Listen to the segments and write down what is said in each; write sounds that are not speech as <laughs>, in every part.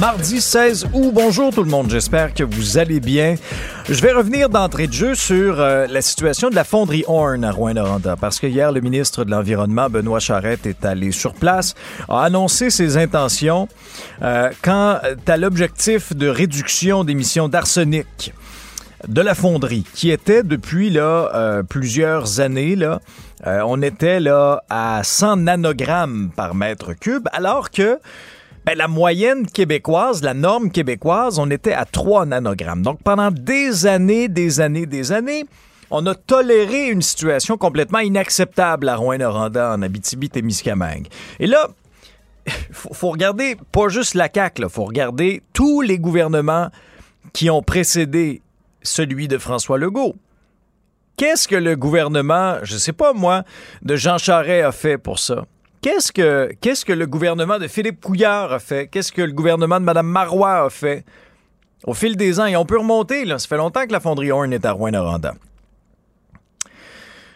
Mardi 16 août, bonjour tout le monde, j'espère que vous allez bien. Je vais revenir d'entrée de jeu sur euh, la situation de la fonderie Horn à Rouen-Noranda, parce que hier, le ministre de l'Environnement, Benoît Charette, est allé sur place, a annoncé ses intentions euh, quant à l'objectif de réduction d'émissions d'arsenic de la fonderie, qui était depuis euh, plusieurs années là, on était là à 100 nanogrammes par mètre cube, alors que ben, la moyenne québécoise, la norme québécoise, on était à 3 nanogrammes. Donc pendant des années, des années, des années, on a toléré une situation complètement inacceptable à Rouen-Noranda, en Abitibi-Témiscamingue. Et là, <laughs> faut, faut regarder pas juste la CAQ, il faut regarder tous les gouvernements qui ont précédé celui de François Legault. Qu'est-ce que le gouvernement, je sais pas moi, de Jean Charest a fait pour ça? Qu'est-ce que, qu'est-ce que le gouvernement de Philippe Couillard a fait? Qu'est-ce que le gouvernement de Mme Marois a fait? Au fil des ans, et on peut remonter, ça fait longtemps que la fonderie Horn est à Rouen-Noranda.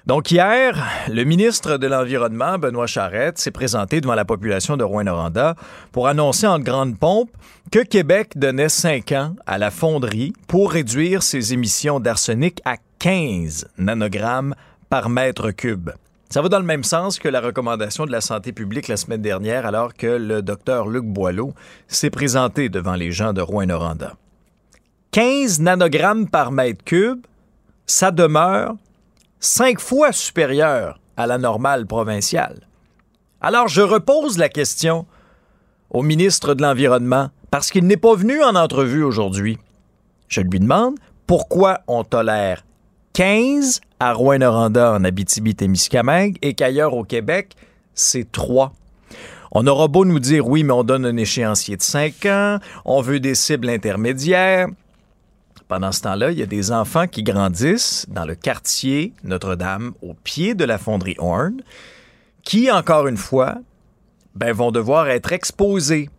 Donc hier, le ministre de l'Environnement, Benoît Charette, s'est présenté devant la population de Rouen-Noranda pour annoncer en grande pompe que Québec donnait 5 ans à la fonderie pour réduire ses émissions d'arsenic à 15 nanogrammes par mètre cube. Ça va dans le même sens que la recommandation de la santé publique la semaine dernière alors que le docteur Luc Boileau s'est présenté devant les gens de Rouen-Noranda. 15 nanogrammes par mètre cube, ça demeure cinq fois supérieur à la normale provinciale. Alors je repose la question au ministre de l'Environnement parce qu'il n'est pas venu en entrevue aujourd'hui. Je lui demande pourquoi on tolère 15 à Rouen-Noranda en Abitibi-Témiscamingue et qu'ailleurs au Québec, c'est 3. On aura beau nous dire oui, mais on donne un échéancier de 5 ans, on veut des cibles intermédiaires. Pendant ce temps-là, il y a des enfants qui grandissent dans le quartier Notre-Dame, au pied de la fonderie Horn, qui, encore une fois, ben, vont devoir être exposés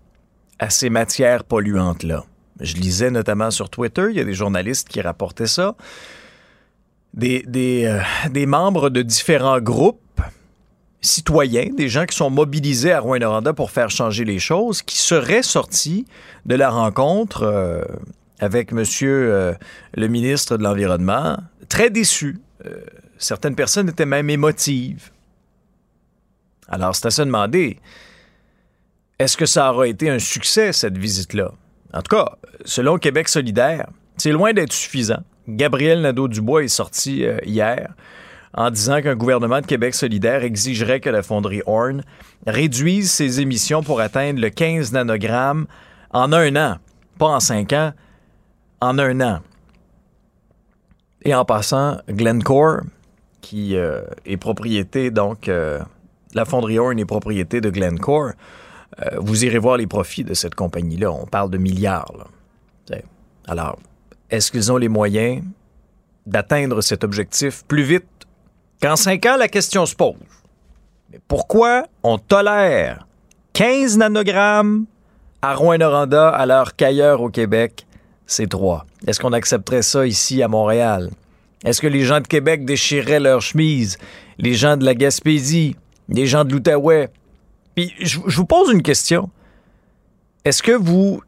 à ces matières polluantes-là. Je lisais notamment sur Twitter, il y a des journalistes qui rapportaient ça euh, des membres de différents groupes citoyens, des gens qui sont mobilisés à Rouen-Noranda pour faire changer les choses, qui seraient sortis de la rencontre euh, avec monsieur euh, le ministre de l'Environnement, très déçus. Certaines personnes étaient même émotives. Alors, c'est à se demander, est-ce que ça aura été un succès, cette visite-là? En tout cas, selon Québec solidaire, c'est loin d'être suffisant. Gabriel Nadeau-Dubois est sorti euh, hier en disant qu'un gouvernement de Québec solidaire exigerait que la fonderie Horn réduise ses émissions pour atteindre le 15 nanogrammes en un an. Pas en cinq ans, en un an. Et en passant, Glencore, qui euh, est propriété, donc, euh, la fonderie Horn est propriété de Glencore, vous irez voir les profits de cette compagnie-là. On parle de milliards. Alors, est-ce qu'ils ont les moyens d'atteindre cet objectif plus vite qu'en cinq ans? La question se pose. Mais pourquoi on tolère 15 nanogrammes à Rouen-Noranda alors qu'ailleurs au Québec, c'est 3? Est-ce qu'on accepterait ça ici à Montréal? Est-ce que les gens de Québec déchireraient leurs chemises? Les gens de la Gaspésie? Les gens de l'Outaouais? Puis je, je vous pose une question. Est-ce que vous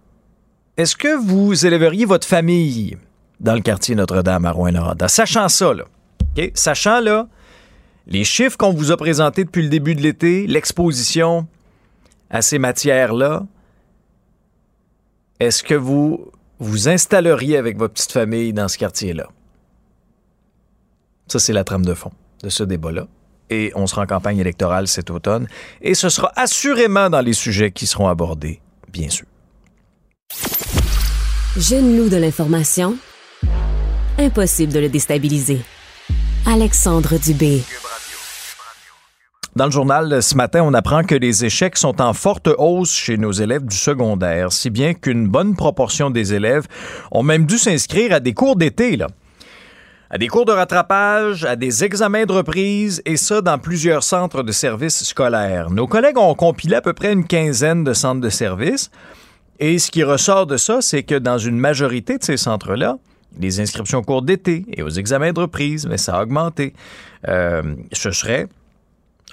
est-ce que vous élèveriez votre famille dans le quartier Notre-Dame à Rouen-Noranda? Sachant ça, là? Sachant, là, les chiffres qu'on vous a présentés depuis le début de l'été, l'exposition à ces matières-là, est-ce que vous vous installeriez avec votre petite famille dans ce quartier-là? Ça, c'est la trame de fond de ce débat-là. Et on sera en campagne électorale cet automne. Et ce sera assurément dans les sujets qui seront abordés, bien sûr. Jeune-loup de l'information, impossible de le déstabiliser. Alexandre Dubé. Dans le journal ce matin, on apprend que les échecs sont en forte hausse chez nos élèves du secondaire, si bien qu'une bonne proportion des élèves ont même dû s'inscrire à des cours d'été, là. À des cours de rattrapage, à des examens de reprise, et ça dans plusieurs centres de services scolaires. Nos collègues ont compilé à peu près une quinzaine de centres de services. Et ce qui ressort de ça, c'est que dans une majorité de ces centres-là, les inscriptions aux cours d'été et aux examens de reprise, mais ça a augmenté. Euh, ce serait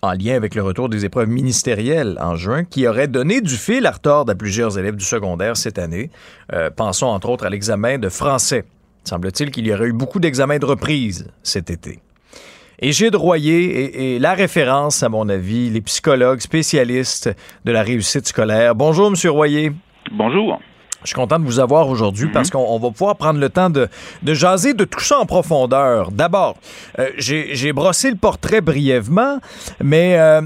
en lien avec le retour des épreuves ministérielles en juin, qui aurait donné du fil à retordre à plusieurs élèves du secondaire cette année. Euh, pensons entre autres à l'examen de français. Semble-t-il qu'il y aurait eu beaucoup d'examens de reprise cet été. Et Gilles Royer est, la référence, à mon avis, les psychologues spécialistes de la réussite scolaire. Bonjour, Monsieur Royer. Bonjour. Je suis content de vous avoir aujourd'hui parce mhm. qu'on va pouvoir prendre le temps de, jaser de tout ça en profondeur. D'abord, euh, j'ai brossé le portrait brièvement, mais euh,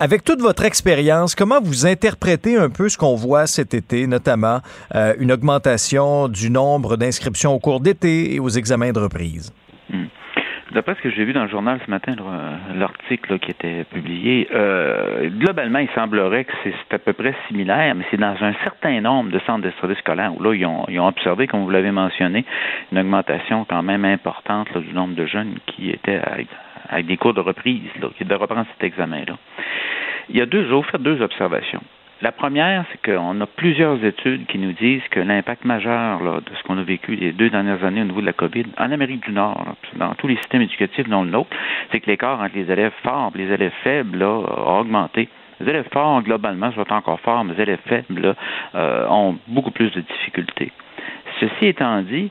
avec toute votre expérience, comment vous interprétez un peu ce qu'on voit cet été, notamment euh, une augmentation du nombre d'inscriptions au cours d'été et aux examens de reprise? Hmm. D'après ce que j'ai vu dans le journal ce matin, l'article qui était publié, euh, globalement, il semblerait que c'est à peu près similaire, mais c'est dans un certain nombre de centres de services scolaires où là, ils ont, ils ont observé, comme vous l'avez mentionné, une augmentation quand même importante du nombre de jeunes qui étaient avec, des cours de reprise, là, qui devaient reprendre cet examen-là. Il y a deux, j'ai fait deux observations. La première, c'est qu'on a plusieurs études qui nous disent que l'impact majeur de ce qu'on a vécu les deux dernières années au niveau de la COVID, en Amérique du Nord, dans tous les systèmes éducatifs, dont le nôtre, c'est que l'écart entre les élèves forts et les élèves faibles là, a augmenté. Les élèves forts, globalement, sont encore forts, mais les élèves faibles euh, ont beaucoup plus de difficultés. Ceci étant dit,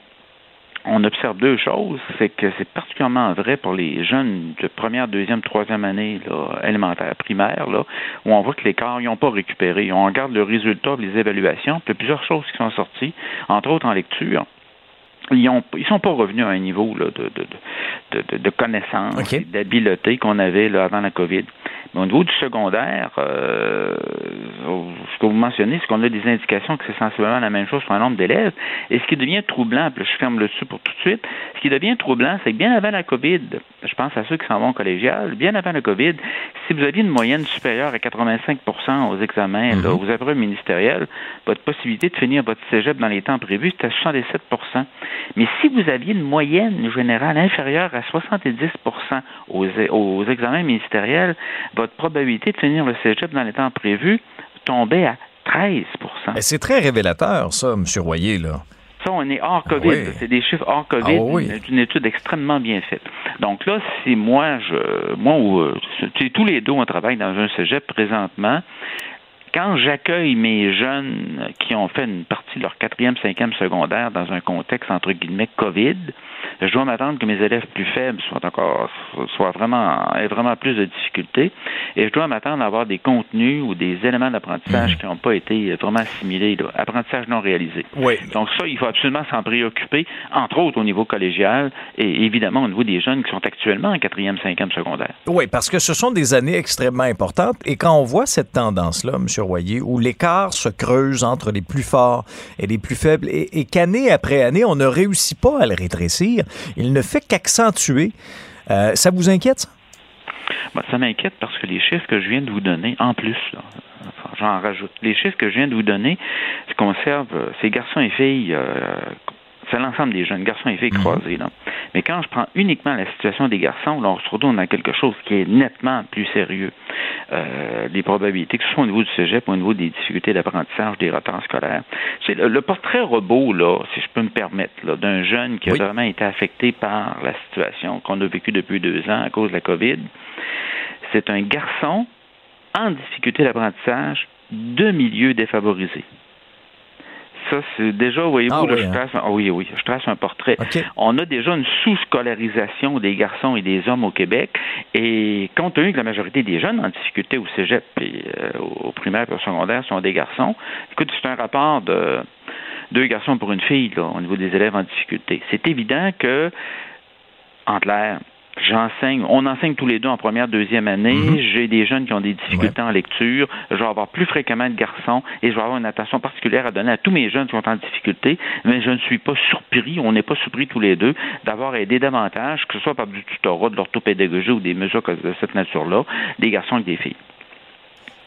on observe deux choses. C'est que c'est particulièrement vrai pour les jeunes de première, deuxième, troisième année là, élémentaire, primaire, là, où on voit que les corps n'ont pas récupéré. On regarde le résultat les évaluations, puis il y a plusieurs choses qui sont sorties, entre autres en lecture ils ils sont pas revenus à un niveau là, de, de, de, de, connaissance, d'habileté qu'on avait là, avant la COVID. Mais au niveau du secondaire, euh, ce que vous mentionnez, c'est qu'on a des indications que c'est sensiblement la même chose pour un nombre d'élèves. Et ce qui devient troublant, puis je ferme le dessus pour tout de suite, ce qui devient troublant, c'est que bien avant la COVID, je pense à ceux qui s'en vont au collégial, bien avant la COVID, si vous aviez une moyenne supérieure à 85% aux examens, là, mhm. aux épreuves ministérielles, votre possibilité de finir votre cégep dans les temps prévus, c'était 77% Mais si vous aviez une moyenne générale inférieure à 70 aux, aux examens ministériels, votre probabilité de finir le cégep dans les temps prévus tombait à 13% C'est très révélateur, ça, M. Royer, là. Ça, on est hors ah COVID. C'est des chiffres hors COVID. Ah c'est une étude extrêmement bien faite. Donc là, si moi, je, moi ou euh, tous les deux, on travaille dans un cégep présentement. Quand j'accueille mes jeunes qui ont fait une partie de leur quatrième, cinquième secondaire dans un contexte entre guillemets COVID, je dois m'attendre que mes élèves plus faibles soient encore soient vraiment aient vraiment plus de difficultés et je dois m'attendre à avoir des contenus ou des éléments d'apprentissage qui n'ont pas été vraiment assimilés, apprentissage non réalisé. Oui. Donc ça, il faut absolument s'en préoccuper, entre autres au niveau collégial et évidemment au niveau des jeunes qui sont actuellement en quatrième, cinquième secondaire. Oui, parce que ce sont des années extrêmement importantes et quand on voit cette tendance-là, M. Où l'écart se creuse entre les plus forts et les plus faibles et, qu'année après année, on ne réussit pas à le rétrécir, il ne fait qu'accentuer. Euh, ça vous inquiète, ça? Ben, ça m'inquiète parce que les chiffres que je viens de vous donner, en plus, j'en rajoute, les chiffres que je viens de vous donner conservent euh, ces garçons et filles euh, c'est l'ensemble des jeunes garçons et filles mhm. croisés. Là. Mais quand je prends uniquement la situation des garçons, là, on se retrouve dans quelque chose qui est nettement plus sérieux. Euh, les probabilités, que ce soit au niveau du ou au niveau des difficultés d'apprentissage, des retards scolaires. C'est le, portrait robot, là, si je peux me permettre, d'un jeune qui a vraiment été affecté par la situation qu'on a vécue depuis deux ans à cause de la COVID. C'est un garçon en difficulté d'apprentissage de milieux défavorisés ça, c'est déjà, voyez-vous, ah, oui, je hein? trace, un, oui, oui, je trace un portrait. On a déjà une sous-scolarisation des garçons et des hommes au Québec, et compte tenu que la majorité des jeunes en difficulté au cégep et euh, au primaire et au secondaire sont des garçons, écoute, c'est un rapport de deux garçons pour une fille, là, au niveau des élèves en difficulté. C'est évident que, entre l'air, J'enseigne, on enseigne tous les deux en première, deuxième année. Mhm. J'ai des jeunes qui ont des difficultés en lecture. Je vais avoir plus fréquemment de garçons et je vais avoir une attention particulière à donner à tous mes jeunes qui sont en difficulté. Mais je ne suis pas surpris, on n'est pas surpris tous les deux d'avoir aidé davantage, que ce soit par du tutorat, de l'orthopédagogie ou des mesures de cette nature-là, des garçons et des filles.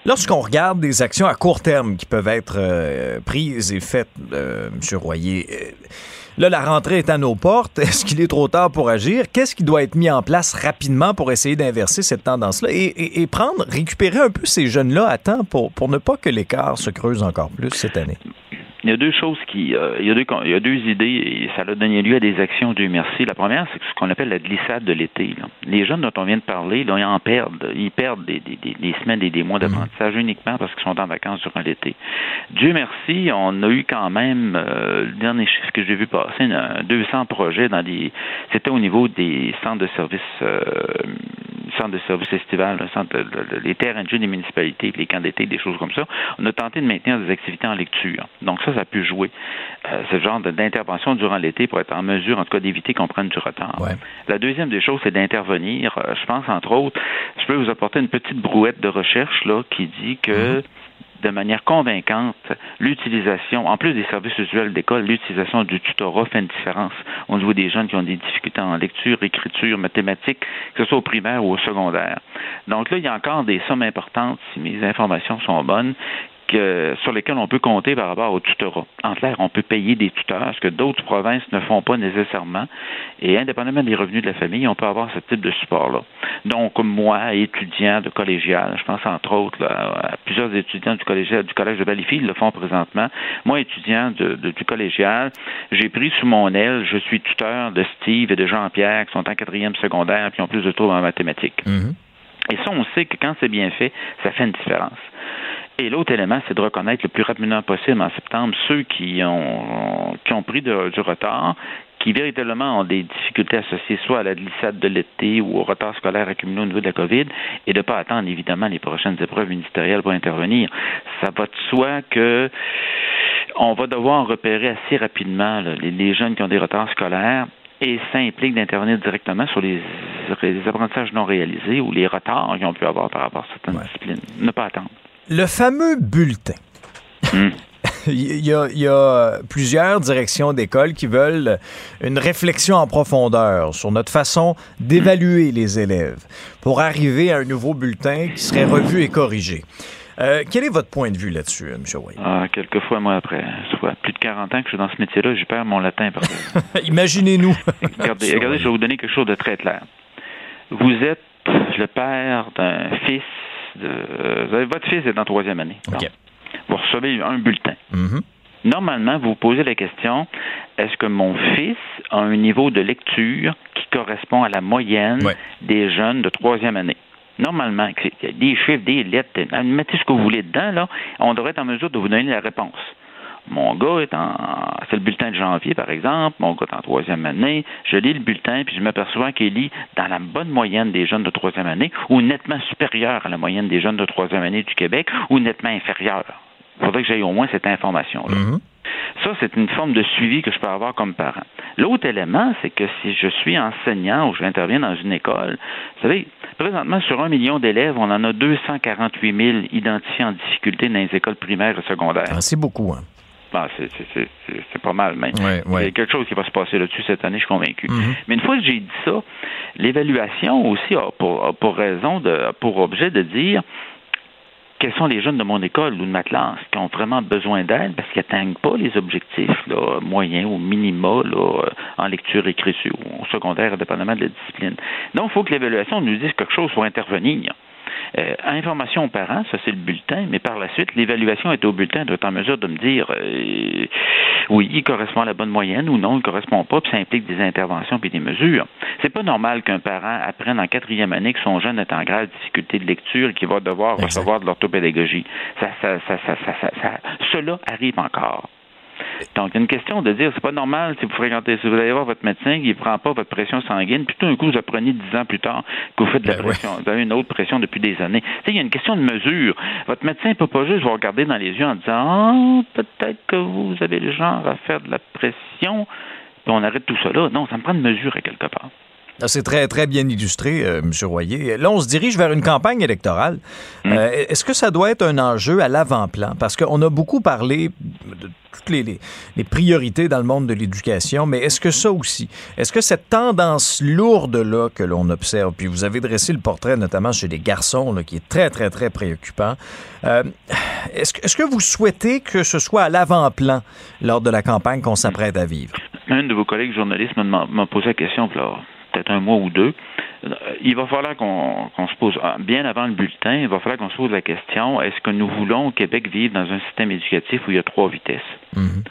Lorsqu'on regarde des actions à court terme qui peuvent être euh, prises et faites, euh, M. Royer, euh, là, la rentrée est à nos portes. <laughs> Est-ce qu'il est trop tard pour agir? Qu'est-ce qui doit être mis en place rapidement pour essayer d'inverser cette tendance-là et, et, prendre, récupérer un peu ces jeunes-là à temps pour, pour ne pas que l'écart se creuse encore plus cette année? Il y a deux choses qui, euh, il, y a deux, il y a deux idées et ça a donné lieu à des actions, Dieu merci. La première, c'est ce qu'on appelle la glissade de l'été. Les jeunes dont on vient de parler, là, ils en perdent, ils perdent des, des, des semaines et des mois d'apprentissage uniquement parce qu'ils sont en vacances durant l'été. Dieu merci, on a eu quand même, euh, le dernier chiffre que j'ai vu passer, 200 projets dans des, c'était au niveau des centres de services, euh, centres de services estivales, centre, les terrains de jeu des municipalités, les camps d'été, des choses comme ça. On a tenté de maintenir des activités en lecture. Donc ça, ça, a pu jouer. Euh, ce genre d'intervention durant l'été pour être en mesure, en tout cas, d'éviter qu'on prenne du retard. La deuxième des choses, c'est d'intervenir. Euh, je pense, entre autres, je peux vous apporter une petite brouette de recherche là qui dit que mm-hmm. de manière convaincante, l'utilisation, en plus des services usuels d'école, l'utilisation du tutorat fait une différence au niveau des jeunes qui ont des difficultés en lecture, écriture, mathématiques, que ce soit au primaire ou au secondaire. Donc là, il y a encore des sommes importantes, si mes informations sont bonnes, sur lesquels on peut compter par rapport au tutorat. En clair, on peut payer des tuteurs, ce que d'autres provinces ne font pas nécessairement. Et indépendamment des revenus de la famille, on peut avoir ce type de support-là. Donc, moi, étudiant de collégial, je pense entre autres à plusieurs étudiants du, collégial, du Collège de Valleyfield le font présentement. Moi, étudiant de, du collégial, j'ai pris sous mon aile, je suis tuteur de Steve et de Jean-Pierre qui sont en quatrième secondaire qui ont plus de taux en mathématiques. Mm-hmm. Et ça, on sait que quand c'est bien fait, ça fait une différence. Et l'autre élément, c'est de reconnaître le plus rapidement possible en septembre ceux qui ont, qui ont pris du retard, qui véritablement ont des difficultés associées soit à la glissade de l'été ou au retard scolaire accumulé au niveau de la COVID, et de ne pas attendre évidemment les prochaines épreuves ministérielles pour intervenir. Ça va de soi que on va devoir repérer assez rapidement les, jeunes qui ont des retards scolaires et ça implique d'intervenir directement sur les, apprentissages non réalisés ou les retards qu'ils ont pu avoir par rapport à certaines disciplines. Ne pas attendre. Le fameux bulletin. Hmm. <laughs> Il y, a, plusieurs directions d'école qui veulent une réflexion en profondeur sur notre façon d'évaluer les élèves pour arriver à un nouveau bulletin qui serait revu et corrigé. Euh, quel est votre point de vue là-dessus, M. Way? Ah, quelquefois, moi, après plus de 40 ans que je suis dans ce métier-là, j'ai perds mon latin. <laughs> Imaginez-nous. <laughs> regardez, regardez, je vais vous donner quelque chose de très clair. Vous êtes le père d'un fils de, votre fils est en troisième année. Vous recevez un bulletin. Mm-hmm. Normalement, vous vous posez la question est-ce que mon fils a un niveau de lecture qui correspond à la moyenne des jeunes de troisième année? Normalement, des chiffres, des lettres, mettez ce que vous voulez dedans, là, on devrait être en mesure de vous donner la réponse. Mon gars est en. C'est le bulletin de janvier, par exemple. Mon gars est en troisième année. Je lis le bulletin, puis je m'aperçois qu'il lit dans la bonne moyenne des jeunes de troisième année, ou nettement supérieur à la moyenne des jeunes de troisième année du Québec, ou nettement inférieur. Il faudrait que j'aie au moins cette information-là. Mm-hmm. Ça, c'est une forme de suivi que je peux avoir comme parent. L'autre élément, c'est que si je suis enseignant ou j'interviens dans une école, vous savez, présentement, sur un million d'élèves, on en a 248 000 identifiés en difficulté dans les écoles primaires et secondaires. Ah, c'est beaucoup, hein? C'est pas mal même. Il y a quelque chose qui va se passer là-dessus cette année, je suis convaincu. Mm-hmm. Mais une fois que j'ai dit ça, l'évaluation aussi a pour, pour raison, de, pour objet de dire quels sont les jeunes de mon école ou de ma classe qui ont vraiment besoin d'aide parce qu'ils n'atteignent pas les objectifs là, moyens ou minima là, en lecture, écriture ou secondaire, indépendamment de la discipline. Donc, il faut que l'évaluation nous dise quelque chose pour intervenir. Euh, information aux parents, ça c'est le bulletin, mais par la suite, l'évaluation est au bulletin doit être en mesure de me dire euh, oui, il correspond à la bonne moyenne ou non, il ne correspond pas, puis ça implique des interventions puis des mesures. C'est pas normal qu'un parent apprenne en quatrième année que son jeune est en grave difficulté de lecture et qu'il va devoir recevoir de l'orthopédagogie. Ça, ça, ça, ça, ça, ça, cela arrive encore. Donc, il y a une question de dire, c'est pas normal si vous fréquentez, si vous allez voir votre médecin, il ne prend pas votre pression sanguine, puis tout d'un coup, vous apprenez dix ans plus tard que vous faites de la ben pression, vous avez une autre pression depuis des années. il y a une question de mesure. Votre médecin ne peut pas juste vous regarder dans les yeux en disant, ah, peut-être que vous avez le genre à faire de la pression, puis on arrête tout là. Non, ça me prend une mesure à quelque part. Ah, c'est très, très bien illustré, euh, M. Royer. Là, on se dirige vers une campagne électorale. Mm. Euh, Est-ce que ça doit être un enjeu à l'avant-plan? Parce qu'on a beaucoup parlé de toutes les, les- les priorités dans le monde de l'éducation, mais est-ce que ça aussi, est-ce que cette tendance lourde-là que l'on observe, puis vous avez dressé le portrait notamment chez les garçons, là, qui est très, très, très préoccupant, euh, est-ce que, vous souhaitez que ce soit à l'avant-plan lors de la campagne qu'on s'apprête à vivre? Un de vos collègues journalistes m'a posé la question, a peut-être un mois ou deux. Euh, Il va falloir qu'on se pose, ah, bien avant le bulletin, il va falloir qu'on se pose la question est-ce que nous voulons au Québec vivre dans un système éducatif où il y a trois vitesses? Mhm.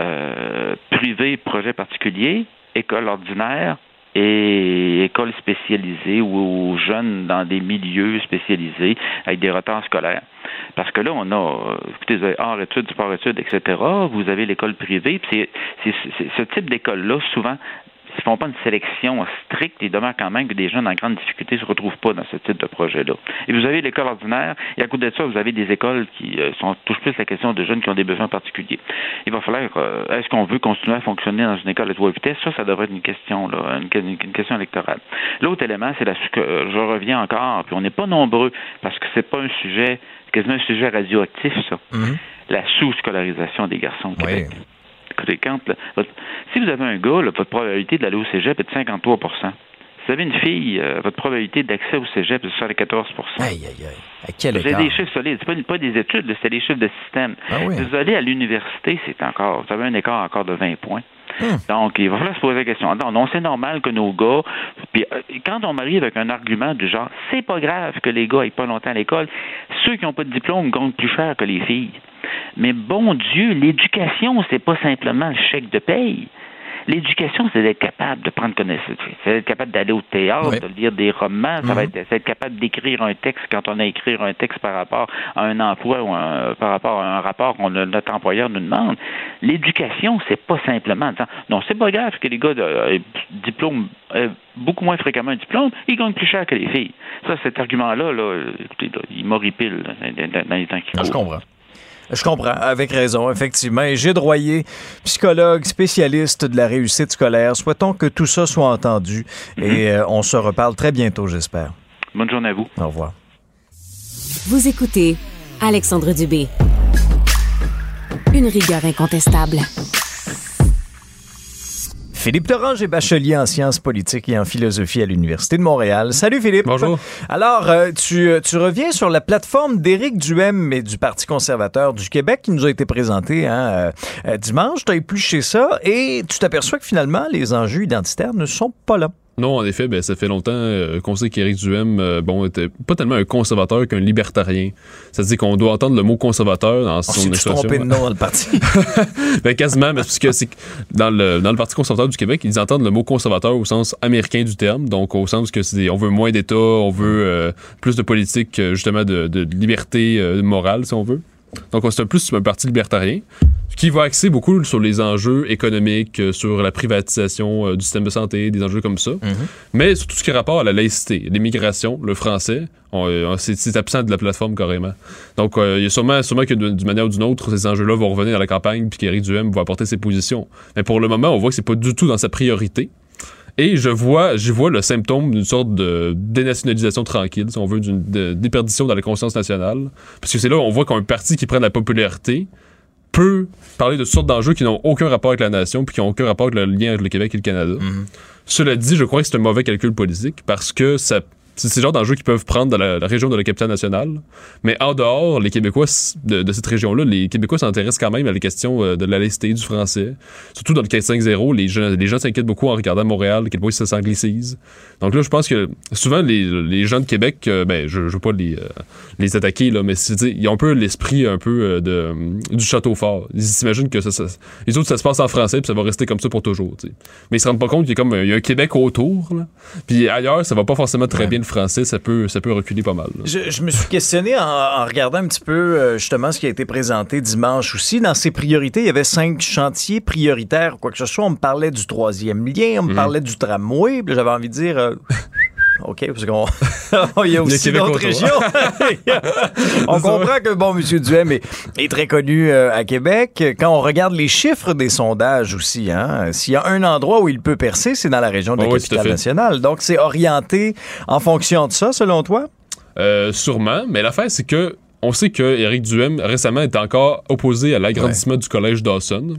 Euh, Privé, projet particulier, école ordinaire et école spécialisée ou aux jeunes dans des milieux spécialisés avec des retards scolaires. Parce que là, on a, euh, écoutez, vous avez hors études, sport études, etc. Vous avez l'école privée. Puis c'est- ce type d'école-là, souvent, ils font pas une sélection stricte. Il demeure quand même que des jeunes en grande difficulté ne se retrouvent pas dans ce type de projet-là. Et vous avez l'école ordinaire, et à côté de ça, vous avez des écoles qui euh, sont, touchent plus la question de jeunes qui ont des besoins particuliers. Il va falloir, euh, est-ce qu'on veut continuer à fonctionner dans une école à trois vitesses? Ça, ça devrait être une question, là, une, une- une question électorale. L'autre élément, c'est la, que euh, je reviens encore, puis on n'est pas nombreux, parce que c'est pas un sujet, c'est quasiment un sujet radioactif, ça. Mhm. La sous-scolarisation des garçons au Oui. Québec. Quand, là, votre- si vous avez un gars, là, votre probabilité d'aller au cégep est de 53% Si vous avez une fille, euh, votre probabilité d'accès au cégep est de 74 Aïe, aïe, aïe. À quel Vous avez des chiffres solides. C'est pas, pas des études, c'est des chiffres de système. Ah oui. Vous allez à l'université, c'est encore, vous avez un écart encore de 20 points. Hmm. Donc, il va falloir se poser la question. Non, non c'est normal que nos gars. Puis, euh, quand on m'arrive avec un argument du genre, c'est pas grave que les gars aient pas longtemps à l'école, ceux qui n'ont pas de diplôme gagnent plus cher que les filles. Mais bon Dieu, l'éducation, c'est pas simplement le chèque de paye. L'éducation, c'est d'être capable de prendre connaissance, c'est d'être capable d'aller au théâtre, Oui. de lire des romans, ça va Mhm. être, capable d'écrire un texte quand on a à écrire un texte par rapport à un emploi ou un- par rapport à un rapport qu'on a- notre employeur nous demande. L'éducation, c'est pas simplement non, c'est pas grave que les gars euh, euh, beaucoup moins fréquemment un diplôme, ils gagnent plus cher que les filles. Ça, cet argument-là, là, écoutez, là, il m'horripile dans, les temps qui Ah, je courent. comprends. Je comprends, avec raison, effectivement. Et Gilles Royer, psychologue, spécialiste de la réussite scolaire, souhaitons que tout ça soit entendu et euh, on se reparle très bientôt, j'espère. Bonne journée à vous. Au revoir. Vous écoutez Alexandre Dubé. Une rigueur incontestable. Philippe Torange est bachelier en sciences politiques et en philosophie à l'Université de Montréal. Salut Philippe. Bonjour. Alors, euh, tu, euh, tu reviens sur la plateforme d'Éric Duhem et du Parti conservateur du Québec qui nous a été présentée hein, euh, dimanche. Tu as épluché ça et tu t'aperçois que finalement, les enjeux identitaires ne sont pas là. Non, en effet, ben, ça fait longtemps euh, qu'on sait qu'Éric Duhem, euh, bon, était pas tellement un conservateur qu'un libertarien. C'est-à-dire qu'on doit entendre le mot conservateur dans On son s'est expression. trompé de nom dans le parti? <laughs> ben, quasiment, mais parce que c'est dans le, dans le Parti conservateur du Québec, ils entendent le mot conservateur au sens américain du terme, donc au sens que c'est on veut moins d'État, on veut euh, plus de politique, justement, de, de liberté morale, si on veut. Donc c'est un plus un parti libertarien qui va axer beaucoup sur les enjeux économiques, euh, sur la privatisation euh, du système de santé, des enjeux comme ça. Mais sur tout ce qui a rapport à la laïcité, l'immigration, le français, on, euh, c'est absent de la plateforme carrément. Donc, euh, il y a sûrement, sûrement que d'une manière ou d'une autre, ces enjeux-là vont revenir dans la campagne, puis qu'Éric Duhem va apporter ses positions. Mais pour le moment, on voit que c'est pas du tout dans sa priorité. Et je vois, j'y vois le symptôme d'une sorte de dénationalisation tranquille, si on veut, d'une déperdition dans la conscience nationale. Parce que c'est là où on voit qu'un parti qui prend de la popularité peut parler de toutes sortes d'enjeux qui n'ont aucun rapport avec la nation, puis qui n'ont aucun rapport avec le lien avec le Québec et le Canada. Cela dit, je crois que c'est un mauvais calcul politique parce que ça c'est le genre d'enjeux qu'ils peuvent prendre dans la, la région de la capitale nationale. Mais en dehors, les Québécois de, de cette région-là, les Québécois s'intéressent quand même à la question euh, de la laïcité du français. Surtout dans le 4-5-0, les gens, les gens s'inquiètent beaucoup en regardant Montréal, à quel point ça s'anglicise. Donc là, je pense que souvent, les, les gens de Québec, euh, ben, je ne veux pas les, euh, les attaquer, là, mais ils ont un peu l'esprit un peu de, du château fort. Ils s'imaginent que ça, ça- les autres, ça se passe en français, puis ça va rester comme ça pour toujours. Mais ils se rendent pas compte qu'il y a comme il y a un Québec autour. là. Puis ailleurs, ça va pas forcément très bien le français, ça peut, ça peut reculer pas mal. Je, je me suis questionné en, en regardant un petit peu euh, justement ce qui a été présenté dimanche aussi. Dans ses priorités, il y avait cinq chantiers prioritaires, quoi que ce soit. On me parlait du troisième lien, on me parlait du tramway. J'avais envie de dire, euh, <laughs> OK, parce qu'on <laughs> il y a aussi d'autres régions. <laughs> on comprend que, bon, M. Duhem est, est très connu euh, à Québec. Quand on regarde les chiffres des sondages aussi, hein, s'il y a un endroit où il peut percer, c'est dans la région de la Oh capitale nationale. Donc, c'est orienté en fonction de ça, selon toi? Euh, sûrement, mais l'affaire, c'est que on sait que Éric Duhem récemment était encore opposé à l'agrandissement du collège Dawson.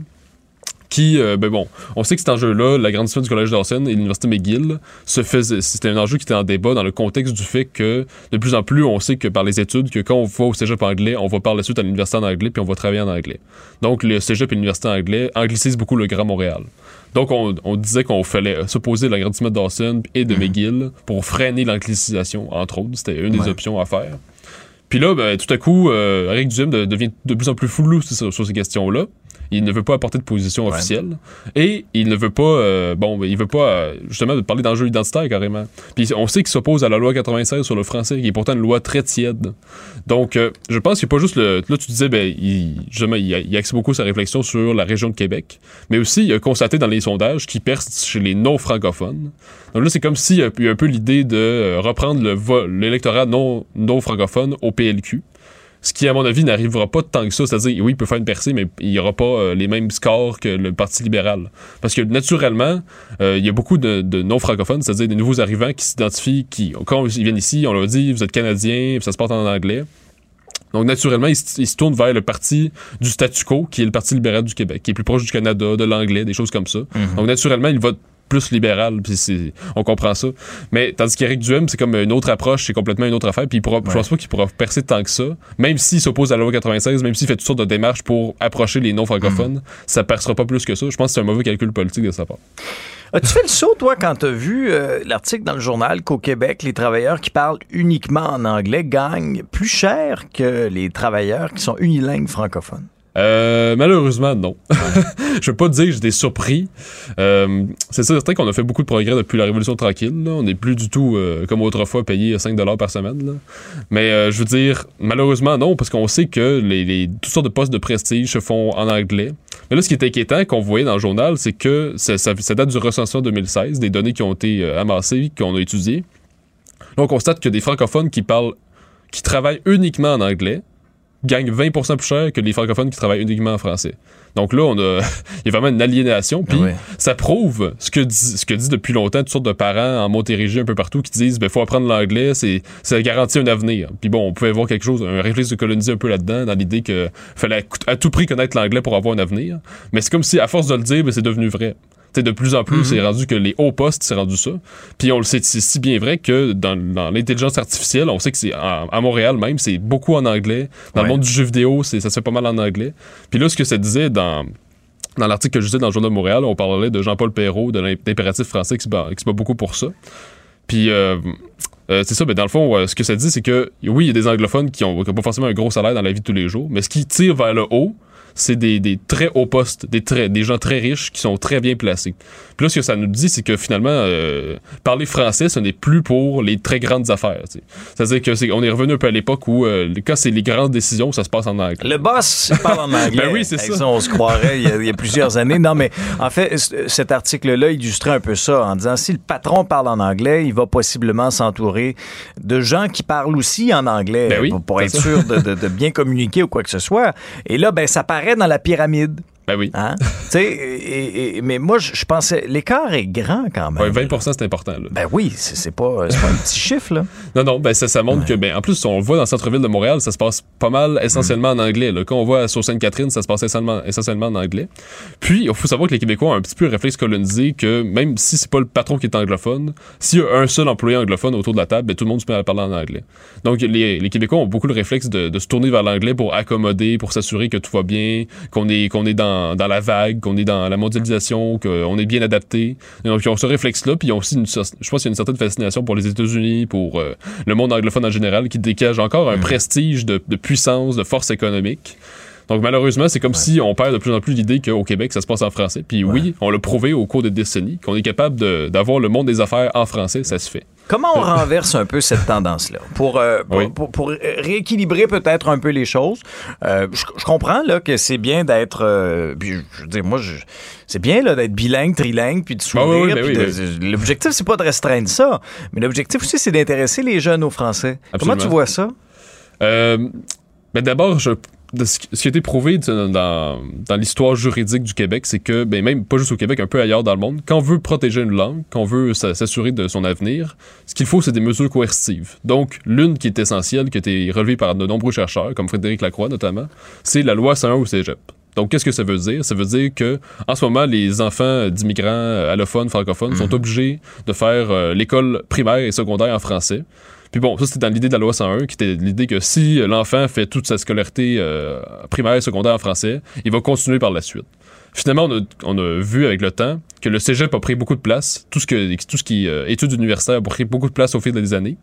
Qui, euh, ben bon, on sait que cet enjeu-là, l'agrandissement du collège Dawson et l'université McGill, se faisait, c'était un enjeu qui était en débat dans le contexte du fait que de plus en plus, on sait que par les études, que quand on va au cégep anglais, on va par la suite à l'université en anglais puis on va travailler en anglais. Donc le cégep et l'université en anglais anglicisent beaucoup le Grand Montréal. Donc on, on disait qu'on fallait s'opposer à l'agrandissement de Dawson et de McGill pour freiner l'anglicisation, entre autres. C'était une des options à faire. Puis là, ben, tout à coup, euh, Eric Duhem de- devient de plus en plus flou sur, sur ces questions-là. Il ne veut pas apporter de position Ouais. officielle. Et il ne veut pas, euh, bon, il veut pas, euh, justement, parler d'enjeux identitaires carrément. Puis on sait qu'il s'oppose à la loi 96 sur le français, qui est pourtant une loi très tiède. Donc, euh, je pense qu'il n'y a pas juste le. Là, tu disais, ben, il, justement, il, il axe beaucoup sa réflexion sur la région de Québec. Mais aussi, il a constaté dans les sondages qu'il perce chez les non-francophones. Donc là, c'est comme s'il y a eu un peu l'idée de euh, reprendre le l'électorat non, non francophone au PLQ. Ce qui, à mon avis, n'arrivera pas tant que ça. C'est-à-dire, oui, il peut faire une percée, mais il n'y aura pas euh, les mêmes scores que le Parti libéral. Parce que, naturellement, euh, il y a beaucoup de, de non-francophones, c'est-à-dire des nouveaux arrivants qui s'identifient, qui, quand ils viennent ici, on leur dit, vous êtes Canadien, ça se porte en anglais. Donc, naturellement, ils, se- ils se tournent vers le parti du statu quo, qui est le Parti libéral du Québec, qui est plus proche du Canada, de l'anglais, des choses comme ça. Donc, naturellement, ils votent plus libéral, puis c'est- on comprend ça. Mais tandis qu'Éric Duhem, c'est comme une autre approche, c'est complètement une autre affaire, puis pourra, je pense pas qu'il pourra percer tant que ça, même s'il s'oppose à la loi 96, même s'il fait toutes sortes de démarches pour approcher les non-francophones, ça percera pas plus que ça. Je pense que c'est un mauvais calcul politique de sa part. As-tu fait le saut, toi, quand tu as vu euh, l'article dans le journal qu'au Québec, les travailleurs qui parlent uniquement en anglais gagnent plus cher que les travailleurs qui sont unilingues francophones? Euh, malheureusement, non. <laughs> je veux pas dire que j'étais surpris. Euh, c'est certain qu'on a fait beaucoup de progrès depuis la Révolution tranquille. là. On n'est plus du tout euh, comme autrefois payé 5 par semaine. là. Mais je veux dire, malheureusement, non, parce qu'on sait que les, les- toutes sortes de postes de prestige se font en anglais. Mais là, ce qui est inquiétant qu'on voyait dans le journal, c'est que ça, ça- ça date du recensement 2016, des données qui ont été amassées, qu'on a étudiées. Là, on constate que des francophones qui parlent, qui travaillent uniquement en anglais, gagnent 20% plus cher que les francophones qui travaillent uniquement en français. Donc là, on a, <laughs> il y a vraiment une aliénation. Puis ça prouve ce que, dit, ce que dit depuis longtemps toutes sortes de parents en Montérégie un peu partout qui disent, ben faut apprendre l'anglais, c'est, ça garantit un avenir. Puis bon, on pouvait voir quelque chose, un réflexe de coloniser un peu là-dedans, dans l'idée que fallait à tout prix connaître l'anglais pour avoir un avenir. Mais c'est comme si, à force de le dire, ben, c'est devenu vrai. T'sais, de plus en plus, c'est rendu que les hauts postes, c'est rendu ça. Puis on le sait, c'est si bien vrai que dans, dans l'intelligence artificielle, on sait que c'est à Montréal même, c'est beaucoup en anglais. Dans Ouais. le monde du jeu vidéo, ça se fait pas mal en anglais. Puis là, ce que ça disait dans dans l'article que je disais dans le Journal de Montréal, on parlait de Jean-Paul Perrault, de l'impératif français qui se bat, qui se bat beaucoup pour ça. Puis, euh, euh, c'est ça, mais dans le fond, euh, ce que ça dit, c'est que oui, il y a des anglophones qui ont, qui ont pas forcément un gros salaire dans la vie de tous les jours, mais ce qui tire vers le haut, c'est des, des très hauts postes, des, très, des gens très riches qui sont très bien placés. Puis là, ce que ça nous dit, c'est que finalement, euh, parler français, ce n'est plus pour les très grandes affaires. C'est-à-dire que c'est, on est revenu un peu à l'époque où, euh, quand c'est les grandes décisions, ça se passe en anglais. Le boss parle en anglais. <laughs> Ben oui, c'est Avec ça. On se croirait il y, a, il y a plusieurs années. Non, mais en fait, cet article-là illustrait un peu ça en disant si le patron parle en anglais, il va possiblement s'entourer de gens qui parlent aussi en anglais Ben oui, pour, être ça. sûr de, de- de bien communiquer ou quoi que ce soit. Et là, ben, ça paraît dans la pyramide. Ben oui. Hein? Et- et- mais moi, je pensais, l'écart est grand quand même. Ouais, 20 c'est important. Là. Ben oui, c'est pas, pas un petit chiffre, là. Non, non, ben ça, ça montre que, ben, en plus, on le voit dans le centre-ville de Montréal, ça se passe pas mal essentiellement en anglais. Là. Quand on voit sur Sainte-Catherine, ça se passe essentiellement, essentiellement en anglais. Puis, il faut savoir que les Québécois ont un petit peu le réflexe colonisé que même si c'est pas le patron qui est anglophone, s'il y a un seul employé anglophone autour de la table, ben, tout le monde se met à parler en anglais. Donc, les, les Québécois ont beaucoup le réflexe de, de se tourner vers l'anglais pour accommoder, pour s'assurer que tout va bien, qu'on est, qu'on est dans, dans la vague, qu'on est dans la mondialisation, qu'on est bien adapté. Donc, ils ont ce réflexe-là, puis ils ont aussi, une, je pense qu'il y a une certaine fascination pour les États-Unis, pour euh, le monde anglophone en général, qui dégage encore un prestige de, de puissance, de force économique. Donc malheureusement, c'est comme si on perd de plus en plus l'idée qu'au Québec, ça se passe en français. Puis oui, on l'a prouvé au cours des décennies, qu'on est capable d'avoir le monde des affaires en français, ça se fait. Comment on renverse un peu cette tendance-là? Pour, euh, pour, Oui. pour- pour rééquilibrer peut-être un peu les choses? Euh, je, je comprends là, que c'est bien d'être. euh, puis je, je veux dire, moi, c'est bien là, d'être bilingue, trilingue, puis de Ah oui, sourire. oui, L'objectif, c'est pas de restreindre ça, mais l'objectif aussi, c'est d'intéresser les jeunes au français. Comment tu vois ça? Ben d'abord, je, de ce, qui- a été prouvé dans, l'histoire juridique du Québec, c'est que, ben même pas juste au Québec, un peu ailleurs dans le monde, quand on veut protéger une langue, quand on veut s'a- s'assurer de son avenir, ce qu'il faut, c'est des mesures coercitives. Donc, l'une qui est essentielle, qui a été relevée par de nombreux chercheurs, comme Frédéric Lacroix notamment, c'est la loi 101 au cégep. Donc, qu'est-ce que ça veut dire? Ça veut dire que, en ce moment, les enfants d'immigrants allophones, francophones, sont obligés de faire euh, l'école primaire et secondaire en français. Puis bon, ça c'était dans l'idée de la loi 101, qui était l'idée que si l'enfant fait toute sa scolarité euh, primaire et secondaire en français, il va continuer par la suite. Finalement, on a, on a vu avec le temps que le cégep a pris beaucoup de place, tout ce, que, tout ce qui euh, études universitaires a pris beaucoup de place au fil des années.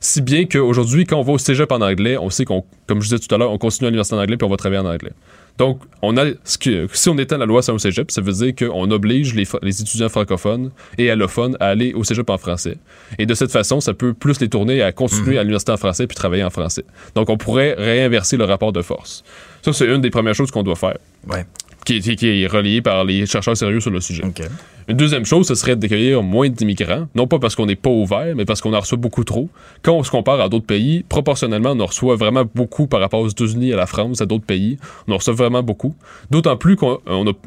Si bien qu'aujourd'hui, quand on va au cégep en anglais, on sait qu'on, comme je disais tout à l'heure, on continue à l'université en anglais puis on va travailler en anglais. Donc, on a ce que, si on étend la loi sur un cégep, ça veut dire qu'on oblige les, les étudiants francophones et allophones à aller au cégep en français. Et de cette façon, ça peut plus les tourner à continuer à l'université en français puis travailler en français. Donc, on pourrait réinverser le rapport de force. Ça, c'est une des premières choses qu'on doit faire, Ouais. Qui, est- qui est reliée par les chercheurs sérieux sur le sujet. OK. Une deuxième chose, ce serait d'accueillir moins d'immigrants, non pas parce qu'on n'est pas ouvert, mais parce qu'on en reçoit beaucoup trop. Quand on se compare à d'autres pays, proportionnellement, on en reçoit vraiment beaucoup par rapport aux États-Unis, à la France, à d'autres pays. On en reçoit vraiment beaucoup. D'autant plus que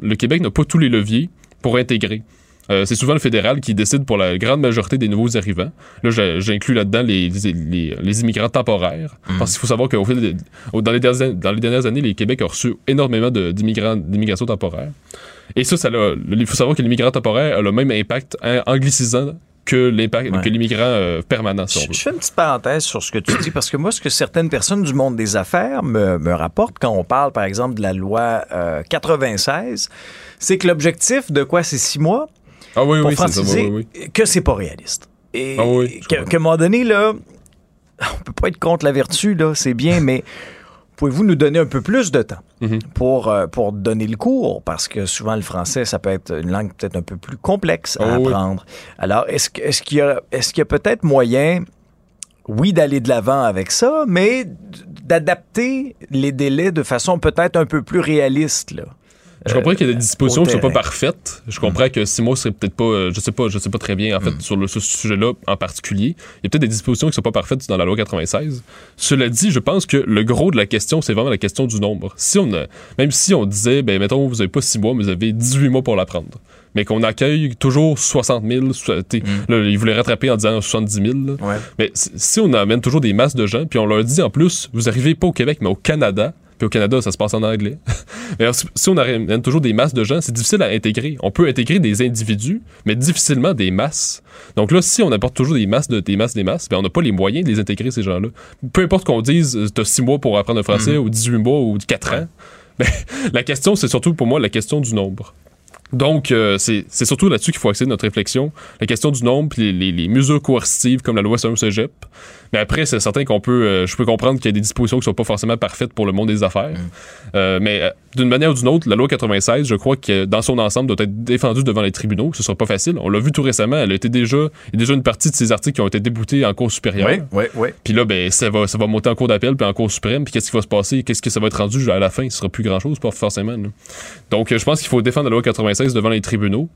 le Québec n'a pas tous les leviers pour intégrer. Euh, c'est souvent le fédéral qui décide pour la grande majorité des nouveaux arrivants. Là, j'inclus là-dedans les, les, les- les immigrants temporaires. Parce qu'il faut savoir qu'au fil des- au- dans, les dernières, dans les dernières années, les Québec a reçu énormément de- d'immigrants, d'immigration temporaire. Et ça, ça l'a- il faut savoir que l'immigrant temporaire a le même impact hein, anglicisant que l'impact Ouais. que l'immigrant euh, permanent, si Je, je fais une petite parenthèse sur ce que tu dis, parce que moi, ce que certaines personnes du monde des affaires me, me rapportent quand on parle, par exemple, de la loi euh, 96, c'est que l'objectif de quoi, c'est six mois? Ah oui, pour oui, ça. oui, que c'est pas réaliste. Et Ah qu'à un moment donné, là, <laughs> on peut pas être contre la vertu, là, c'est bien, <laughs> mais pouvez-vous nous donner un peu plus de temps Mhm. pour, euh, pour donner le cours? Parce que souvent, le français, ça peut être une langue peut-être un peu plus complexe à Ah oui. apprendre. Alors, est-ce qu'il y a, peut-être moyen, oui, d'aller de l'avant avec ça, mais d'adapter les délais de façon peut-être un peu plus réaliste, là? Je comprends qu'il y a des dispositions au qui sont pas parfaites. Je comprends que six mois serait peut-être pas, euh, je sais pas, je sais pas très bien en fait sur le, ce sujet-là en particulier. Il y a peut-être des dispositions qui sont pas parfaites dans la loi 96. Cela dit, je pense que le gros de la question, c'est vraiment la question du nombre. Si on a, même si on disait, ben mettons, vous avez pas six mois, mais vous avez 18 mois pour l'apprendre, mais qu'on accueille toujours 60 000, so- t'sais, là, ils voulaient rattraper en disant 70 000. là. Ouais. Mais si- si on amène toujours des masses de gens, puis on leur dit en plus, vous arrivez pas au Québec, mais au Canada, puis au Canada, ça se passe en anglais. <laughs> mais alors, si- on amène toujours des masses de gens, c'est difficile à intégrer. On peut intégrer des individus, mais difficilement des masses. Donc là, si on apporte toujours des masses, de, des masses, des masses, ben on n'a pas les moyens de les intégrer, ces gens-là. Peu importe qu'on dise, euh, t'as 6 mois pour apprendre le français, ou 18 mois, ou 4 ans, ben, <laughs> la question, c'est surtout pour moi la question du nombre. Donc, euh, c'est c'est surtout là-dessus qu'il faut axer notre réflexion. La question du nombre, puis les, les- les mesures coercitives comme la loi sur cégep. Mais après, c'est certain qu'on peut, euh, je peux comprendre qu'il y a des dispositions qui sont pas forcément parfaites pour le monde des affaires. Euh, mais euh, d'une manière ou d'une autre, la loi 96, je crois que dans son ensemble doit être défendue devant les tribunaux. Ce sera pas facile. On l'a vu tout récemment. Elle a été déjà, il y a déjà une partie de ces articles qui ont été déboutés en cour supérieure. Oui, oui, oui. Puis là, ben, ça va, ça va monter en cour d'appel, puis en cour suprême. Puis qu'est-ce qui va se passer? Qu'est-ce que ça va être rendu à la fin? Ce sera plus grand-chose, pas forcément. là. Donc, euh, je pense qu'il faut défendre la loi 96 devant les tribunaux.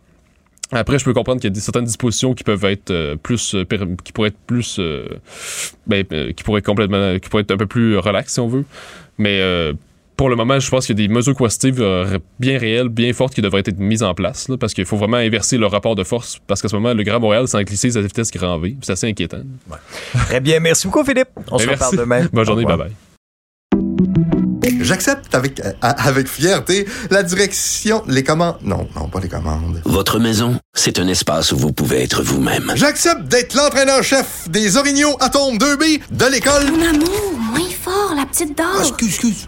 Après, je peux comprendre qu'il y a des, certaines dispositions qui peuvent être euh, plus, euh, qui pourraient être plus, euh, ben, qui pourraient complètement, qui pourraient être un peu plus relax si on veut. Mais euh, pour le moment, je pense qu'il y a des mesures coercitives euh, bien réelles, bien fortes qui devraient être mises en place, là, parce qu'il faut vraiment inverser le rapport de force, parce qu'à ce moment, le Grand Montréal s'en glisser à vitesse grand V. puis C'est assez inquiétant. Très bien. Merci beaucoup, Philippe. On se Ben, reparle demain. Bonne journée, Au bye revoir. bye. J'accepte avec, euh, avec fierté la direction, les commandes. Non, non, pas les commandes. Votre maison, c'est un espace où vous pouvez être vous-même. J'accepte d'être l'entraîneur-chef des Orignaux Atomes 2B de l'école. Mon amour, moins fort, la petite dame. Ah, excuse, excuse.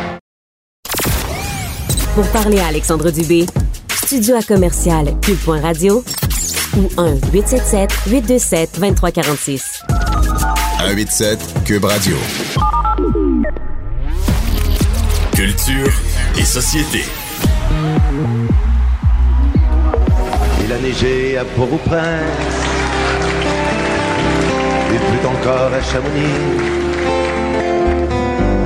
Pour parler à Alexandre Dubé, studio à commercial cube.radio ou 1-877-827-2346. 187 Cube Radio. Culture et société. Il a neigé à Port-au-Prince. Il pleut encore à Chamonix.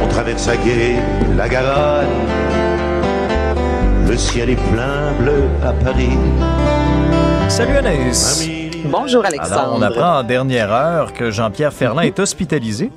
On traverse à gué la Garonne. Le ciel est plein bleu à Paris. Salut Anaïs. Bonjour Alexandre. Alors, on apprend en dernière heure que Jean-Pierre Ferland est hospitalisé.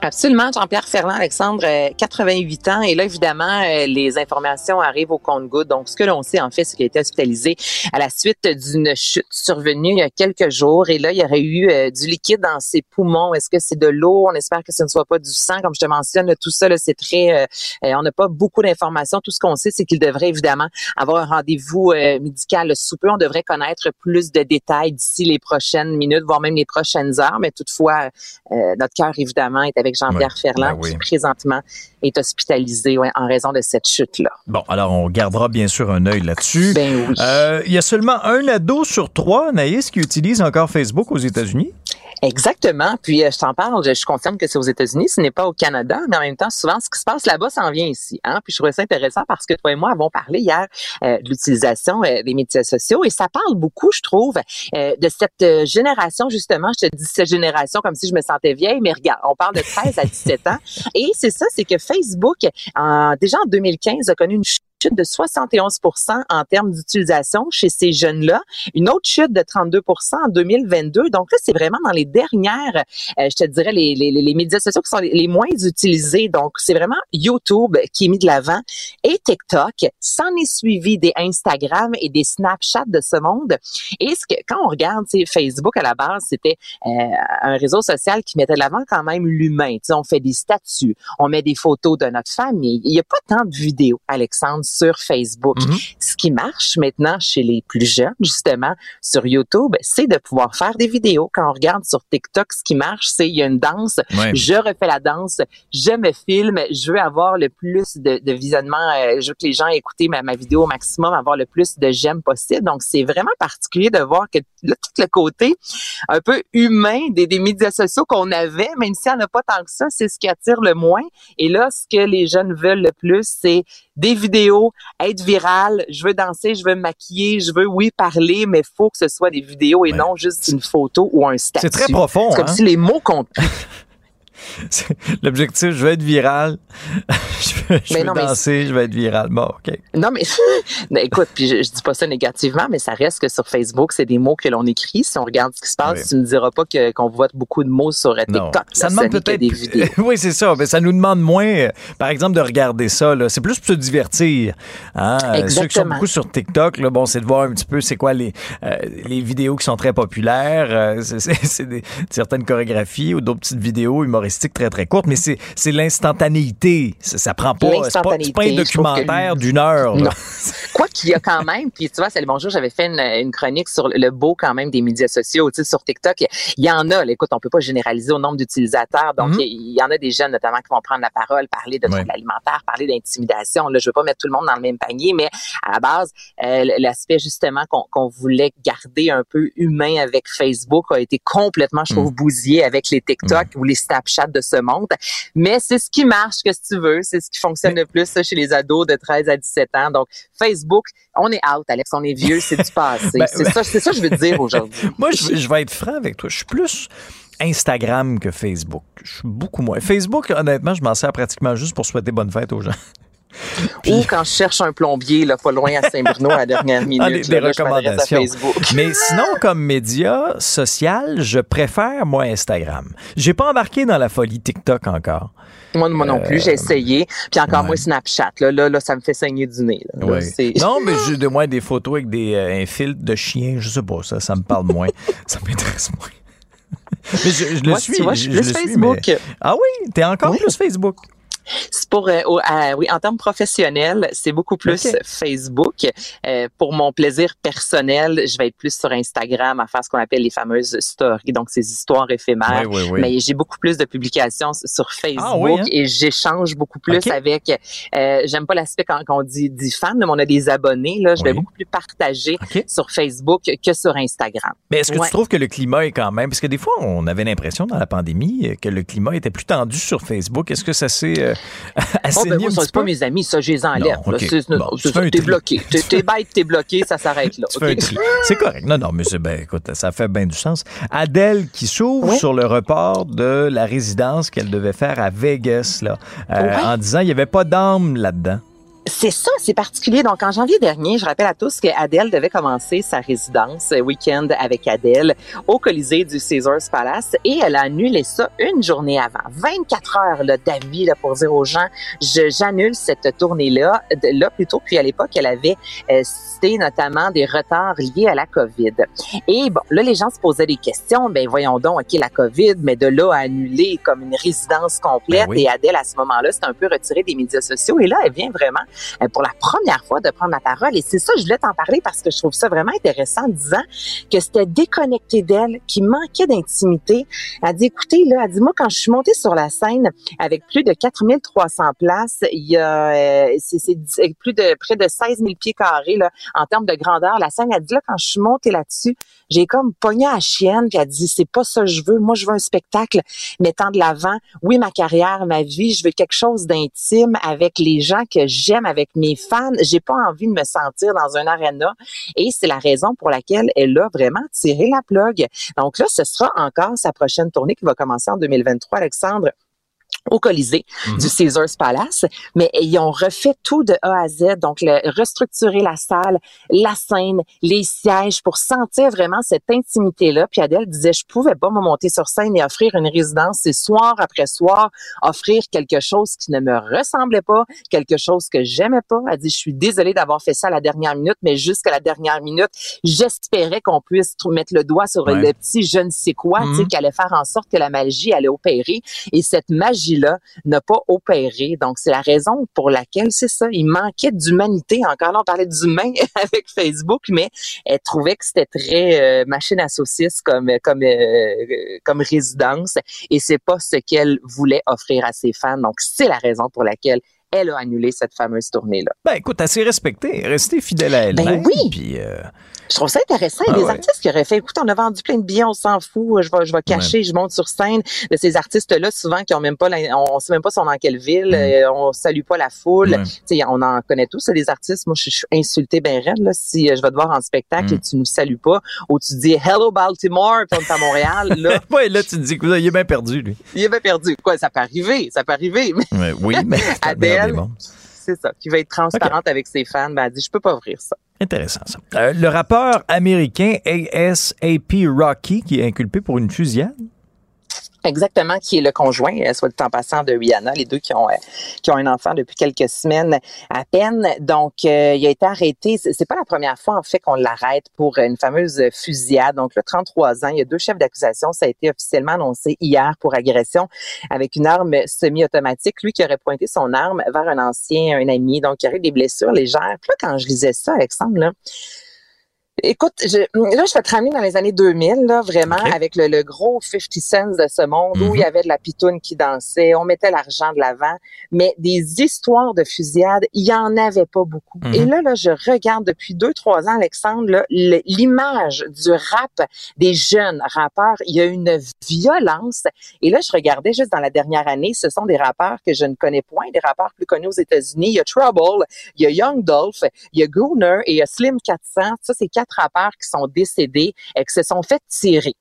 Absolument, Jean-Pierre Ferland, Alexandre, 88 ans. Et là, évidemment, euh, les informations arrivent au compte-gouttes. Donc, ce que l'on sait, en fait, c'est qu'il a été hospitalisé à la suite d'une chute survenue il y a quelques jours. Et là, il y aurait eu euh, du liquide dans ses poumons. Est-ce que c'est de l'eau? On espère que ce ne soit pas du sang. Comme je te mentionne, tout ça, c'est très... Euh, on n'a pas beaucoup d'informations. Tout ce qu'on sait, c'est qu'il devrait évidemment avoir un rendez-vous médical sous peu. On devrait connaître plus de détails d'ici les prochaines minutes, voire même les prochaines heures. Mais toutefois, notre cœur, évidemment, est avec Jean-Pierre Ferland, ben qui présentement est hospitalisé en raison de cette chute-là. Bon, alors on gardera bien sûr un œil là-dessus. Ben oui. Euh, il y a seulement un ado sur trois, Naïs, qui utilise encore Facebook aux États-Unis. Exactement. Puis euh, je t'en parle, je, je confirme que c'est aux États-Unis, ce n'est pas au Canada, mais en même temps, souvent, ce qui se passe là-bas s'en vient ici. Hein? Puis je trouvais ça intéressant parce que toi et moi avons parlé hier euh, de l'utilisation euh, des médias sociaux et ça parle beaucoup, je trouve, euh, de cette génération, justement. Je te dis cette génération comme si je me sentais vieille, mais regarde, on parle de 13 à 17 ans. Et c'est ça, c'est que Facebook, déjà en 2015, a connu une chute de 71 en termes d'utilisation chez ces jeunes-là, une autre chute de 32 en 2022. Donc là, c'est vraiment dans les dernières, euh, je te dirais, les, médias sociaux qui sont les, moins utilisés. Donc, c'est vraiment YouTube qui est mis de l'avant et TikTok. S'en est suivi des Instagram et des Snapchat de ce monde. Et ce que, quand on regarde, Facebook à la base, c'était euh, un réseau social qui mettait de l'avant quand même l'humain. On fait des statuts, on met des photos de notre famille. Il n'y a pas tant de vidéos, Alexandre, sur Facebook. Mm-hmm. Ce qui marche maintenant chez les plus jeunes, justement, sur YouTube, c'est de pouvoir faire des vidéos. Quand on regarde sur TikTok, ce qui marche, c'est il y a une danse, Ouais. je refais la danse, je me filme, je veux avoir le plus de, de visionnement, euh, je veux que les gens écoutent ma, ma vidéo au maximum, avoir le plus de j'aime possible. Donc, c'est vraiment particulier de voir que là, tout le côté un peu humain des, des médias sociaux qu'on avait, même s'il n'y en a pas tant que ça, c'est ce qui attire le moins. Et là, ce que les jeunes veulent le plus, c'est des vidéos, être viral, je veux danser, je veux me maquiller, je veux, oui, parler, mais faut que ce soit des vidéos et non juste une photo ou un statut. C'est très profond, C'est comme hein? si les mots comptent. <laughs> <laughs> L'objectif, je veux être viral. <laughs> je veux, je veux non, mais danser, je veux être viral. Bon, OK. Non, mais mais <laughs> écoute, puis je, je dis pas ça négativement, mais ça reste que sur Facebook, c'est des mots que l'on écrit. Si on regarde ce qui se passe, Oui. tu me diras pas que qu'on voit beaucoup de mots sur euh, Non. TikTok. Ça là, demande peut-être. oui, c'est ça. Mais ça nous demande moins, euh, par exemple, de regarder ça. là. C'est plus pour se divertir. Hein? Euh, Ceux qui sont beaucoup sur TikTok, là, bon, c'est de voir un petit peu c'est quoi les, euh, les vidéos qui sont très populaires. Euh, c'est- c'est c'est des- certaines chorégraphies ou d'autres petites vidéos humoristiques très, très courtes. Mais c'est c'est l'instantanéité. Ça, ça prend pas. C'est pas, un documentaire d'une heure. Non. <laughs> Quoi qu'il y a quand même, puis tu vois, c'est le bonjour, j'avais fait une, une chronique sur le beau quand même des médias sociaux, tu sais, sur TikTok. Il y en a, là, écoute, on peut pas généraliser au nombre d'utilisateurs. Donc, Mhm. il y en a des jeunes notamment qui vont prendre la parole, parler de troubles alimentaires, parler d'intimidation. Là, je veux pas mettre tout le monde dans le même panier, mais à la base, euh, l'aspect justement qu'on voulait garder un peu humain avec Facebook a été complètement, je trouve, Mm. bousillé avec les TikTok ou les Snapchat de ce monde. Mais c'est ce qui marche, que si tu veux, c'est ce qui fonctionne le plus chez les ados de 13 à 17 ans. Donc, Facebook, on est out, Alex, on est vieux, c'est du passé. <laughs> Ben, c'est ben- ça, c'est ça que je veux te dire <laughs> aujourd'hui. Moi, je, je vais être franc avec toi. Je suis plus Instagram que Facebook. Je suis beaucoup moins. Facebook, honnêtement, je m'en sers pratiquement juste pour souhaiter bonne fête aux gens. Ou quand je cherche un plombier, là, pas loin à Saint-Bruno à la dernière <laughs> minute, Ah, des, là, des là, je m'adresse à recommandations. Facebook. <laughs> Mais sinon, comme média social, je préfère, moi, Instagram. J'ai pas embarqué dans la folie TikTok encore. Moi, moi non plus, j'ai essayé. Puis encore Euh, ouais. moins Snapchat. Là, là, là, ça me fait saigner du nez. là. Ouais. <laughs> Non, mais j'ai de moins des photos avec des, euh, un filtre de chien. Je sais pas, ça, ça me parle moins. ça m'intéresse moins. mais je, je le Moi, suis. vois, je suis le suis, Facebook. mais- Ah oui, t'es encore Oui. plus Facebook. C'est pour, euh, au- à- oui, en termes professionnels, c'est beaucoup plus Ok. Facebook. Euh, pour mon plaisir personnel, je vais être plus sur Instagram à faire ce qu'on appelle les fameuses stories, donc ces histoires éphémères. Oui, oui, oui. Mais j'ai beaucoup plus de publications sur Facebook Ah oui, hein? et j'échange beaucoup plus avec. Euh, J'aime pas l'aspect quand, quand on dit, dit fan, mais on a des abonnés. Là, je vais beaucoup plus partager sur Facebook que sur Instagram. Mais est-ce que Ouais. tu trouves que le climat est quand même... Parce que des fois, on avait l'impression dans la pandémie euh, que le climat était plus tendu sur Facebook. Est-ce que ça s'est euh, <laughs> Oh, assaini ben moi, un ça, petit c'est pas peu? mes amis, ça, je les enlève. Non, là. ok. C'est- Bon, non, tu c'est fais ça, un T'es bloqué. T'es t'es bête, t'es bloqué, ça s'arrête là. <laughs> C'est correct. Non, non, mais c'est ben, écoute, ça fait bien du sens. Adèle qui s'ouvre Oui. sur le report de la résidence qu'elle devait faire à Vegas, là, euh, en disant il n'y avait pas d'âme là-dedans. C'est ça, c'est particulier. Donc, en janvier dernier, je rappelle à tous que Adèle devait commencer sa résidence euh, week-end avec Adèle au Colisée du Caesars Palace et elle a annulé ça une journée avant. 24 heures là, d'avis là, pour dire aux gens, je- j'annule cette tournée-là. de- Là, plutôt, puis à l'époque, elle avait euh, cité notamment des retards liés à la COVID. Et bon, là, les gens se posaient des questions. Ben, voyons donc, OK, la COVID, mais de là à annuler comme une résidence complète. Ben oui. Et Adèle, à ce moment-là, c'est un peu retirée des médias sociaux. Et là, elle vient vraiment pour la première fois de prendre la parole. Et c'est ça, je voulais t'en parler parce que je trouve ça vraiment intéressant disant que c'était déconnecté d'elle, qui manquait d'intimité. Elle dit, écoutez, là, elle dit, moi, quand je suis montée sur la scène avec plus de 4300 places, il y a, euh, c'est, dix- plus de, près de 16 000 pieds carrés, là, en termes de grandeur. La scène, elle dit, là, quand je suis montée là-dessus, j'ai comme pogné à chienne, puis elle dit, c'est pas ça que je veux. Moi, je veux un spectacle mettant de l'avant, oui, ma carrière, ma vie, je veux quelque chose d'intime avec les gens que j'aime, avec mes fans. J'ai pas envie de me sentir dans un aréna et c'est la raison pour laquelle elle a vraiment tiré la plug. Donc là, ce sera encore sa prochaine tournée qui va commencer en 2023, Alexandre au Colisée du Caesars Palace, mais ils ont refait tout de A à Z, donc le, restructurer la salle, la scène, les sièges pour sentir vraiment cette intimité-là. Puis Adèle disait, je pouvais pas me monter sur scène et offrir une résidence, c'est soir après soir, offrir quelque chose qui ne me ressemblait pas, quelque chose que j'aimais pas. Elle dit, je suis désolée d'avoir fait ça à la dernière minute, mais jusqu'à la dernière minute, j'espérais qu'on puisse tr- mettre le doigt sur Ouais. le petit je ne sais quoi, tu sais, Mhm. qui allait faire en sorte que la magie allait opérer. Et cette n'a pas opéré. Donc, c'est la raison pour laquelle c'est ça. Il manquait d'humanité. Encore là, on parlait d'humain <laughs> avec Facebook, mais elle trouvait que c'était très euh, machine à saucisse comme comme euh, comme résidence. Et c'est pas ce qu'elle voulait offrir à ses fans. Donc, c'est la raison pour laquelle elle a annulé cette fameuse tournée-là. Ben écoute, assez respecté, restée fidèle à elle-même. Ben oui. Puis, euh, Je trouve ça intéressant. Il y a Ah des ouais. artistes qui auraient fait, écoute, on a vendu plein de billets, on s'en fout, je vais, je vais cacher, je monte sur scène. De ces artistes-là, souvent, qui ont même pas, la- on, on sait même pas sont dans quelle ville, euh, on salue pas la foule. Mm. On en connaît tous, c'est des artistes. Moi, je, suis insultée ben raide, là, si euh, je vais te voir en spectacle Mm. et tu nous salues pas, ou tu dis Hello Baltimore, puis on est à Montréal, là, <laughs> ouais, là, tu te dis il est bien perdu, lui. il est bien perdu. Quoi, ça peut arriver, ça peut arriver, mais oui, mais <laughs> Adèle, c'est ça, qui va être transparente avec ses fans, ben, elle dit, je peux pas ouvrir ça. Intéressant. Euh, le rappeur américain ASAP Rocky, qui est inculpé pour une fusillade? Exactement, qui est le conjoint, euh, soit le temps passant de Rihanna, les deux qui ont euh, qui ont un enfant depuis quelques semaines à peine. Donc, euh, il a été arrêté. C'est pas la première fois en fait qu'on l'arrête pour une fameuse fusillade. Donc, le 33 ans, il y a deux chefs d'accusation. Ça a été officiellement annoncé hier pour agression avec une arme semi-automatique. Lui qui aurait pointé son arme vers un ancien, un ami. Donc, il y aurait des blessures légères. Puis là, quand je lisais ça, Alexandre, là, Écoute, je, là, je vais te ramener dans les années 2000, là, vraiment, avec le, le gros 50 cents de ce monde où Mhm. il y avait de la pitoune qui dansait, on mettait l'argent de l'avant, mais des histoires de fusillades, il y en avait pas beaucoup. Mhm. Et là, là, je regarde depuis deux, trois ans, Alexandre, l'image du rap des jeunes rappeurs, il y a une violence. Et là, je regardais juste dans la dernière année, ce sont des rappeurs que je ne connais point, des rappeurs plus connus aux États-Unis. Il y a Trouble, il y a Young Dolph, il y a Gooner et il y a Slim 400. Ça, c'est qui sont décédés et qui se sont fait tirer.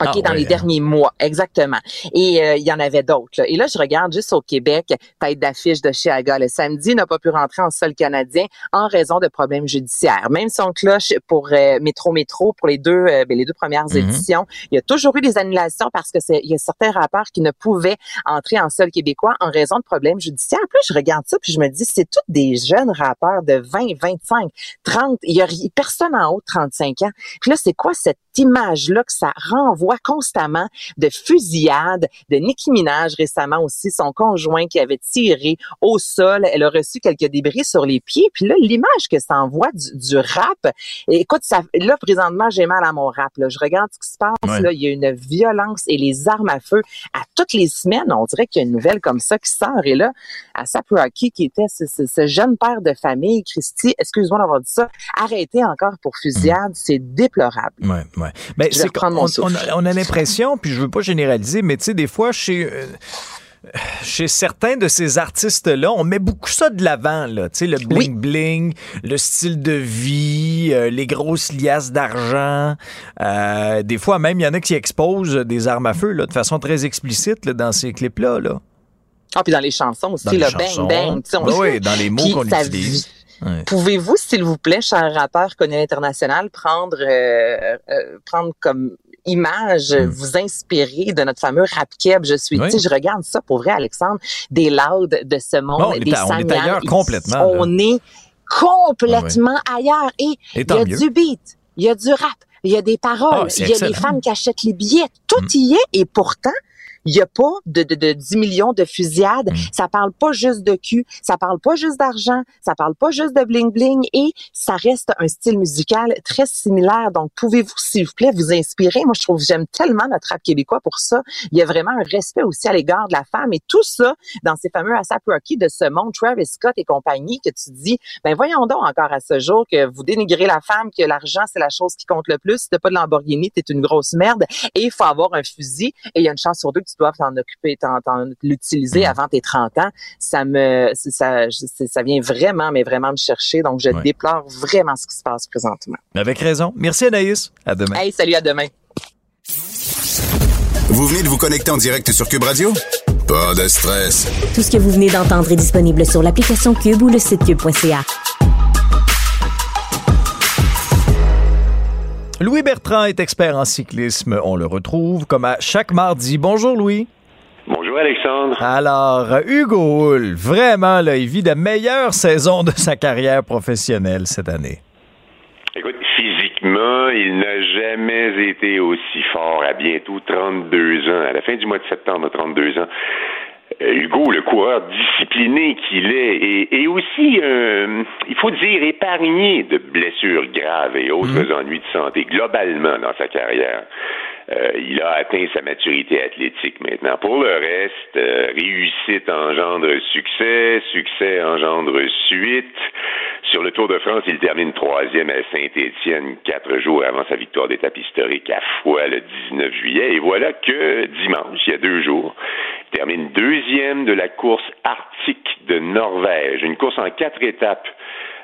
OK, Ah dans ouais, les hein. derniers mois, exactement. Et euh, il y en avait d'autres. Et là, je regarde juste au Québec, tête d'affiche de Chiaga le samedi n'a pas pu rentrer en sol canadien en raison de problèmes judiciaires. Même si on cloche pour euh, Métro Métro pour les deux euh, ben, les deux premières Mhm. éditions, il y a toujours eu des annulations parce que c'est il y a certains rappeurs qui ne pouvaient entrer en sol québécois en raison de problèmes judiciaires. Puis là, je regarde ça puis je me dis c'est tous des jeunes rappeurs de 20, 25, 30, il y a personne en haut de 35 ans. Puis là, c'est quoi cette image-là que ça renvoie constamment de fusillade, de Nicki Minaj récemment aussi, son conjoint qui avait tiré au sol. Elle a reçu quelques débris sur les pieds. Puis là, l'image que ça envoie du, du rap, écoute, ça, là, présentement, j'ai mal à mon rap. Là. Je regarde ce qui se passe. Ouais. Là, il y a une violence et les armes à feu à toutes les semaines. On dirait qu'il y a une nouvelle comme ça qui sort. Et là, à Sapuaki, qui était ce, ce- ce jeune père de famille, Christy, excuse-moi d'avoir dit ça, arrêté encore pour fusillade, c'est déplorable. Ouais, ouais. Ben, Je vais reprendre mon on, souffle. a, on a l'impression, puis je veux pas généraliser, mais tu sais, des fois, chez. euh, chez certains de ces artistes-là, on met beaucoup ça de l'avant, là. Tu sais, le bling-bling, le style de vie, euh, les grosses liasses d'argent. Euh, des fois, même, il y en a qui exposent des armes à feu, là, de façon très explicite, là, dans ces clips-là, là. Ah, puis dans les chansons aussi, Dans les le chansons. bang bang. tu sais, on- Ben oui, dans les mots qu'on utilise. Ouais. Pouvez-vous, s'il vous plaît, cher rappeur connu à l'international, prendre, euh, euh, prendre comme image, euh, vous inspirer de notre fameux rap keb, je suis, Hmm. Oui. je regarde ça pour vrai, Alexandre, des louds de ce monde, on est des à- on est ailleurs complètement, là. On est complètement ailleurs et il y a mieux. du beat, il y a du rap, il y a des paroles, Ah, il y a excellent. des femmes qui achètent les billets, tout y est et pourtant, il n'y a pas de, de, de 10 millions de fusillades. Mm. Ça parle pas juste de cul, ça parle pas juste d'argent, ça parle pas juste de bling-bling et ça reste un style musical très similaire. Donc, pouvez-vous, s'il vous plaît, vous inspirer? Moi, je trouve, j'aime tellement notre rap québécois pour ça. Il y a vraiment un respect aussi à l'égard de la femme et tout ça dans ces fameux ASAP Rocky de ce monde, Travis Scott et compagnie, que tu dis, ben voyons donc encore à ce jour que vous dénigrez la femme, que l'argent, c'est la chose qui compte le plus. Si t'as pas de Lamborghini, t'es une grosse merde et il faut avoir un fusil et il y a une chance sur deux que tu dois t'en occuper, t'en, t'en- l'utiliser avant tes 30 ans. Ça me, ça, ça vient vraiment, mais vraiment me chercher. Donc, je Ouais. déplore vraiment ce qui se passe présentement. Avec raison. Merci, Anaïs. À demain. Hey, salut, à demain. Vous venez de vous connecter en direct sur Cube Radio? Pas de stress. Tout ce que vous venez d'entendre est disponible sur l'application Cube ou le site cube.ca. Louis Bertrand est expert en cyclisme. On le retrouve comme à chaque mardi. Bonjour, Louis. Bonjour Alexandre. Alors, Hugo Hull, vraiment, là, il vit la meilleure saison de sa carrière professionnelle cette année. Écoute, physiquement, il n'a jamais été aussi fort à bientôt 32 ans. À la fin du mois de septembre, à 32 ans. Euh, Hugo, le coureur discipliné qu'il est, et, et aussi, euh, il faut dire, épargné de blessures graves et autres ennuis de santé globalement dans sa carrière. Euh, il a atteint sa maturité athlétique maintenant. Pour le reste, euh, réussite engendre succès, succès engendre suite. Sur le Tour de France, il termine troisième à Saint-Étienne quatre jours avant sa victoire d'étape historique à Foix le 19 juillet. Et voilà que dimanche, il y a deux jours, il termine deuxième de la course arctique de Norvège, une course en quatre étapes.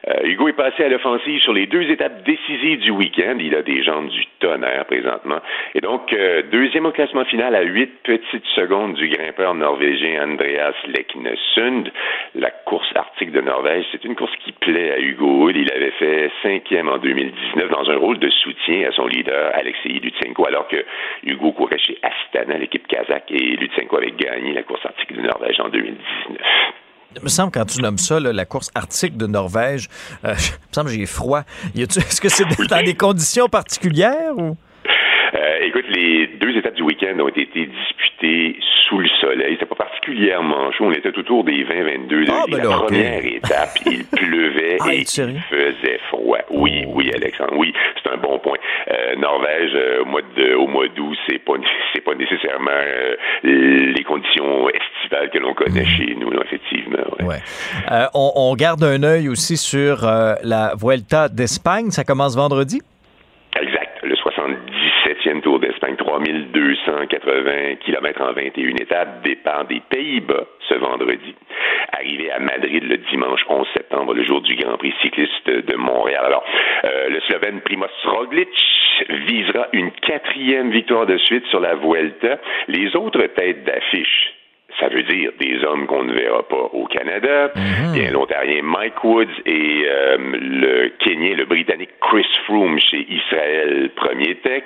Euh, Hugo est passé à l'offensive sur les deux étapes décisives du week-end. Il a des jambes du tonnerre présentement. Et donc, euh, deuxième au classement final à huit petites secondes du grimpeur norvégien Andreas Leknesund. La course arctique de Norvège, c'est une course qui plaît à Hugo Hull. Il avait fait cinquième en 2019 dans un rôle de soutien à son leader Alexei Lutsenko, alors que Hugo courait chez Astana, l'équipe kazakh, et Lutsenko avait gagné la course arctique de Norvège en 2019. Il me semble, quand tu nommes ça, là, la course arctique de Norvège, euh, <laughs> il me semble que j'ai froid. Est-ce que c'est dans des conditions particulières ou? Euh, écoute, les deux étapes du week-end ont été disputées sous le soleil. C'était pas particulièrement chaud. On était autour des 20-22 degrés. Ah, ben La là, première étape, il <laughs> pleuvait Ah, et il faisait froid. Oui, oui, Alexandre. Oui, c'est un bon point. Euh, Norvège, euh, au mois de, au mois d'août, c'est pas, <laughs> c'est pas nécessairement euh, les conditions estivales que l'on connaît chez nous, là, effectivement. ouais. Ouais. On, on garde un œil aussi sur la Vuelta d'Espagne. Ça commence vendredi? Exact. Le 77e Tour d'Espagne, 3280 km en 21 étapes, départ des Pays-Bas ce vendredi. Arrivé à Madrid le dimanche 11 septembre, le jour du Grand Prix cycliste de Montréal. Alors, euh, le Slovène Primoz Roglic visera une quatrième victoire de suite sur la Vuelta. Les autres têtes d'affiche Ça veut dire des hommes qu'on ne verra pas au Canada. Y a l'Ontarien Mike Woods et euh, le Kenyan, le Britannique Chris Froome chez Israël Premier Tech.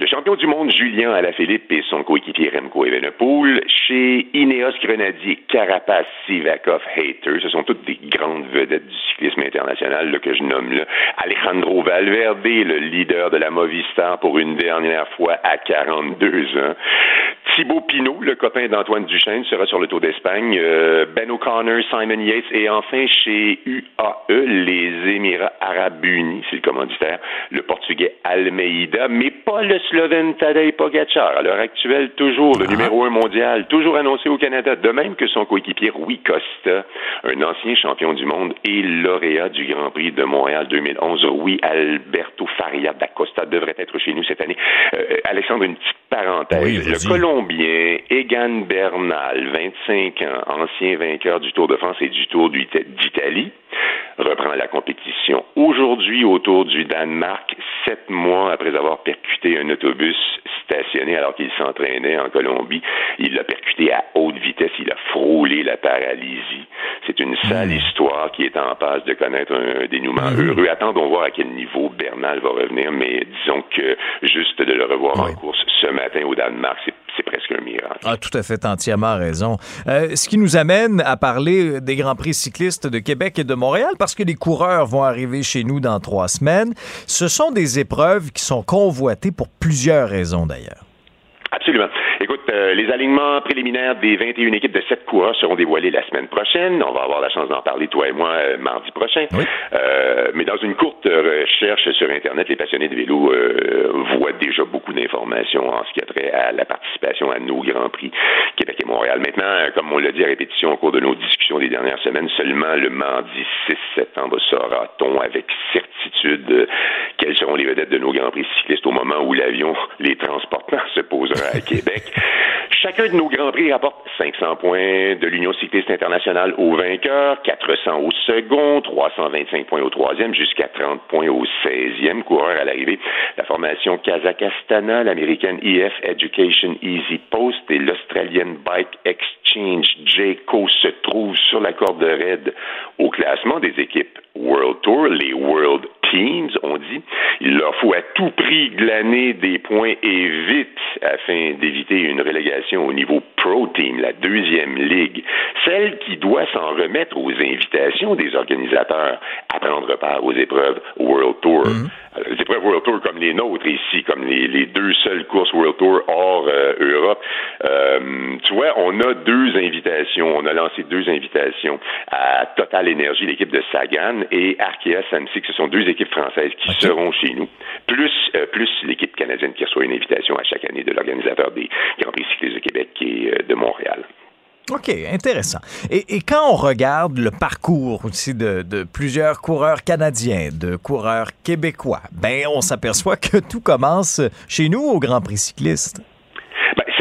Le champion du monde Julien Alaphilippe et son coéquipier Remco Evenepoel, chez Ineos Grenadier, Carapace, Sivakov, Hater, ce sont toutes des grandes vedettes du cyclisme international là, que je nomme là. Alejandro Valverde, le leader de la Movistar pour une dernière fois à 42 ans. Thibaut Pinot, le copain d'Antoine Duchesne, sera sur le Tour d'Espagne. Euh, ben O'Connor, Simon Yates et enfin chez UAE, les Émirats Arabes Unis, c'est le commanditaire, le Portugais Almeida, mais pas le Slovène Tadej Pogacar, à l'heure actuelle toujours le numéro un mondial, toujours annoncé au Canada, de même que son coéquipier Rui Costa, un ancien champion du monde et lauréat du Grand Prix de Montréal 2011. Rui Alberto Faria da Costa devrait être chez nous cette année. Euh, Alexandre, une petite parenthèse. Oui, le. Colombien Egan Bernal, 25 ans, ancien vainqueur du Tour de France et du Tour d'Italie, reprend la compétition aujourd'hui autour du Danemark, sept mois après avoir percuté un autobus stationné alors qu'il s'entraînait en Colombie. Il l'a percuté à haute vitesse, il a frôlé la paralysie. C'est une sale histoire qui est en passe de connaître un dénouement heureux. Attendons voir à quel niveau Bernal va revenir, mais disons que juste de le revoir en course ce matin au Danemark, c'est c'est presque un miracle. Ah, tout à fait, entièrement raison. Euh, ce qui nous amène à parler des Grands Prix cyclistes de Québec et de Montréal, parce que les coureurs vont arriver chez nous dans trois semaines. Ce sont des épreuves qui sont convoitées pour plusieurs raisons, d'ailleurs. Absolument. Euh, les alignements préliminaires des 21 équipes de 7 coureurs seront dévoilés la semaine prochaine. On va avoir la chance d'en parler, toi et moi, euh, mardi prochain. Euh, mais dans une courte recherche sur Internet, les passionnés de vélo voient déjà beaucoup d'informations en ce qui a trait à la participation à nos Grands Prix Québec et Montréal. Maintenant, comme on l'a dit à répétition au cours de nos discussions des dernières semaines, seulement le mardi 6 septembre saura-t-on avec certitude quelles seront les vedettes de nos Grands Prix cyclistes au moment où l'avion les transportant se posera à <laughs> Québec. Chacun de nos Grands Prix rapporte 500 points de l'Union cycliste internationale au vainqueur, 400 au second, 325 points au troisième, jusqu'à 30 points au 16e coureur à l'arrivée. La formation Kazakhstana, l'américaine EF Education Easy Post et l'australienne Bike Exchange JCO se trouvent sur la corde raide au classement des équipes World Tour, les World Teams, on dit. Il leur faut à tout prix glaner des points et vite afin d'éviter une relégation au niveau Pro Team, la deuxième ligue, celle qui doit s'en remettre aux invitations des organisateurs à prendre part aux épreuves World Tour. Alors, les épreuves World Tour comme les nôtres ici, comme les, les deux seules courses World Tour hors euh, Europe. Euh, tu vois, on a deux invitations. On a lancé deux invitations à Total Energy, l'équipe de Sagan, et Arkea Samsic. Ce sont deux équipes françaises qui seront chez nous, plus euh, plus l'équipe canadienne qui reçoit une invitation à chaque année de l'organisateur des Grands Prix cyclistes Québec et euh, de Montréal. OK, intéressant. Et, et quand on regarde le parcours aussi de, de plusieurs coureurs canadiens, de coureurs québécois, ben on s'aperçoit que tout commence chez nous au Grand Prix cycliste.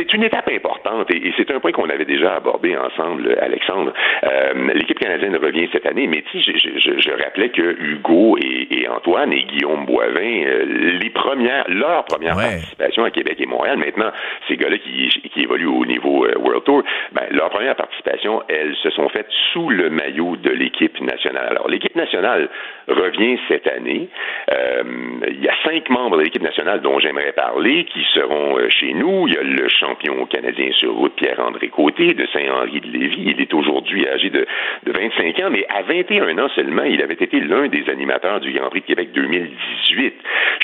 C'est une étape importante et, et c'est un point qu'on avait déjà abordé ensemble, Alexandre. Euh, L'équipe canadienne revient cette année, mais tu je, je, je rappelais que Hugo et, et Antoine et Guillaume Boivin, euh, les premières, leur première participation à Québec et Montréal, maintenant, ces gars-là qui, qui évoluent au niveau euh, World Tour, ben, leur première participation, elles se sont faites sous le maillot de l'équipe nationale. Alors, l'équipe nationale revient cette année. Euh, il y a cinq membres de l'équipe nationale dont j'aimerais parler qui seront euh, chez nous. Il y a le champion canadien sur route, Pierre-André Côté, de Saint-Henri-de-Lévis. Il est aujourd'hui âgé de, de 25 ans, mais à 21 ans seulement, il avait été l'un des animateurs du Grand Prix de Québec 2018.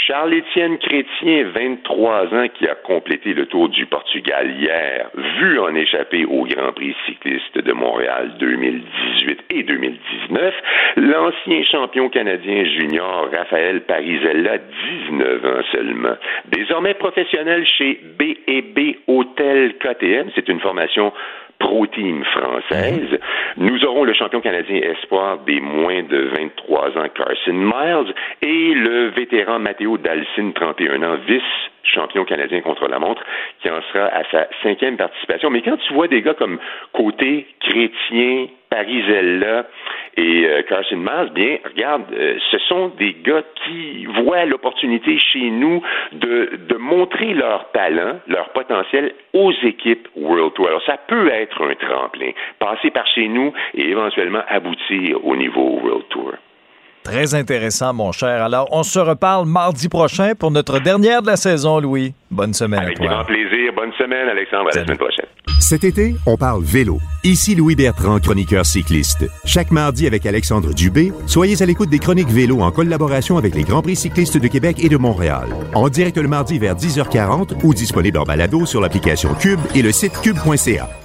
Charles-Étienne Chrétien, 23 ans, qui a complété le tour du Portugal hier, vu en échapper au Grand Prix cycliste de Montréal 2018 et 2019. L'ancien champion canadien junior, Raphaël Parisella, 19 ans seulement. Désormais professionnel chez B&B Hôtel KTM. C'est une formation Pro Team française. Nous aurons le champion canadien espoir des moins de 23 ans, Carson Miles, et le vétéran Matteo Dalcin, 31 ans, vice-champion canadien contre la montre, qui en sera à sa cinquième participation. Mais quand tu vois des gars comme Côté, Chrétien, Parizella et euh, Carson Miles, bien, regarde, euh, ce sont des gars qui voient l'opportunité chez nous de, de montrer leur talent, leur potentiel aux équipes World Tour. Alors, ça peut être un tremplin. Passer par chez nous et éventuellement aboutir au niveau World Tour. Très intéressant, mon cher. Alors, on se reparle mardi prochain pour notre dernière de la saison, Louis. Bonne semaine Avec à toi. grand plaisir. Bonne semaine, Alexandre. À la semaine prochaine. Cet été, on parle vélo. Ici Louis Bertrand, chroniqueur cycliste. Chaque mardi avec Alexandre Dubé, soyez à l'écoute des chroniques vélo en collaboration avec les Grands Prix cyclistes de Québec et de Montréal. En direct le mardi vers 10h40 ou disponible en balado sur l'application Cube et le site cube.ca.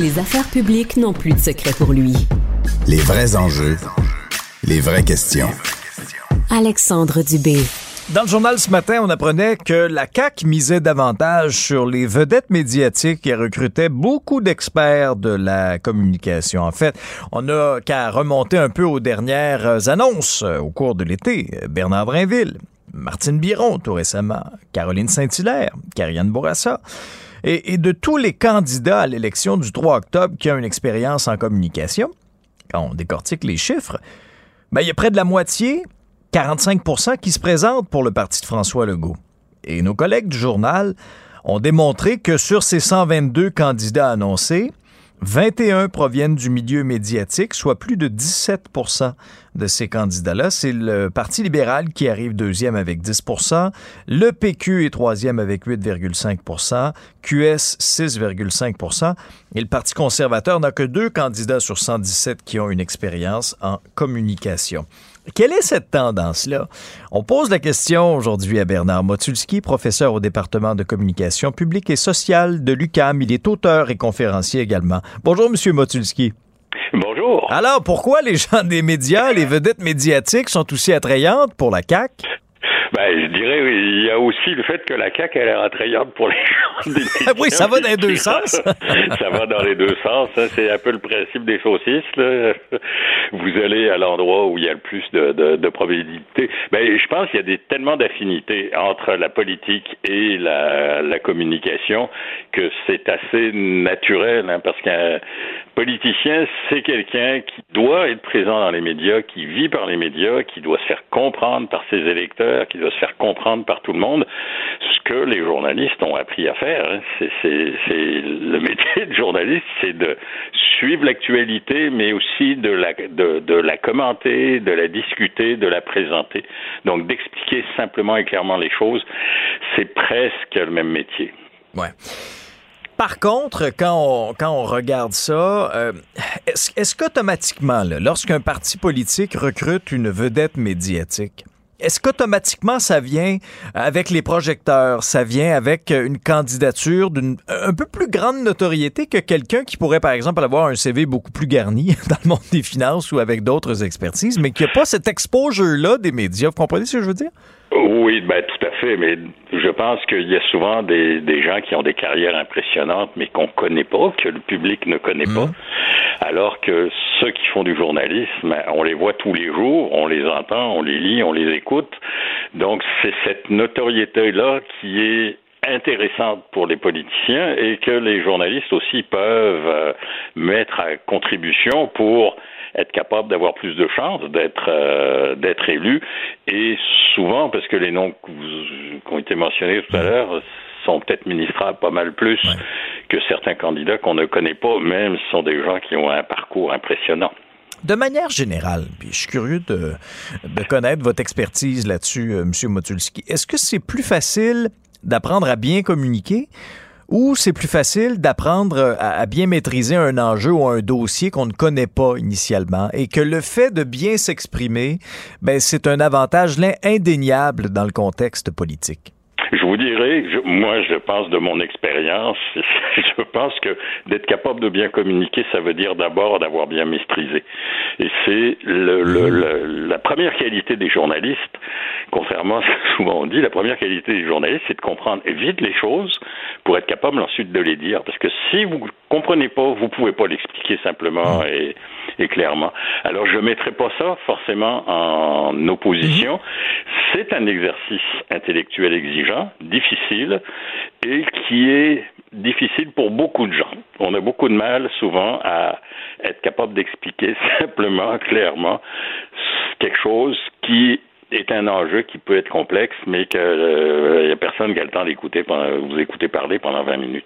Les affaires publiques n'ont plus de secret pour lui. Les vrais enjeux, les vraies questions. Alexandre Dubé. Dans le journal ce matin, on apprenait que la CAQ misait davantage sur les vedettes médiatiques et recrutait beaucoup d'experts de la communication. En fait, on n'a qu'à remonter un peu aux dernières annonces euh, au cours de l'été. Bernard Brinville, Martine Biron tout récemment, Caroline Saint-Hilaire, Karianne Bourassa. Et, de tous les candidats à l'élection du 3 octobre qui ont une expérience en communication, quand on décortique les chiffres, ben, il y a près de la moitié 45% qui se présentent pour le parti de François Legault. Et nos collègues du journal ont démontré que sur ces 122 candidats annoncés, 21 proviennent du milieu médiatique, soit plus de 17% de ces candidats-là. C'est le Parti libéral qui arrive deuxième avec 10% le PQ est troisième avec 8,5% QS 6,5% et le Parti conservateur n'a que deux candidats sur 117 qui ont une expérience en communication. Quelle est cette tendance-là? On pose la question aujourd'hui à Bernard Motulski, professeur au département de communication publique et sociale de l'UCAM. Il est auteur et conférencier également. Bonjour, Monsieur Motulski. Bonjour. Alors, pourquoi les gens des médias, les vedettes médiatiques sont aussi attrayantes pour la CAQ? Ben, je dirais, il y a aussi le fait que la CAQ, elle est attrayante pour les gens <laughs> médias. oui, ça va dans les deux <laughs> sens. ça va dans les deux sens. hein. C'est un peu le principe des saucisses. Là. Vous allez à l'endroit où il y a le plus de, de, de probabilité. Ben, je pense qu'il y a des, tellement d'affinités entre la politique et la, la communication que c'est assez naturel, hein, parce qu'un politicien, c'est quelqu'un qui doit être présent dans les médias, qui vit par les médias, qui doit se faire comprendre par ses électeurs, qui doit se faire comprendre par tout le monde. Ce que les journalistes ont appris à faire, hein. c'est, le <laughs> métier de journaliste, c'est de suivre l'actualité, mais aussi de la, de la commenter, de la discuter, de la présenter. Donc d'expliquer simplement et clairement les choses, c'est presque le même métier. Ouais. Par contre, quand on, quand on regarde ça, euh, est-ce, qu'automatiquement, lorsqu'un parti politique recrute une vedette médiatique, est-ce qu'automatiquement ça vient avec les projecteurs, ça vient avec une candidature d'une un peu plus grande notoriété que quelqu'un qui pourrait par exemple avoir un CV beaucoup plus garni <laughs> dans le monde des finances ou avec d'autres expertises, mais qui n'a pas cet exposure-là des médias? Vous comprenez ce que je veux dire? Oui, ben tout à fait, mais je pense qu'il y a souvent des, des gens qui ont des carrières impressionnantes, mais qu'on connaît pas, que le public ne connaît pas, alors que ceux qui font du journalisme, on les voit tous les jours, on les entend, on les lit, on les écoute. Donc c'est cette notoriété-là qui est intéressante pour les politiciens et que les journalistes aussi peuvent euh, mettre à contribution pour être capable d'avoir plus de chances d'être euh, d'être élu et souvent parce que les noms qui ont été mentionnés tout à l'heure sont peut-être ministrables pas mal plus que certains candidats qu'on ne connaît pas, même ce sont des gens qui ont un parcours impressionnant. De manière générale, puis je suis curieux de, de connaître votre expertise là-dessus, euh, M. Motulski, est-ce que c'est plus facile d'apprendre à bien communiquer ou c'est plus facile d'apprendre euh, à, à bien maîtriser un enjeu ou un dossier qu'on ne connaît pas initialement et que le fait de bien s'exprimer, ben, c'est un avantage indéniable dans le contexte politique? Je vous dirais, je, moi, je pense de mon expérience, <laughs> je pense que d'être capable de bien communiquer, ça veut dire d'abord d'avoir bien maîtrisé. Et c'est le, le, le, la première qualité des journalistes, contrairement à ce que souvent on dit, la première qualité des journalistes, c'est de comprendre vite les choses pour être capable ensuite de les dire. Parce que si vous comprenez pas, vous pouvez pas l'expliquer simplement et, <laughs> et, clairement. Alors je mettrai pas ça forcément en opposition. C'est un exercice intellectuel exigeant, difficile et qui est difficile pour beaucoup de gens. On a beaucoup de mal souvent à être capable d'expliquer <laughs> simplement, clairement, quelque chose qui est un enjeu qui peut être complexe, mais qu'il n'y euh, a personne qui a le temps d'écouter vous écouter parler pendant 20 minutes.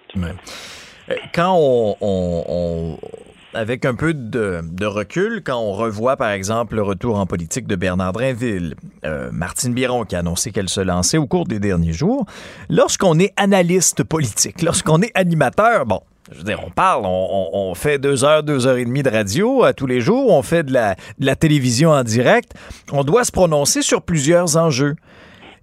Euh, quand on, on, on, avec un peu de, recul, quand on revoit par exemple le retour en politique de Bernard Drinville, euh, Martine Biron qui a annoncé qu'elle se lançait au cours des derniers jours, lorsqu'on est analyste politique, lorsqu'on est animateur, bon, je veux dire, on parle, on, fait deux heures, deux heures et demie de radio à tous les jours, on fait de la, de la télévision en direct, on doit se prononcer sur plusieurs enjeux.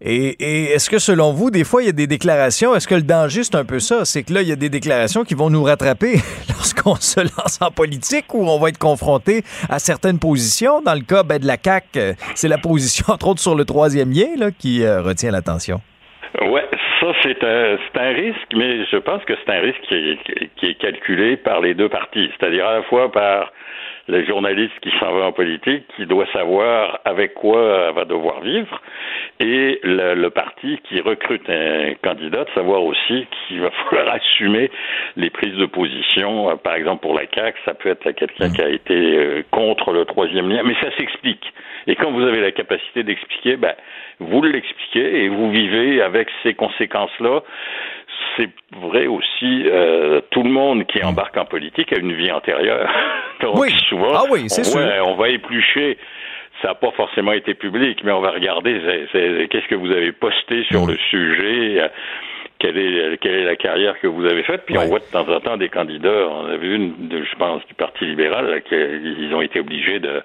Et, est-ce que selon vous, des fois, il y a des déclarations, est-ce que le danger, c'est un peu ça? C'est que là, il y a des déclarations qui vont nous rattraper <laughs> lorsqu'on se lance en politique ou on va être confronté à certaines positions. Dans le cas ben, de la CAQ, euh, c'est la position, entre autres, sur le troisième lien là, qui euh, retient l'attention. Ouais, ça c'est un, risque, mais je pense que c'est un risque qui est, qui est calculé par les deux parties, c'est-à-dire à la fois par le journaliste qui s'en va en politique, qui doit savoir avec quoi va devoir vivre, et le, le, parti qui recrute un candidat, de savoir aussi qu'il va <laughs> falloir assumer les prises de position. Par exemple, pour la CAQ, ça peut être quelqu'un qui a été euh, contre le troisième lien, mais ça s'explique. Et quand vous avez la capacité d'expliquer, ben, vous l'expliquez et vous vivez avec ces conséquences-là c'est vrai aussi, euh, tout le monde qui embarque en politique a une vie antérieure. <laughs> Donc, oui. souvent, ah oui, c'est sûr. on va éplucher ça n'a pas forcément été public, mais on va regarder qu'est-ce que vous avez posté sur le sujet, quelle est, quelle est la carrière que vous avez faite. Puis on voit de temps en temps des candidats. On a vu une, de, je pense, du Parti libéral, qu'ils ont été obligés de,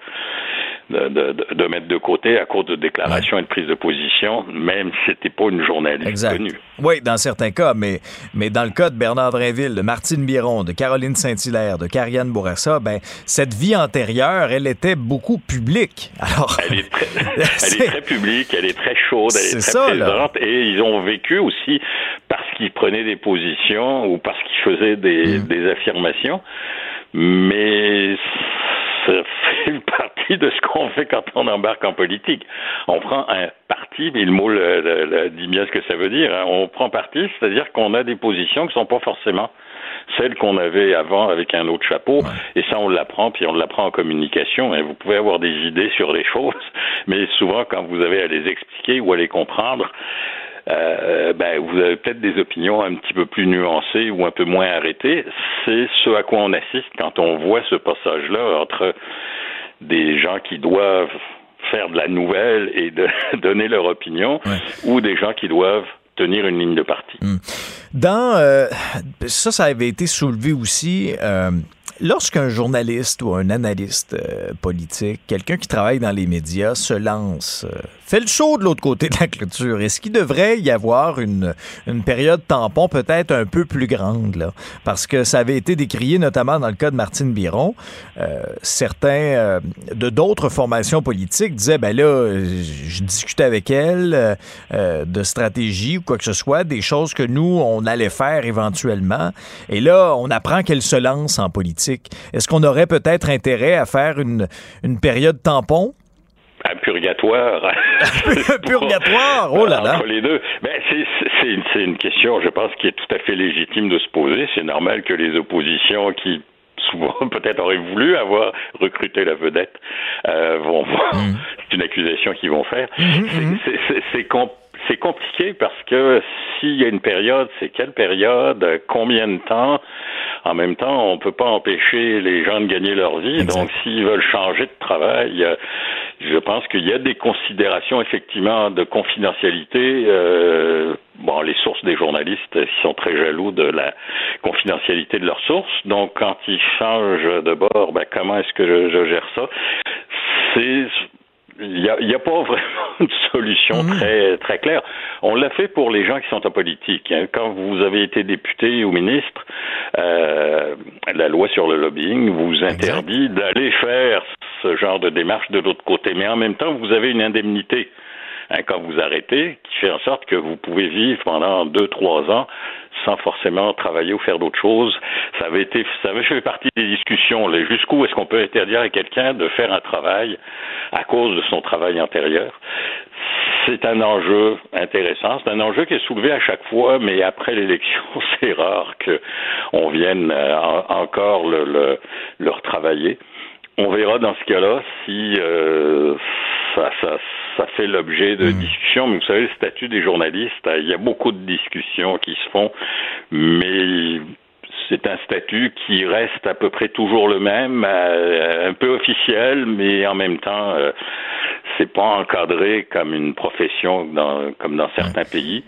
de, de, de, mettre de côté à cause de déclarations et de prises de position, même si c'était pas une journaliste exact. connue. Oui, dans certains cas, mais, mais dans le cas de Bernard Drinville, de Martine Biron, de Caroline Saint-Hilaire, de Carianne Bourassa, ben, cette vie antérieure, elle était beaucoup publique. Alors, elle est très, <laughs> elle est très publique, elle est très chaude, elle est, très ça, présente, et ils ont vécu aussi parce qu'ils prenaient des positions ou parce qu'ils faisaient des, Mm. des affirmations, mais ça fait partie de ce qu'on fait quand on embarque en politique. On prend un parti, mais le mot le, le, le dit bien ce que ça veut dire. Hein. On prend parti, c'est-à-dire qu'on a des positions qui sont pas forcément celles qu'on avait avant avec un autre chapeau. Et ça, on l'apprend, puis on l'apprend en communication. Et vous pouvez avoir des idées sur des <laughs> choses, mais souvent, quand vous avez à les expliquer ou à les comprendre, euh, ben, vous avez peut-être des opinions un petit peu plus nuancées ou un peu moins arrêtées. C'est ce à quoi on assiste quand on voit ce passage-là entre des gens qui doivent faire de la nouvelle et de <laughs> donner leur opinion ouais. ou des gens qui doivent tenir une ligne de parti. Dans euh, ça, ça avait été soulevé aussi. Euh, Lorsqu'un journaliste ou un analyste euh, politique, quelqu'un qui travaille dans les médias, se lance, euh, fait le show de l'autre côté de la clôture, est-ce qu'il devrait y avoir une, une période tampon peut-être un peu plus grande? Là? Parce que ça avait été décrié notamment dans le cas de Martine Biron. Euh, certains de d'autres formations politiques disaient, ben là, je discutais avec elle euh, de stratégie ou quoi que ce soit, des choses que nous, on allait faire éventuellement. Et là, on apprend qu'elle se lance en politique. Est-ce qu'on aurait peut-être intérêt à faire une, une période tampon? Un purgatoire. <laughs> un purgatoire, oh là là. Entre les deux. Ben, c'est une, une question, je pense, qui est tout à fait légitime de se poser. C'est normal que les oppositions qui souvent <laughs> peut-être auraient voulu avoir recruté la vedette euh, vont mm. <laughs> c'est une accusation qu'ils vont faire. Mm -hmm. C'est com c'est compliqué parce que s'il y a une période, c'est quelle période, combien de temps? En même temps, on peut pas empêcher les gens de gagner leur vie. Exact. Donc, s'ils veulent changer de travail, je pense qu'il y a des considérations effectivement de confidentialité. Euh, bon, les sources des journalistes sont très jaloux de la confidentialité de leurs sources. Donc, quand ils changent de bord, ben, comment est-ce que je, je gère ça? C'est il n'y a, y a, pas <laughs> vraiment une solution très très claire. On l'a fait pour les gens qui sont en politique. hein. Quand vous avez été député ou ministre, euh, la loi sur le lobbying vous interdit d'aller faire ce genre de démarche de l'autre côté. Mais en même temps, vous avez une indemnité hein, quand vous arrêtez, qui fait en sorte que vous pouvez vivre pendant deux, trois ans sans forcément travailler ou faire d'autres choses. Ça avait été, ça avait fait partie des discussions. Jusqu'où est-ce qu'on peut interdire à quelqu'un de faire un travail à cause de son travail antérieur? C'est un enjeu intéressant. C'est un enjeu qui est soulevé à chaque fois, mais après l'élection, <laughs> c'est rare qu'on vienne euh, en- encore le, le, le retravailler. On verra dans ce cas-là si euh, ça, ça, ça fait l'objet de discussions. Mais vous savez, le statut des journalistes, euh, il y a beaucoup de discussions qui se font, mais c'est un statut qui reste à peu près toujours le même, euh, un peu officiel, mais en même temps, euh, c'est pas encadré comme une profession dans, comme dans certains pays.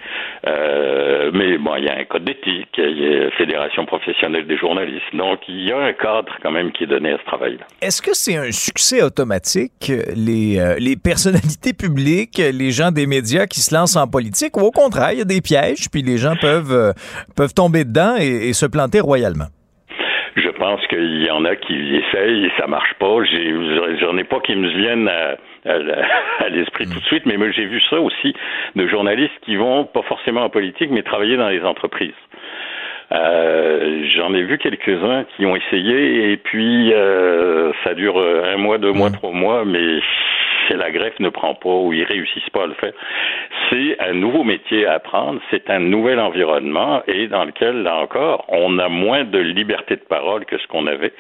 Euh, mais bon, il y a un code d'éthique, il y a la Fédération professionnelle des journalistes, donc il y a un cadre quand même qui est donné à ce travail-là. Est-ce que c'est un succès automatique, les, euh, les personnalités publiques, les gens des médias qui se lancent en politique, ou au contraire, il y a des pièges, puis les gens peuvent, euh, peuvent tomber dedans et, et se planter royalement? Je pense qu'il y en a qui essayent et ça marche pas. J'en ai pas qui me viennent à, à- <laughs> à l'esprit tout de suite, mais j'ai vu ça aussi de journalistes qui vont pas forcément en politique, mais travailler dans les entreprises. Euh, j'en ai vu quelques-uns qui ont essayé et puis euh, ça dure un mois, deux mois, trois mois, mais si la greffe ne prend pas ou ils réussissent pas à le faire, c'est un nouveau métier à apprendre, c'est un nouvel environnement et dans lequel là encore on a moins de liberté de parole que ce qu'on avait.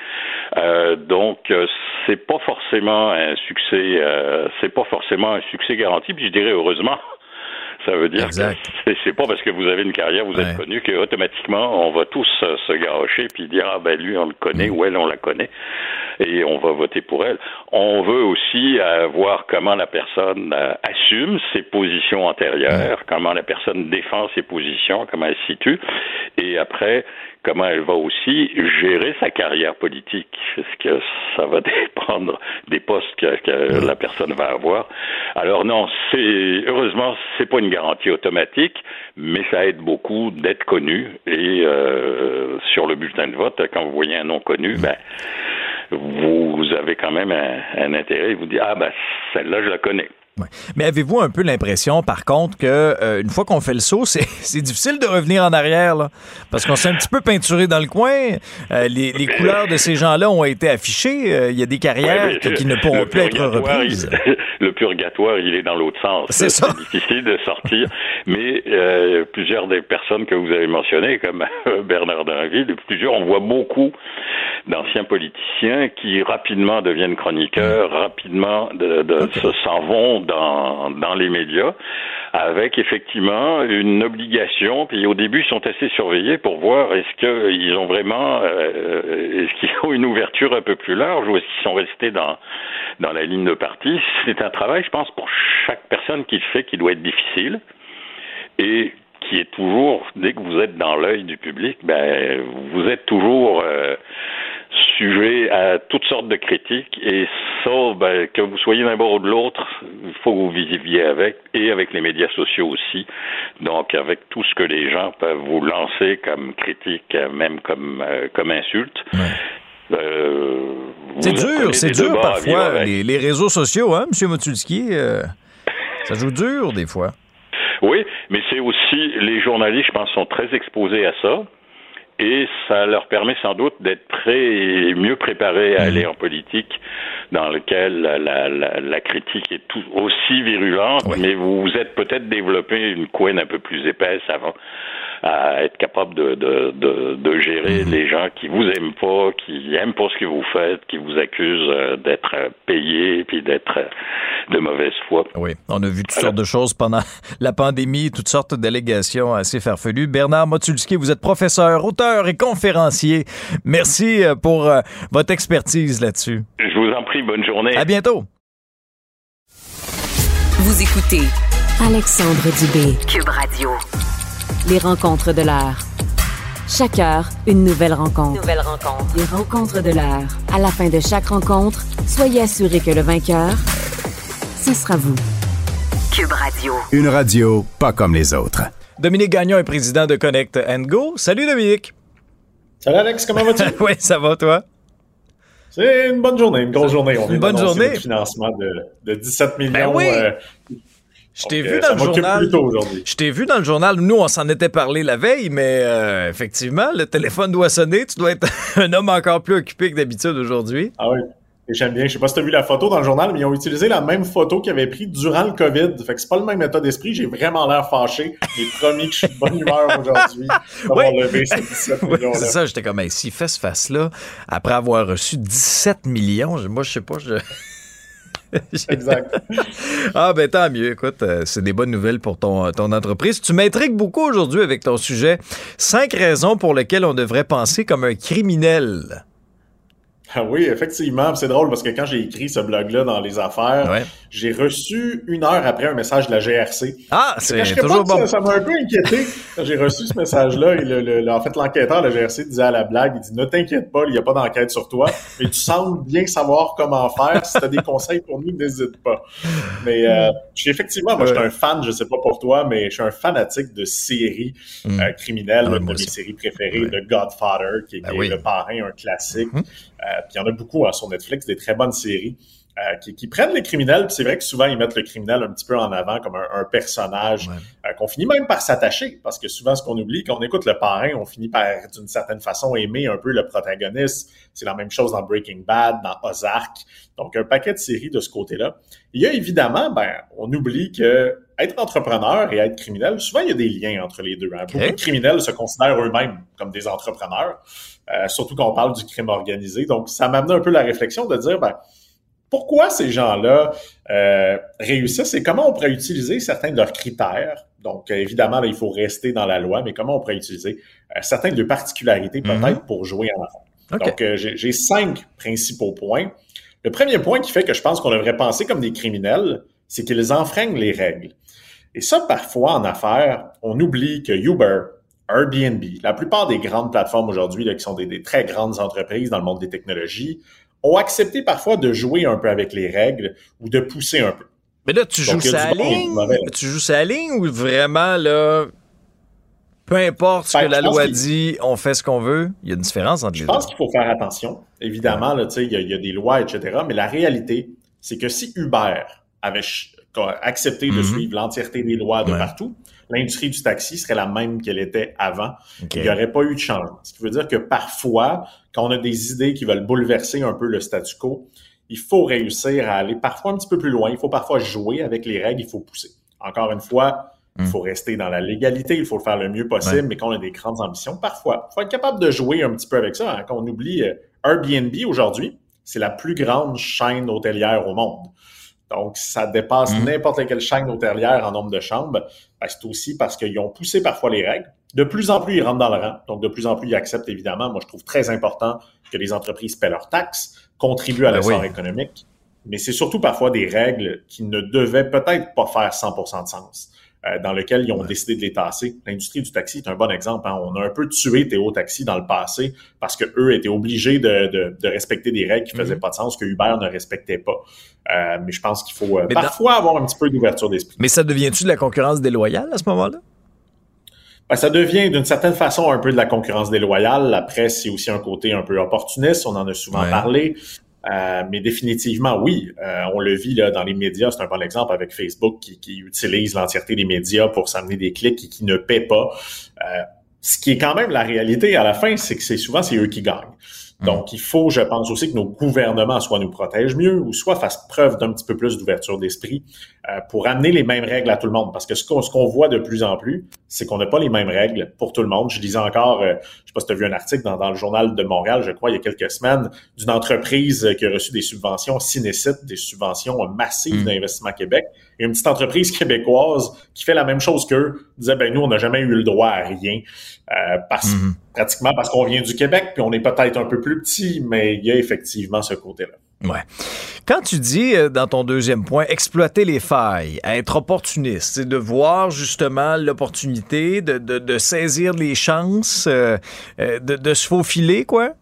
Euh, donc euh, c'est pas forcément un succès, euh, c'est pas forcément un succès garanti. Puis je dirais heureusement. Ça veut dire que c'est- pas parce que vous avez une carrière, vous êtes connu, que automatiquement on va tous se garocher puis dire ah ben lui on le connaît ou elle on la connaît et on va voter pour elle. On veut aussi euh, voir comment la personne euh, assume ses positions antérieures, comment la personne défend ses positions, comment elle se situe et après comment elle va aussi gérer sa carrière politique, parce que ça va <laughs> dépendre des postes que, que la personne va avoir. Alors non, c'est heureusement c'est pas une garantie automatique, mais ça aide beaucoup d'être connu et euh, sur le bulletin de vote, quand vous voyez un nom connu, ben vous avez quand même un, un intérêt. Vous dites ah ben celle-là je la connais. Mais avez-vous un peu l'impression, par contre, que euh, une fois qu'on fait le saut, <laughs> c'est difficile de revenir en arrière, là, parce qu'on s'est un petit peu peinturé dans le coin. Euh, les, les couleurs de ces gens-là ont été affichées. Euh, Il y a des carrières Ouais, qui, qui ne pourront plus être reprises. <laughs> le purgatoire, il est dans l'autre sens. C'est ça. <laughs> difficile de sortir. Mais euh, plusieurs des personnes que vous avez mentionnées, comme <laughs> Bernard Drinville, plusieurs, on voit beaucoup d'anciens politiciens qui rapidement deviennent chroniqueurs, rapidement de, de- se- s'en vont dans, dans les médias, avec effectivement une obligation. Puis au début, ils sont assez surveillés pour voir est-ce qu'ils ont vraiment, euh, est-ce qu'ils ont une ouverture un peu plus large ou est-ce qu'ils sont restés dans dans la ligne de parti. C'est un travail, je pense, pour chaque personne qui le fait, qui doit être difficile et qui est toujours, dès que vous êtes dans l'œil du public, ben, vous êtes toujours euh, sujet à toutes sortes de critiques et ça, ben, que vous soyez d'un bord ou de l'autre, il faut que vous viviez avec et avec les médias sociaux aussi. Donc, avec tout ce que les gens peuvent vous lancer comme critique, même comme, euh, comme insulte. Euh, C'est dur, c'est dur parfois, les, les réseaux sociaux, hein, M. Motulski? euh, ça joue dur, des fois. Oui, mais c'est aussi, les journalistes, je pense, sont très exposés à ça. Et ça leur permet sans doute d'être prêts et mieux préparés à aller en politique, dans lequel la, la, la, la critique est tout aussi virulente, mais vous vous êtes peut-être développé une couenne un peu plus épaisse avant à être capable de, de, de, de gérer les gens qui vous aiment pas, qui aiment pas ce que vous faites, qui vous accusent euh, d'être euh, payés puis d'être euh, de mauvaise foi. Oui, on a vu toutes sortes de choses pendant <laughs> la pandémie, toutes sortes d'allégations assez farfelues. Bernard Motulski, vous êtes professeur, auteur et conférencier. Merci pour votre expertise là-dessus. Je vous en prie, bonne journée. À bientôt. Vous écoutez Alexandre Dubé. Cube Radio. Les rencontres de l'heure. Chaque heure, une nouvelle rencontre. Nouvelle rencontre. Les rencontres de l'heure. À la fin de chaque rencontre, soyez assuré que le vainqueur, ce sera vous. Cube Radio. Une radio pas comme les autres. Dominique Gagnon est président de Connect Go. Salut Dominique. Salut Alex, comment vas-tu? <laughs> oui, ça va toi? C'est une bonne journée, une grosse journée. On une bonne journée. Le financement de, de 17 millions. Ben oui. euh, Je t'ai vu dans le journal. Je t'ai vu dans le journal. Nous, on s'en était parlé la veille, mais euh, effectivement, le téléphone doit sonner. Tu dois être <laughs> un homme encore plus occupé que d'habitude aujourd'hui. Ah oui. Et j'aime bien. Je sais pas si tu as vu la photo dans le journal, mais ils ont utilisé la même photo qu'ils avaient pris durant le COVID. Fait que c'est pas le même état d'esprit. J'ai vraiment l'air fâché. J'ai promis que je suis de bonne humeur aujourd'hui. d'avoir Oui. levé ces <laughs> 17 Oui, millions-là. c'est ça, j'étais comme, s'il fait ce face-là, après avoir reçu 17 millions, moi, je sais pas, je... <laughs> Exact. ah, ben tant mieux, écoute, euh, c'est des bonnes nouvelles pour ton, ton entreprise. Tu m'intrigues beaucoup aujourd'hui avec ton sujet. Cinq raisons pour lesquelles on devrait penser comme un criminel. Ah oui, effectivement. C'est drôle parce que quand j'ai écrit ce blog-là dans les affaires, Ouais. j'ai reçu une heure après un message de la GRC. Ah, c'est toujours bon. Ça m'a un peu inquiété quand j'ai reçu ce message-là. Et le, le- le- en fait, l'enquêteur de la GRC disait à la blague, il dit « Ne t'inquiète pas, il n'y a pas d'enquête sur toi, mais tu sembles bien savoir comment faire. Si tu as des conseils pour nous, n'hésite pas. » Mais euh, je suis effectivement, moi, je suis un fan, je sais pas pour toi, mais je suis un fanatique de séries Mm. euh, criminelles. Ah une de mes séries préférées, The Godfather, qui est, Ben qui est le parrain, un classique. Mhm. Euh, puis il y en a beaucoup hein, sur Netflix, des très bonnes séries. euh, qui, qui prennent les criminels, c'est vrai que souvent ils mettent le criminel un petit peu en avant comme un, un personnage euh, qu'on finit même par s'attacher, parce que souvent ce qu'on oublie, quand on écoute le parrain, on finit par d'une certaine façon aimer un peu le protagoniste. C'est la même chose dans Breaking Bad, dans Ozark. Donc un paquet de séries de ce côté-là. Il y a évidemment, ben, on oublie que être entrepreneur et être criminel, souvent il y a des liens entre les deux. hein. Beaucoup de criminels se considèrent eux-mêmes comme des entrepreneurs, euh, surtout quand on parle du crime organisé. Donc ça m'a amené un peu la réflexion de dire, ben, pourquoi ces gens-là euh, réussissent et comment on pourrait utiliser certains de leurs critères? Donc, euh, évidemment, là, il faut rester dans la loi, mais comment on pourrait utiliser euh, certaines de leurs particularités peut-être pour jouer en avant? OK. Donc, euh, j'ai j'ai cinq principaux points. Le premier point qui fait que je pense qu'on devrait penser comme des criminels, c'est qu'ils enfreignent les règles. Et ça, parfois, en affaires, on oublie que Uber, Airbnb, la plupart des grandes plateformes aujourd'hui, qui sont des, des très grandes entreprises dans le monde des technologies, ont accepté parfois de jouer un peu avec les règles ou de pousser un peu. Mais là, tu Donc, joues sa bon ligne? Tu joues sa ligne ou vraiment, là, peu importe ce Ben, que la je loi dit, on fait ce qu'on veut? Il y a une différence entre les Je deux. pense qu'il faut faire attention. Évidemment, il y, a- il y a des lois, etc. Mais la réalité, c'est que si Uber avait accepté de Mhm. suivre l'entièreté des lois de Ouais. partout, l'industrie du taxi serait la même qu'elle était avant. Il n'y aurait pas eu de changement. Ce qui veut dire que parfois, quand on a des idées qui veulent bouleverser un peu le statu quo, il faut réussir à aller parfois un petit peu plus loin. Il faut parfois jouer avec les règles, il faut pousser. Encore une fois, il faut rester dans la légalité, il faut le faire le mieux possible, Ouais. mais quand on a des grandes ambitions, parfois, il faut être capable de jouer un petit peu avec ça. hein. Quand on oublie euh, Airbnb aujourd'hui, c'est la plus grande chaîne hôtelière au monde. Donc, ça dépasse Mhm. n'importe quelle chaîne hôtelière en nombre de chambres. Ben, c'est aussi parce qu'ils ont poussé parfois les règles. De plus en plus, ils rentrent dans le rang. Donc, de plus en plus, ils acceptent, évidemment. Moi, je trouve très important que les entreprises paient leurs taxes, contribuent à Ben l'essor oui. économique. Mais c'est surtout parfois des règles qui ne devaient peut-être pas faire 100% de sens, dans lesquelles ils ont décidé de les tasser. L'industrie du taxi est un bon exemple. hein. On a un peu tué Théo Taxi dans le passé parce que eux étaient obligés de, de- de respecter des règles qui faisaient Mhm. pas de sens, que Uber ne respectait pas. Euh, mais je pense qu'il faut euh, dans- parfois avoir un petit peu d'ouverture d'esprit. Mais ça devient-tu de la concurrence déloyale à ce moment-là? Ben, ça devient d'une certaine façon un peu de la concurrence déloyale. La presse, c'est aussi un côté un peu opportuniste. On en a souvent Ouais. parlé. Euh, mais définitivement, oui. Euh, on le vit là, dans les médias. C'est un bon exemple avec Facebook qui, qui utilise l'entièreté des médias pour s'amener des clics et qui ne paie pas. Euh, ce qui est quand même la réalité à la fin, c'est que c'est souvent c'est eux qui gagnent. Donc, il faut, je pense aussi que nos gouvernements soit nous protègent mieux ou soit fassent preuve d'un petit peu plus d'ouverture d'esprit pour amener les mêmes règles à tout le monde. Parce que ce qu'on ce qu'on voit de plus en plus, c'est qu'on n'a pas les mêmes règles pour tout le monde. Je lisais encore, euh, je sais pas si tu as vu un article dans, dans le journal de Montréal, je crois, il y a quelques semaines, d'une entreprise euh, qui a reçu des subventions Cinécite, des subventions euh, massives d'Investissement Québec. Et une petite entreprise <laughs> québécoise qui fait la même chose qu'eux disait, ben nous, on n'a jamais eu le droit à rien. Euh, parce, Pratiquement parce qu'on vient du Québec, puis on est peut-être un peu plus petit, mais il y a effectivement ce côté-là. Ouais. Quand tu dis euh, dans ton deuxième point, exploiter les failles, être opportuniste, c'est de voir justement l'opportunité, de, de, de saisir les chances, euh, euh, de, de se faufiler, quoi?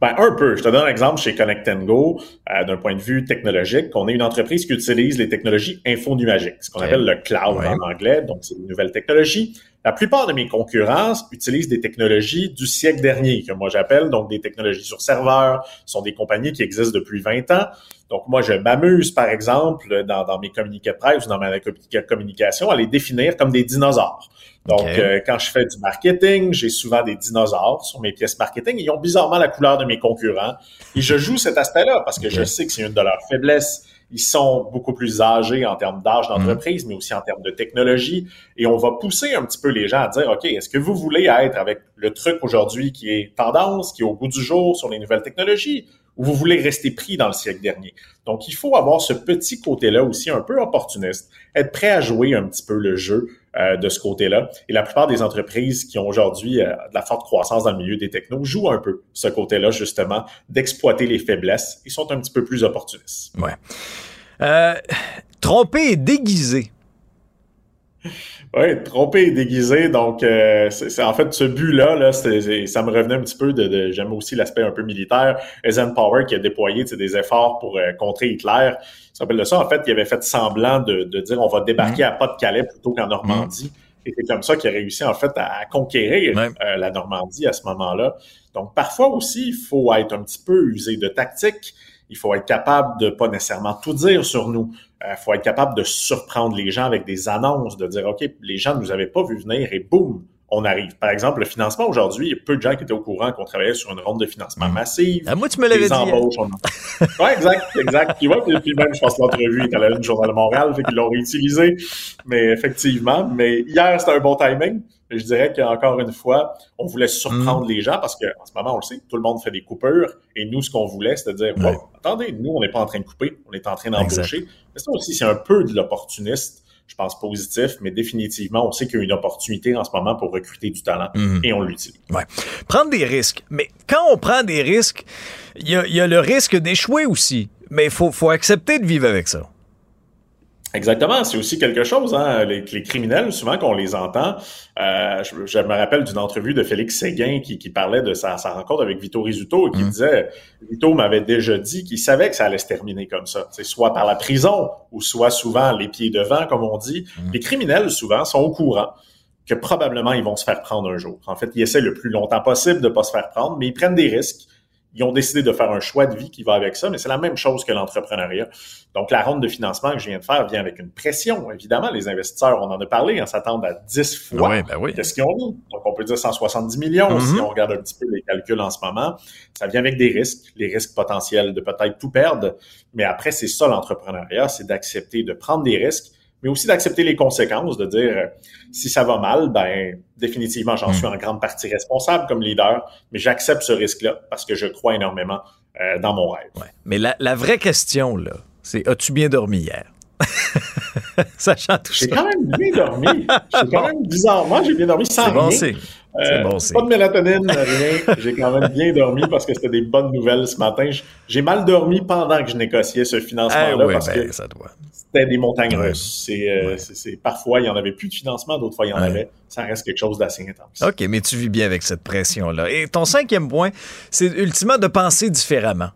Ben, un peu. Je te donne un exemple chez Connect Go, euh, d'un point de vue technologique. On est une entreprise qui utilise les technologies infonuagiques, ce qu'on appelle le cloud Ouais. en anglais, donc c'est une nouvelle technologie. La plupart de mes concurrents utilisent des technologies du siècle dernier, que moi j'appelle donc des technologies sur serveur, Ce sont des compagnies qui existent depuis 20 ans. Donc moi, je m'amuse, par exemple, dans, dans mes communiqués de presse ou dans ma communica- communication, à les définir comme des dinosaures. Donc, euh, quand je fais du marketing, j'ai souvent des dinosaures sur mes pièces marketing. Ils ont bizarrement la couleur de mes concurrents. Et je joue cet aspect-là parce que je sais que c'est une de leurs faiblesses. Ils sont beaucoup plus âgés en termes d'âge d'entreprise, mais aussi en termes de technologie. Et on va pousser un petit peu les gens à dire, OK, est-ce que vous voulez être avec le truc aujourd'hui qui est tendance, qui est au goût du jour sur les nouvelles technologies, ou vous voulez rester pris dans le siècle dernier? Donc, il faut avoir ce petit côté-là aussi un peu opportuniste, être prêt à jouer un petit peu le jeu euh, de ce côté-là. Et la plupart des entreprises qui ont aujourd'hui euh, de la forte croissance dans le milieu des technos jouent un peu ce côté-là, justement, d'exploiter les faiblesses et sont un petit peu plus opportunistes. Ouais. Euh, tromper et déguisé. Oui, trompé et déguisé. Donc, euh, c'est en fait ce but-là, là, ça me revenait un petit peu de. de J'aime aussi l'aspect un peu militaire. Eisenhower qui a déployé des efforts pour euh, contrer Hitler. Ça s'appelle de ça. En fait, il avait fait semblant de, de dire on va débarquer à Pas-de-Calais plutôt qu'en Normandie. Et c'est comme ça qu'il a réussi en fait à conquérir euh, la Normandie à ce moment-là. Donc, parfois aussi, il faut être un petit peu usé de tactique. Il faut être capable de pas nécessairement tout dire sur nous. Il faut être capable de surprendre les gens avec des annonces, de dire, OK, les gens ne nous avaient pas vu venir et boum, on arrive. Par exemple, le financement aujourd'hui, il y a peu de gens qui étaient au courant qu'on travaillait sur une ronde de financement massive. Ah, moi, tu me l'avais dit, hein. embauches, on- <laughs> Ouais, exact, exact. Puis, ouais, puis, même, je pense que l'entrevue est à la Journal de Montréal, fait qu'ils l'ont réutilisé. Mais effectivement, mais hier, c'était un bon timing. Je dirais qu'encore une fois, on voulait surprendre les gens parce qu'en ce moment, on le sait, tout le monde fait des coupures. Et nous, ce qu'on voulait, c'était de dire, Ouais. Attendez, nous, on n'est pas en train de couper, on est en train d'embaucher. Mais ça aussi, c'est un peu de l'opportuniste, je pense positif, mais définitivement, on sait qu'il y a une opportunité en ce moment pour recruter du talent Mhm. et on l'utilise. Ouais. Prendre des risques. Mais quand on prend des risques, il y a, il y a le risque d'échouer aussi. Mais il faut, faut accepter de vivre avec ça. Exactement, c'est aussi quelque chose. Hein? Les, les criminels, souvent qu'on les entend, euh, je, je me rappelle d'une entrevue de Félix Séguin qui, qui parlait de sa, sa rencontre avec Vito Rizzuto et qui disait, Vito m'avait déjà dit qu'il savait que ça allait se terminer comme ça, C'est soit par la prison ou soit souvent les pieds devant, comme on dit. Les criminels, souvent, sont au courant que probablement ils vont se faire prendre un jour. En fait, ils essaient le plus longtemps possible de pas se faire prendre, mais ils prennent des risques. Ils ont décidé de faire un choix de vie qui va avec ça, mais c'est la même chose que l'entrepreneuriat. Donc, la ronde de financement que je viens de faire vient avec une pression. Évidemment, les investisseurs, on en a parlé, hein, s'attendent à 10 fois ben oui. qu'est-ce qu'ils ont mis. Donc, on peut dire 170 millions Mhm. si on regarde un petit peu les calculs en ce moment. Ça vient avec des risques, les risques potentiels de peut-être tout perdre. Mais après, c'est ça l'entrepreneuriat, c'est d'accepter de prendre des risques, mais aussi d'accepter les conséquences, de dire euh, si ça va mal, ben définitivement, j'en Mhm. suis en grande partie responsable comme leader, mais j'accepte ce risque-là parce que je crois énormément euh, dans mon rêve. Mais la, la vraie question, là, c'est as-tu bien dormi hier? <laughs> Sachant tout ça. J'ai quand même bien dormi. J'ai quand <laughs> même bizarrement, j'ai bien dormi sans bon rien. Euh, bon. Pas de mélatonine, rien. J'ai quand même bien dormi parce que c'était des bonnes nouvelles ce matin. J'ai mal dormi pendant que je négociais ce financement-là Ah oui, parce ben, que ça doit. c'était des montagnes Ouais. russes. Euh, parfois, il y en avait plus de financement, d'autres fois, il y en Ouais. avait. Ça reste quelque chose d'assez intense. OK, mais tu vis bien avec cette pression-là. Et ton cinquième point, c'est ultimement de penser différemment.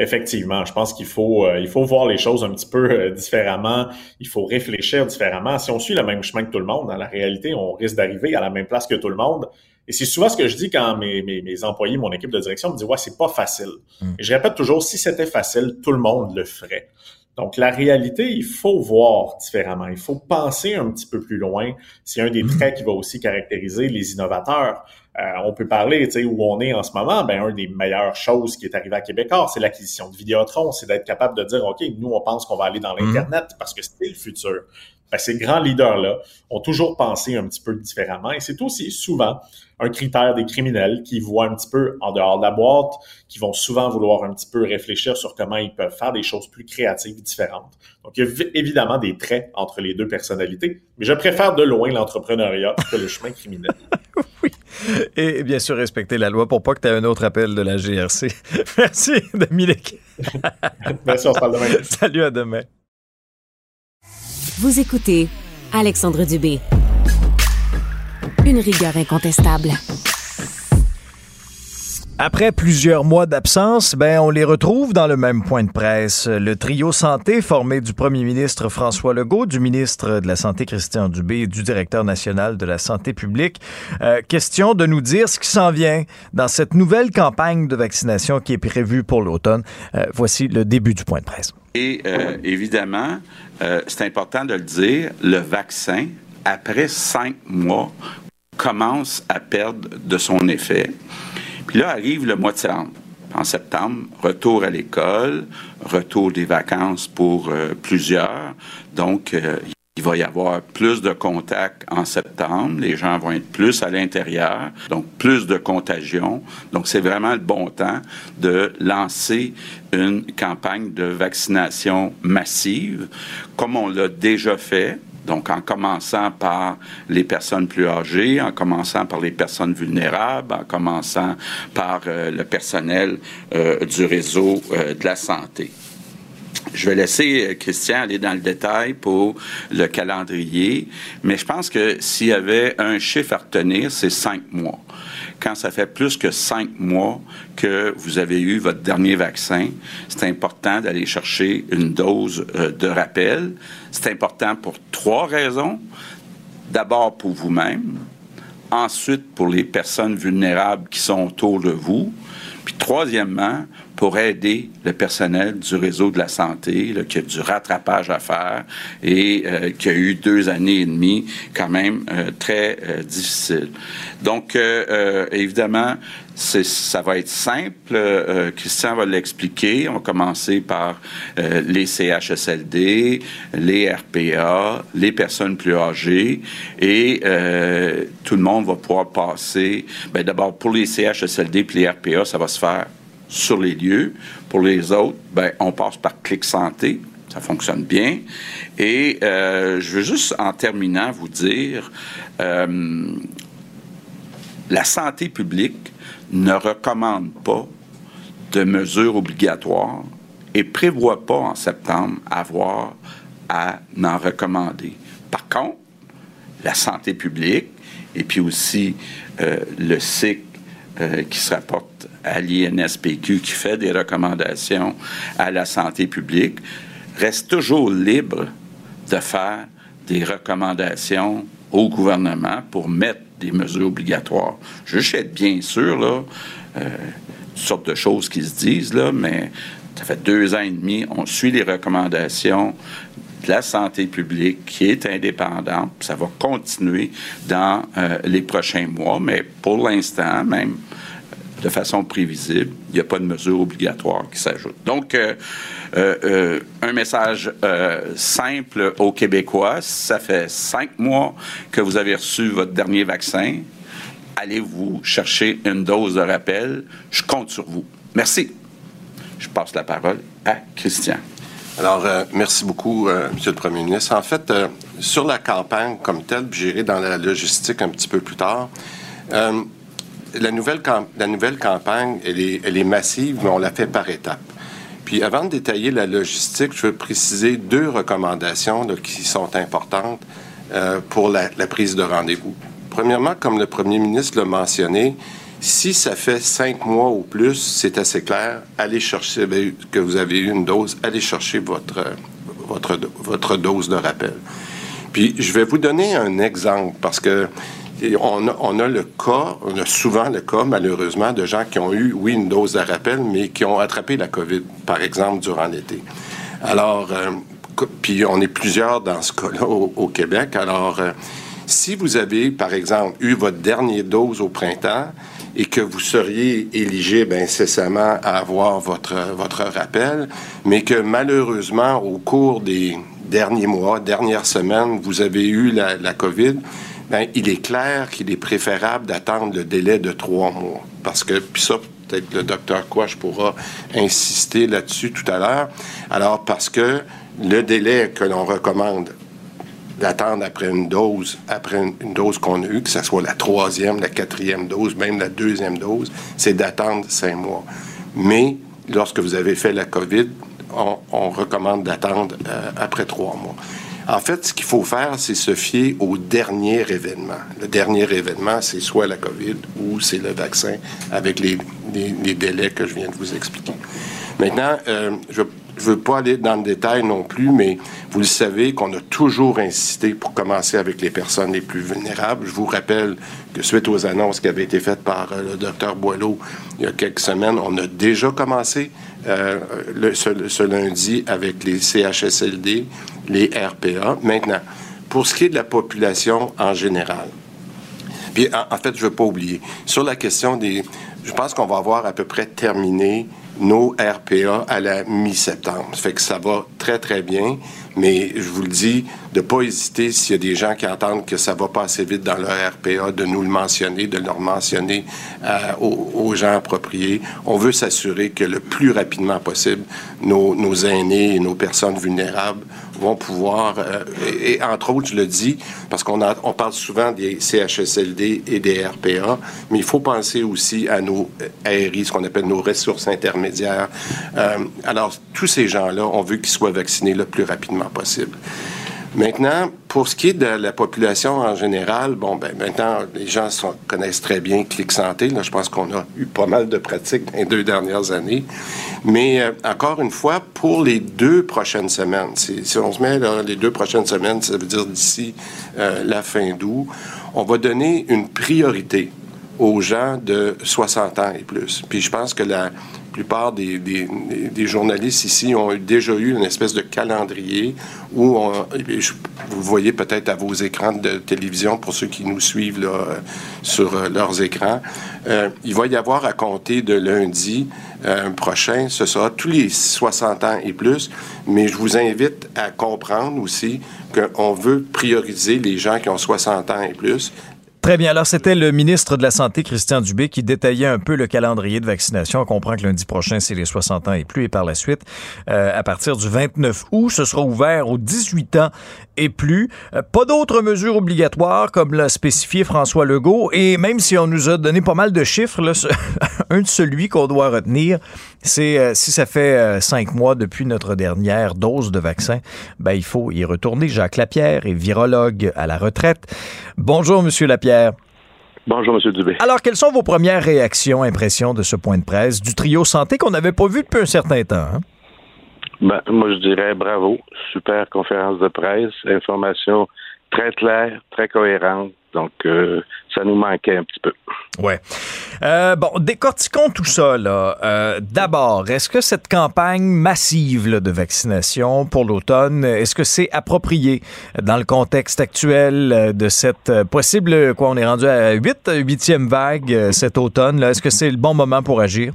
Effectivement, je pense qu'il faut, euh, il faut voir les choses un petit peu euh, différemment. Il faut réfléchir différemment. Si on suit le même chemin que tout le monde, dans la réalité, on risque d'arriver à la même place que tout le monde. Et c'est souvent ce que je dis quand mes, mes, mes employés, mon équipe de direction me disent Ouais, c'est pas facile. Et je répète toujours, si c'était facile, tout le monde le ferait. Donc, la réalité, il faut voir différemment. Il faut penser un petit peu plus loin. C'est un des traits qui va aussi caractériser les innovateurs. Euh, on peut parler, tu sais, où on est en ce moment, ben, un des meilleures choses qui est arrivé à Québécois, c'est l'acquisition de Vidéotron. C'est d'être capable de dire, OK, nous, on pense qu'on va aller dans l'Internet parce que c'est le futur. Ben, ces grands leaders-là ont toujours pensé un petit peu différemment et c'est aussi souvent un critère des criminels qui voient un petit peu en dehors de la boîte, qui vont souvent vouloir un petit peu réfléchir sur comment ils peuvent faire des choses plus créatives, différentes. Donc, il y a vi- évidemment des traits entre les deux personnalités, mais je préfère de loin l'entrepreneuriat que le chemin criminel. <laughs> Et bien sûr, respecter la loi pour pas que tu aies un autre appel de la GRC. <laughs> Merci, Dominique. Merci, on se parle demain. Salut, à demain. Vous écoutez Alexandre Dubé. Une rigueur incontestable. Après plusieurs mois d'absence, ben on les retrouve dans le même point de presse. Le trio santé formé du premier ministre François Legault, du ministre de la Santé Christian Dubé et du directeur national de la santé publique. Euh, question de nous dire ce qui s'en vient dans cette nouvelle campagne de vaccination qui est prévue pour l'automne. Euh, voici le début du point de presse. Et euh, évidemment, euh, c'est important de le dire, le vaccin, après cinq mois, commence à perdre de son effet. Puis là arrive le mois de septembre. En septembre, retour à l'école, retour des vacances pour euh, plusieurs. Donc, euh, il va y avoir plus de contacts en septembre. Les gens vont être plus à l'intérieur, donc plus de contagion. Donc, c'est vraiment le bon temps de lancer une campagne de vaccination massive, comme on l'a déjà fait donc, en commençant par les personnes plus âgées, en commençant par les personnes vulnérables, en commençant par euh, le personnel euh, du réseau euh, de la santé. Je vais laisser euh, Christian aller dans le détail pour le calendrier, mais je pense que s'il y avait un chiffre à retenir, c'est cinq mois. Quand ça fait plus que cinq mois que vous avez eu votre dernier vaccin, c'est important d'aller chercher une dose euh, de rappel. C'est important pour trois raisons. D'abord pour vous-même, ensuite pour les personnes vulnérables qui sont autour de vous, puis troisièmement, pour aider le personnel du réseau de la santé là, qui a du rattrapage à faire et euh, qui a eu deux années et demie quand même euh, très euh, difficiles. Donc, euh, euh, évidemment, ça va être simple. Christian va l'expliquer. On va commencer par les CHSLD, les RPA, les personnes plus âgées et tout le monde va pouvoir passer. Ben, D'abord, pour les CHSLD et les RPA, ça va se faire sur les lieux. Pour les autres, ben, on passe par Clic Santé. Ça fonctionne bien. Et euh, je veux juste, en terminant, vous dire, euh, la santé publique ne recommande pas de mesures obligatoires et prévoit pas en septembre avoir à en recommander. Par contre, la santé publique et puis aussi euh, le euh, qui se rapporte à l'INSPQ qui fait des recommandations à la santé publique reste toujours libre de faire des recommandations au gouvernement pour mettre des mesures obligatoires. Je être bien sûr, là, euh, toutes sortes de choses qui se disent, là, mais ça fait deux ans et demi, on suit les recommandations de la santé publique qui est indépendante. Ça va continuer dans euh, les prochains mois, mais pour l'instant, même de façon prévisible, il n'y a pas de mesures obligatoires qui s'ajoutent. Donc, euh, euh, euh, un message simple aux Québécois. Ça fait cinq mois que vous avez reçu votre dernier vaccin. Allez vous chercher une dose de rappel? Je compte sur vous. Merci. Je passe la parole à Christian. Alors, merci beaucoup, euh, Monsieur le Premier ministre. En fait, sur la campagne comme telle, j'irai dans la logistique un petit peu plus tard, la, nouvelle campagne, elle est, massive, mais on la fait par étapes. Puis avant de détailler la logistique, je veux préciser deux recommandations qui sont importantes euh, pour la, la prise de rendez-vous. Premièrement, comme le premier ministre l'a mentionné, si ça fait cinq mois ou plus, c'est assez clair, allez chercher ben, que vous avez eu une dose, allez chercher votre, votre, votre dose de rappel. Puis je vais vous donner un exemple parce que on a, le cas, on a souvent le cas, malheureusement, de gens qui ont eu, oui, une dose de rappel, mais qui ont attrapé la COVID, par exemple, durant l'été. Alors, euh, puis on est plusieurs dans ce cas-là au, Québec. Alors, euh, si vous avez, par exemple, eu votre dernière dose au printemps et que vous seriez éligible incessamment à avoir votre, votre rappel, mais que malheureusement, au cours des derniers mois, dernières semaines, vous avez eu la COVID, ben, il est clair qu'il est préférable d'attendre le délai de trois mois. Parce que, puis ça, peut-être le docteur Quash pourra insister là-dessus tout à l'heure. Alors, parce que le délai que l'on recommande d'attendre après une dose, après une, dose qu'on a eue, que ce soit la troisième, la quatrième dose, même la deuxième dose, c'est d'attendre cinq mois. Mais lorsque vous avez fait la COVID, on, on recommande d'attendre euh, après trois mois. En fait, ce qu'il faut faire, c'est se fier au dernier événement. Le dernier événement, c'est soit la COVID ou c'est le vaccin avec les, délais que je viens de vous expliquer. Maintenant, euh, je ne veux pas aller dans le détail non plus, mais vous le savez qu'on a toujours insisté pour commencer avec les personnes les plus vulnérables. Je vous rappelle que suite aux annonces qui avaient été faites par euh, le docteur Boileau il y a quelques semaines, on a déjà commencé euh, le, ce, lundi avec les CHSLD, les RPA. Maintenant, pour ce qui est de la population en général, puis en, en fait, je ne veux pas oublier, sur la question des... Je pense qu'on va avoir à peu près terminé nos RPA à la mi-septembre. Ça fait que ça va très, très bien. Mais je vous le dis, de ne pas hésiter s'il y a des gens qui entendent que ça va pas assez vite dans leur RPA, de nous le mentionner, de leur mentionner euh, aux, aux, gens appropriés. On veut s'assurer que le plus rapidement possible, nos, nos, aînés et nos personnes vulnérables vont pouvoir, euh, et, entre autres, je le dis, parce qu'on on parle souvent des CHSLD et des RPA, mais il faut penser aussi à nos ARI, ce qu'on appelle nos ressources intermédiaires. Euh, alors, tous ces gens-là, on veut qu'ils soient vaccinés le plus rapidement possible. Maintenant, pour ce qui est de la population en général, bon, ben maintenant, les gens connaissent très bien Clic Santé. Je pense qu'on a eu pas mal de pratiques dans les deux dernières années. Mais euh, encore une fois, pour les deux prochaines semaines, si on se met là, les deux prochaines semaines, ça veut dire d'ici euh, la fin d'août, on va donner une priorité aux gens de 60 ans et plus. Puis je pense que la plupart des, des, journalistes ici ont déjà eu une espèce de calendrier où, on, vous voyez peut-être à vos écrans de télévision, pour ceux qui nous suivent là, sur euh, leurs écrans, euh, il va y avoir à compter de lundi euh, prochain, ce sera tous les 60 ans et plus, mais je vous invite à comprendre aussi qu'on veut prioriser les gens qui ont 60 ans et plus Très bien. Alors, c'était le ministre de la Santé, Christian Dubé, qui détaillait un peu le calendrier de vaccination. On comprend que lundi prochain, c'est les 60 ans et plus. Et par la suite, euh, à partir du 29 août, ce sera ouvert aux 18 ans et plus. Euh, pas d'autres mesures obligatoires, comme l'a spécifié François Legault. Et même si on nous a donné pas mal de chiffres, là, <laughs> un de celui qu'on doit retenir, c'est euh, si ça fait euh, cinq mois depuis notre dernière dose de vaccin, ben, il faut y retourner. Jacques Lapierre est virologue à la retraite. Bonjour, Monsieur Lapierre. Bonjour, M. Dubé. Alors, quelles sont vos premières réactions, impressions de ce point de presse du trio santé qu'on n'avait pas vu depuis un certain temps? Hein? Ben, moi, je dirais bravo. Super conférence de presse, information très claire, très cohérente. Donc, euh, ça nous manquait un petit peu. Ouais. Euh, bon, décortiquons tout ça. Là. Euh, D'abord, est-ce que cette campagne massive là, de vaccination pour l'automne, est-ce que c'est approprié dans le contexte actuel de cette possible, quoi, on est rendu à 8, huitième vague cet automne. Est-ce que c'est le bon moment pour agir?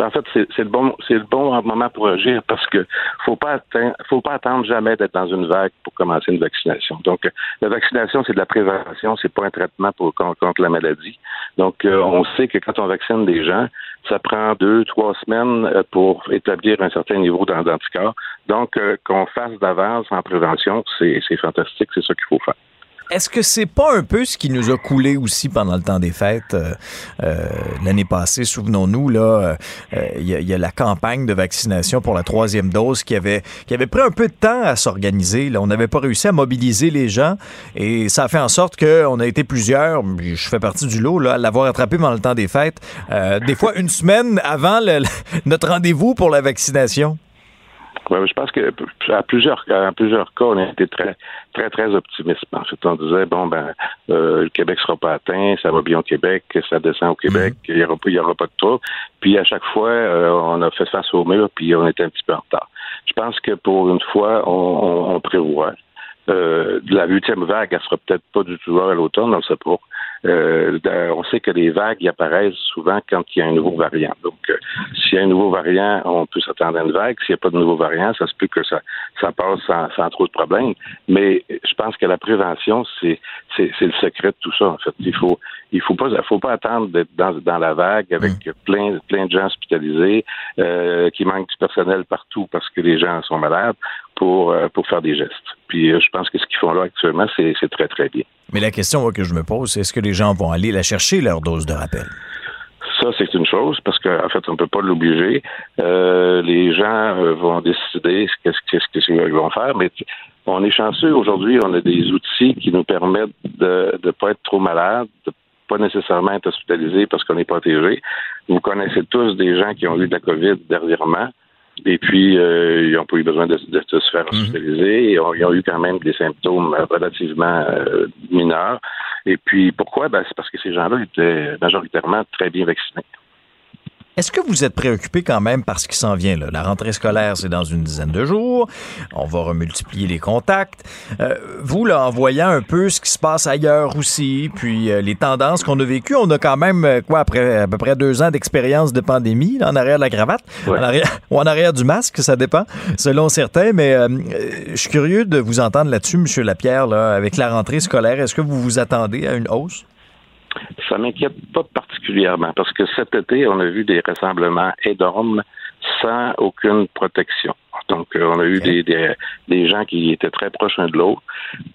En fait, c'est le bon, c'est le bon moment pour agir parce que faut pas atteindre, faut pas attendre jamais d'être dans une vague pour commencer une vaccination. Donc, la vaccination, c'est de la prévention, c'est pas un traitement pour contre, contre la maladie. Donc, euh, on sait que quand on vaccine des gens, ça prend deux, trois semaines euh, pour établir un certain niveau d'anticorps. Donc, euh, qu'on fasse d'avance en prévention, c'est fantastique, c'est ça qu'il faut faire. Est-ce que c'est pas un peu ce qui nous a coulé aussi pendant le temps des fêtes? Euh, euh, l'année passée? Souvenons-nous, là, il euh, y, a la campagne de vaccination pour la troisième dose qui avait, qui avait pris un peu de temps à s'organiser. Là. On n'avait pas réussi à mobiliser les gens et ça a fait en sorte qu'on a été plusieurs, je fais partie du lot, là, à l'avoir attrapé pendant le temps des fêtes, des fois une semaine avant notre rendez-vous pour la vaccination. Ouais, je pense que à plusieurs, à plusieurs cas, on a été très, très, très optimiste. En fait, on disait bon ben euh, le Québec sera pas atteint, ça va bien au Québec, ça descend au Québec, il n'y aura pas, il y aura pas de trouble. Puis à chaque fois, euh, on a fait face au mur, puis on était un petit peu en retard. Je pense que pour une fois, on, on, on prévoit. Euh, la huitième vague, elle sera peut-être pas du tout à l'automne, on ne sait pas. Euh, on sait que les vagues apparaissent souvent quand il y a un nouveau variant. Donc, euh, s'il y a un nouveau variant, on peut s'attendre à une vague. S'il n'y a pas de nouveau variant, ça se peut que ça, ça passe sans, sans trop de problèmes. Mais je pense que la prévention, c'est le secret de tout ça. En fait, il faut, il faut pas, faut pas attendre d'être dans, dans la vague avec mmh. plein, plein de gens hospitalisés, euh, qui manquent du personnel partout parce que les gens sont malades pour, euh, pour faire des gestes. Puis euh, je pense que ce qu'ils font là actuellement, c'est, c'est très, très bien. Mais la question que je me pose, c'est est-ce que les gens vont aller la chercher, leur dose de rappel? Ça, c'est une chose, parce qu'en fait, on ne peut pas l'obliger. Euh, les gens vont décider ce qu'ils vont faire, mais on est chanceux aujourd'hui, on a des outils qui nous permettent de ne pas être trop malade, de pas nécessairement être hospitalisé parce qu'on est protégé. Vous connaissez tous des gens qui ont eu de la COVID dernièrement. Et puis, euh, ils n'ont pas eu besoin de, se faire mhm. hospitaliser. ils, ont, eu quand même des symptômes relativement euh, mineurs. Et puis, pourquoi? Ben, c'est parce que ces gens-là étaient majoritairement très bien vaccinés. Est-ce que vous êtes préoccupé quand même par ce qui s'en vient? Là? La rentrée scolaire, c'est dans une dizaine de jours. On va remultiplier les contacts. Euh, vous, là, en voyant un peu ce qui se passe ailleurs aussi, puis euh, les tendances qu'on a vécues, on a quand même, euh, quoi, après à peu près deux ans d'expérience de pandémie, en arrière de la cravate, en arrière, <laughs> ou en arrière du masque, ça dépend, selon certains. Mais je suis curieux de vous entendre là-dessus, M. Lapierre, là, avec la rentrée scolaire. Est-ce que vous vous attendez à une hausse? Ça m'inquiète pas particulièrement parce que cet été, on a vu des rassemblements énormes sans aucune protection. Donc, euh, on a eu des, des, gens qui étaient très proches l'un de l'autre.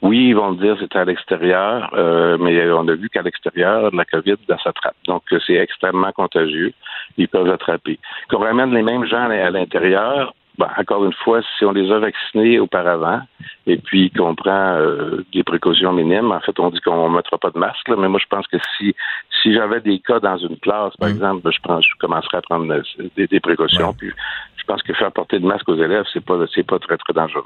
Oui, ils vont dire que c'était à l'extérieur, euh, mais on a vu qu'à l'extérieur, la COVID, s'attrape. Donc, c'est extrêmement contagieux. Ils peuvent attraper. Qu'on ramène les mêmes gens à l'intérieur, ben, encore une fois, si on les a vaccinés auparavant et puis qu'on prend euh, des précautions minimes, en fait, on dit qu'on ne mettra pas de masque, mais moi, je pense que si si j'avais des cas dans une classe, par mm. exemple, ben, je, pense, je commencerais à prendre euh, des, précautions. Puis je pense que faire porter de masque aux élèves, c'est pas c'est pas très très dangereux.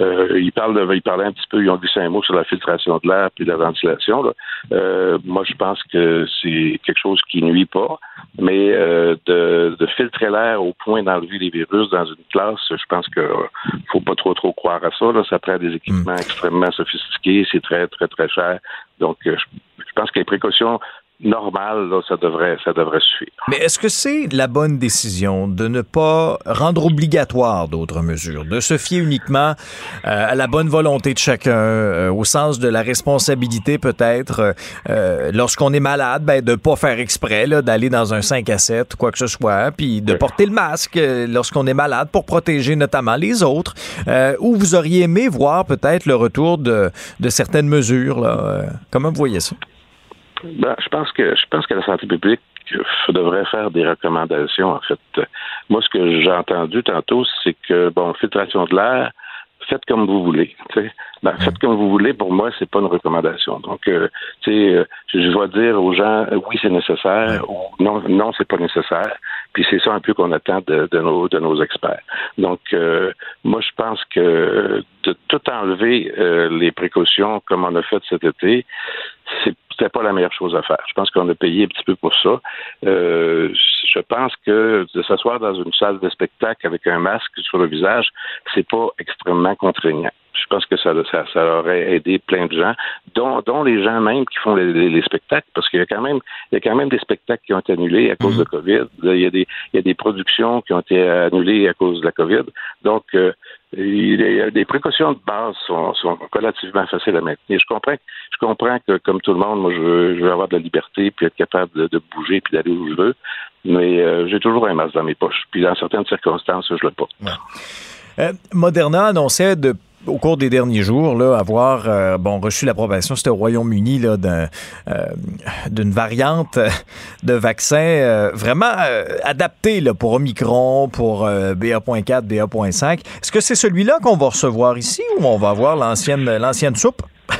Euh, ils parlent de, ils parlaient un petit peu, ils ont dit un mot sur la filtration de l'air puis la ventilation. Là. Euh, moi, je pense que c'est quelque chose qui nuit pas, mais euh, de, de, filtrer l'air au point d'enlever les virus dans une classe, je pense que faut pas trop trop croire à ça. Là. Ça prend des équipements mm. extrêmement sophistiqués, c'est très très très cher. Donc, je, je pense que les précautions normal, là, ça devrait, ça devrait suffire. Mais est-ce que c'est la bonne décision de ne pas rendre obligatoire d'autres mesures, de se fier uniquement euh, à la bonne volonté de chacun, euh, au sens de la responsabilité peut-être, euh, lorsqu'on est malade, ben, de pas faire exprès, d'aller dans un 5 à 7 quoi que ce soit, puis de porter le masque lorsqu'on est malade pour protéger notamment les autres, ou vous auriez aimé voir peut-être le retour de, de certaines mesures. Là. comment vous voyez ça? Ben, je pense que je pense que la santé publique devrait faire des recommandations. En fait, moi, ce que j'ai entendu tantôt, c'est que bon, filtration de l'air, faites comme vous voulez. Ben, faites comme vous voulez, pour moi, c'est pas une recommandation. Donc, euh, euh, je vais dire aux gens, euh, oui, c'est nécessaire, ou non, non, c'est pas nécessaire. Puis c'est ça un peu qu'on attend de, de, nos, de nos experts. Donc, euh, moi, je pense que de tout enlever les précautions comme on a fait cet été, c'est c'était pas la meilleure chose à faire. Je pense qu'on a payé un petit peu pour ça. Euh, je pense que de s'asseoir dans une salle de spectacle avec un masque sur le visage, c'est pas extrêmement contraignant. Je pense que ça, ça, aurait aidé plein de gens, dont, dont les gens même qui font les, spectacles, parce qu'il y a quand même, il y a quand même des spectacles qui ont été annulés à cause de mhm. COVID. Il y a des, il y a des productions qui ont été annulées à cause de la COVID. Donc, euh, les précautions de base sont, relativement faciles à maintenir. Je comprends, je comprends que, comme tout le monde, moi, je veux, avoir de la liberté, puis être capable de, bouger, puis d'aller où je veux. Mais euh, j'ai toujours un masque dans mes poches. Puis dans certaines circonstances, je l'ai pas. Euh, Moderna annonçait de au cours des derniers jours, là, avoir euh, bon reçu l'approbation, c'était au Royaume-Uni là, d'un, euh, d'une variante de vaccin euh, vraiment adapté là, pour Omicron, pour BA.4, BA.5. Est-ce que c'est celui-là qu'on va recevoir ici ou on va avoir l'ancienne, l'ancienne soupe? <laughs>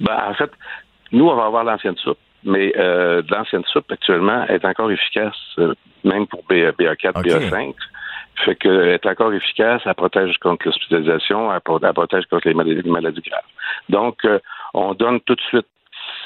Ben, en fait, nous, on va avoir l'ancienne soupe. Mais l'ancienne soupe, actuellement, est encore efficace, même pour BA, 4 BA5. Fait qu'elle est encore efficace, elle protège contre l'hospitalisation, elle, protège contre les maladies, graves. Donc, euh, on donne tout de suite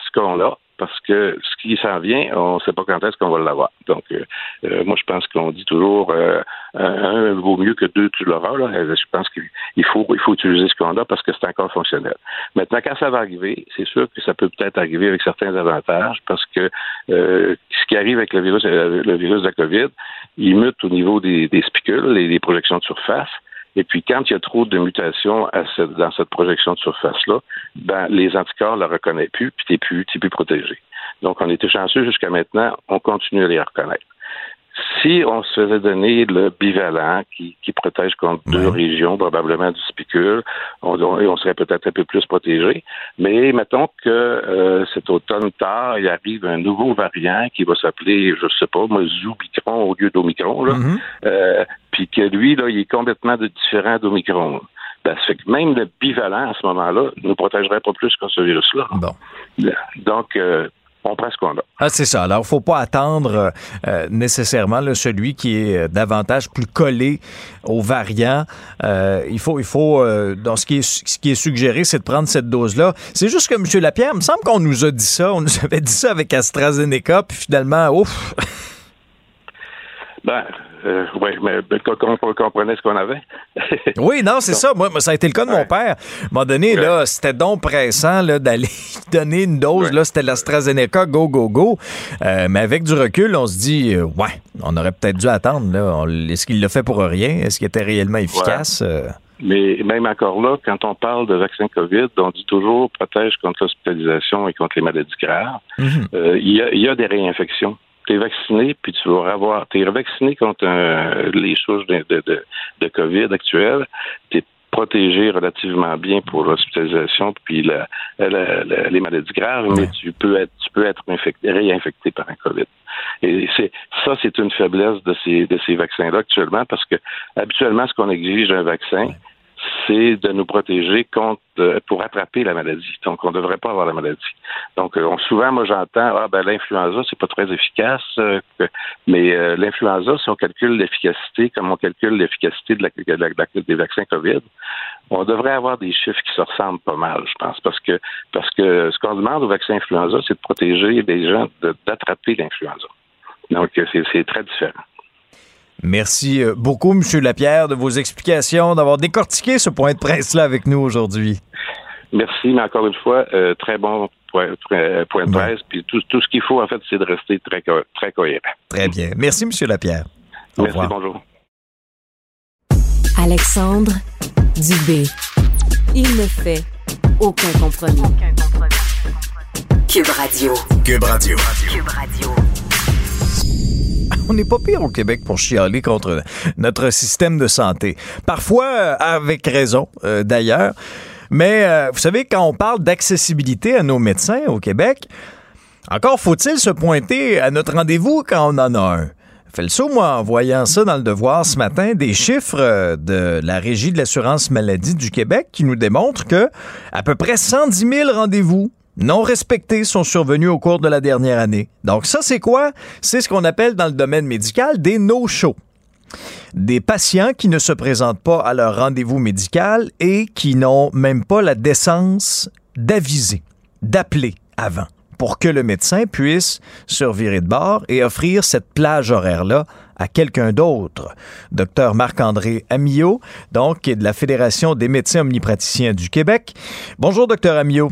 ce qu'on a parce que ce qui s'en vient, on ne sait pas quand est-ce qu'on va l'avoir. Donc, euh, euh, moi, je pense qu'on dit toujours euh, un vaut mieux que deux, tu l'auras. Là. Je pense qu'il faut, il faut utiliser ce qu'on a parce que c'est encore fonctionnel. Maintenant, quand ça va arriver, c'est sûr que ça peut peut-être arriver avec certains avantages parce que ce qui arrive avec le virus, le virus de la COVID, il mute au niveau des, des spicules et des projections de surface. Et puis, quand il y a trop de mutations dans cette projection de surface-là, ben, les anticorps ne la reconnaissent plus, puis tu n'es plus, plus protégé. Donc, on était chanceux jusqu'à maintenant, on continue à les reconnaître. Si on se faisait donner le bivalent qui, qui protège contre deux régions, probablement du spicule, on, on, serait peut-être un peu plus protégé. Mais mettons que euh, cet automne tard, il arrive un nouveau variant qui va s'appeler, je sais pas, moi, Zoubicron au lieu d'Omicron, là. Euh, puis que lui, là, il est complètement différent d'Omicron. Ben, ça fait que même le bivalent à ce moment-là ne nous protégerait pas plus que ce virus-là. Donc, euh, on prend ce qu'on a. Ah, c'est ça. Alors, faut pas attendre euh, nécessairement là, celui qui est euh, davantage plus collé aux variants. Euh, il faut, il faut euh, dans ce qui est, ce qui est suggéré, c'est de prendre cette dose-là. C'est juste que, M. Lapierre, il me semble qu'on nous a dit ça. On nous <laughs> avait dit ça avec AstraZeneca, puis finalement, ouf! Ben, euh, oui, mais ben, qu'on comprenait ce qu'on avait. <laughs> Oui, non, c'est ça. Moi, ça a été le cas de mon père. À un moment donné, là, c'était donc pressant là, d'aller <laughs> donner une dose. Là, c'était l'AstraZeneca, go, go, go. Euh, mais avec du recul, on se dit, euh, ouais, on aurait peut-être dû attendre. Là. On- Est-ce qu'il l'a fait pour rien? Est-ce qu'il était réellement efficace? Mais même encore là, quand on parle de vaccin COVID, on dit toujours protège contre l'hospitalisation et contre les maladies graves. Euh, Il y, a, y a des réinfections. Tu es vacciné, puis tu vas avoir. Tu es vacciné contre euh, les souches de, de, de, de COVID actuelles. Tu es protégé relativement bien pour l'hospitalisation puis la, la- la- les maladies graves, mais tu peux être tu peux être infecté, réinfecté par un COVID. Et c'est ça, c'est une faiblesse de ces de ces vaccins-là actuellement, parce que habituellement, ce qu'on exige d'un vaccin, c'est de nous protéger contre euh, pour attraper la maladie. Donc, on ne devrait pas avoir la maladie. Donc, euh, on- souvent, moi, j'entends ah ben l'influenza, c'est pas très efficace, euh, mais l'influenza, si on calcule l'efficacité, comme on calcule l'efficacité de de des vaccins COVID, on devrait avoir des chiffres qui se ressemblent pas mal, je pense, parce que parce que ce qu'on demande au vaccin influenza, c'est de protéger les gens d'attraper l'influenza. Donc, c'est très différent. Merci euh, beaucoup, M. Lapierre, de vos explications, d'avoir décortiqué ce point de presse-là avec nous aujourd'hui. Merci, mais encore une fois, euh, très bon point, très- point de presse. Puis tout, tout ce qu'il faut, en fait, c'est de rester très, très cohérent. Très bien. Merci, M. Lapierre. Au Merci, revoir. bonjour. Alexandre Dubé. Il ne fait aucun compromis. Cube Radio. Cube Radio. Cube Radio. <laughs> On n'est pas pire au Québec pour chialer contre notre système de santé. Parfois, euh, avec raison, euh, d'ailleurs. Mais euh, vous savez, quand on parle d'accessibilité à nos médecins au Québec, encore faut-il se pointer à notre rendez-vous quand on en a un. Fait le saut, moi, en voyant ça dans le devoir ce matin, des chiffres de la Régie de l'assurance maladie du Québec qui nous démontrent que à peu près 110 000 rendez-vous non respectés sont survenus au cours de la dernière année. Donc ça, c'est quoi? C'est ce qu'on appelle dans le domaine médical des no-shows. Des patients qui ne se présentent pas à leur rendez-vous médical et qui n'ont même pas la décence d'aviser, d'appeler avant pour que le médecin puisse se revirer de bord et offrir cette plage horaire-là à quelqu'un d'autre. Docteur Marc-André Amillot, donc, qui est de la Fédération des médecins omnipraticiens du Québec. Bonjour, docteur Amillot.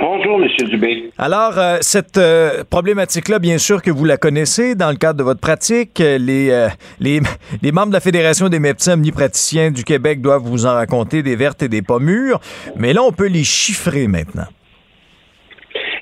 Bonjour, M. Dubé. Alors, euh, cette euh, problématique-là, bien sûr que vous la connaissez dans le cadre de votre pratique. Euh, Les, euh, les, <laughs> les membres de la Fédération des médecins omnipraticiens du Québec doivent vous en raconter des vertes et des pas mûres. Mais là, on peut les chiffrer maintenant.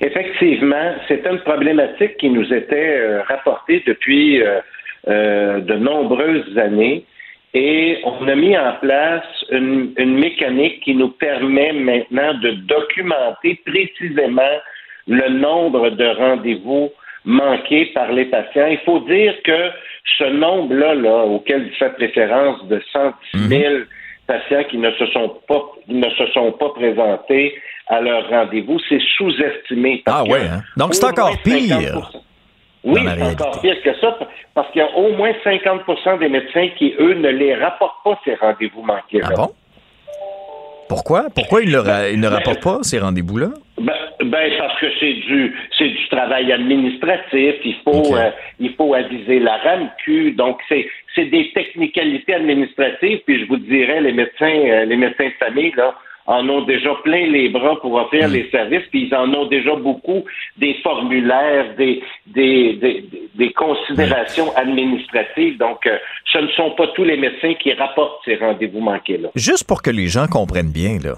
Effectivement, c'est une problématique qui nous était euh, rapportée depuis euh, euh, de nombreuses années et on a mis en place une, une mécanique qui nous permet maintenant de documenter précisément le nombre de rendez-vous manqués par les patients. Il faut dire que ce nombre-là, là, auquel vous faites référence de 110 000 patients qui ne se sont pas ne se sont pas présentés à leur rendez-vous, c'est sous-estimé. Ah ouais, hein? Donc c'est encore pire. 50%. Oui, c'est encore pire que ça, parce qu'il y a au moins 50% des médecins qui, eux, ne les rapportent pas, ces rendez-vous manqués. Ah bon? Pourquoi? Pourquoi ils ne, ra- ils ne rapportent pas ces rendez-vous-là? Ben, ben, parce que c'est du c'est du travail administratif. Il faut euh, il faut aviser la RAMQ. Donc c'est c'est des technicalités administratives. Puis je vous dirais les médecins euh, les médecins de famille là en ont déjà plein les bras pour offrir les services, puis ils en ont déjà beaucoup des formulaires, des des, des, des considérations administratives. Donc, euh, ce ne sont pas tous les médecins qui rapportent ces rendez-vous manqués-là. Juste pour que les gens comprennent bien, là.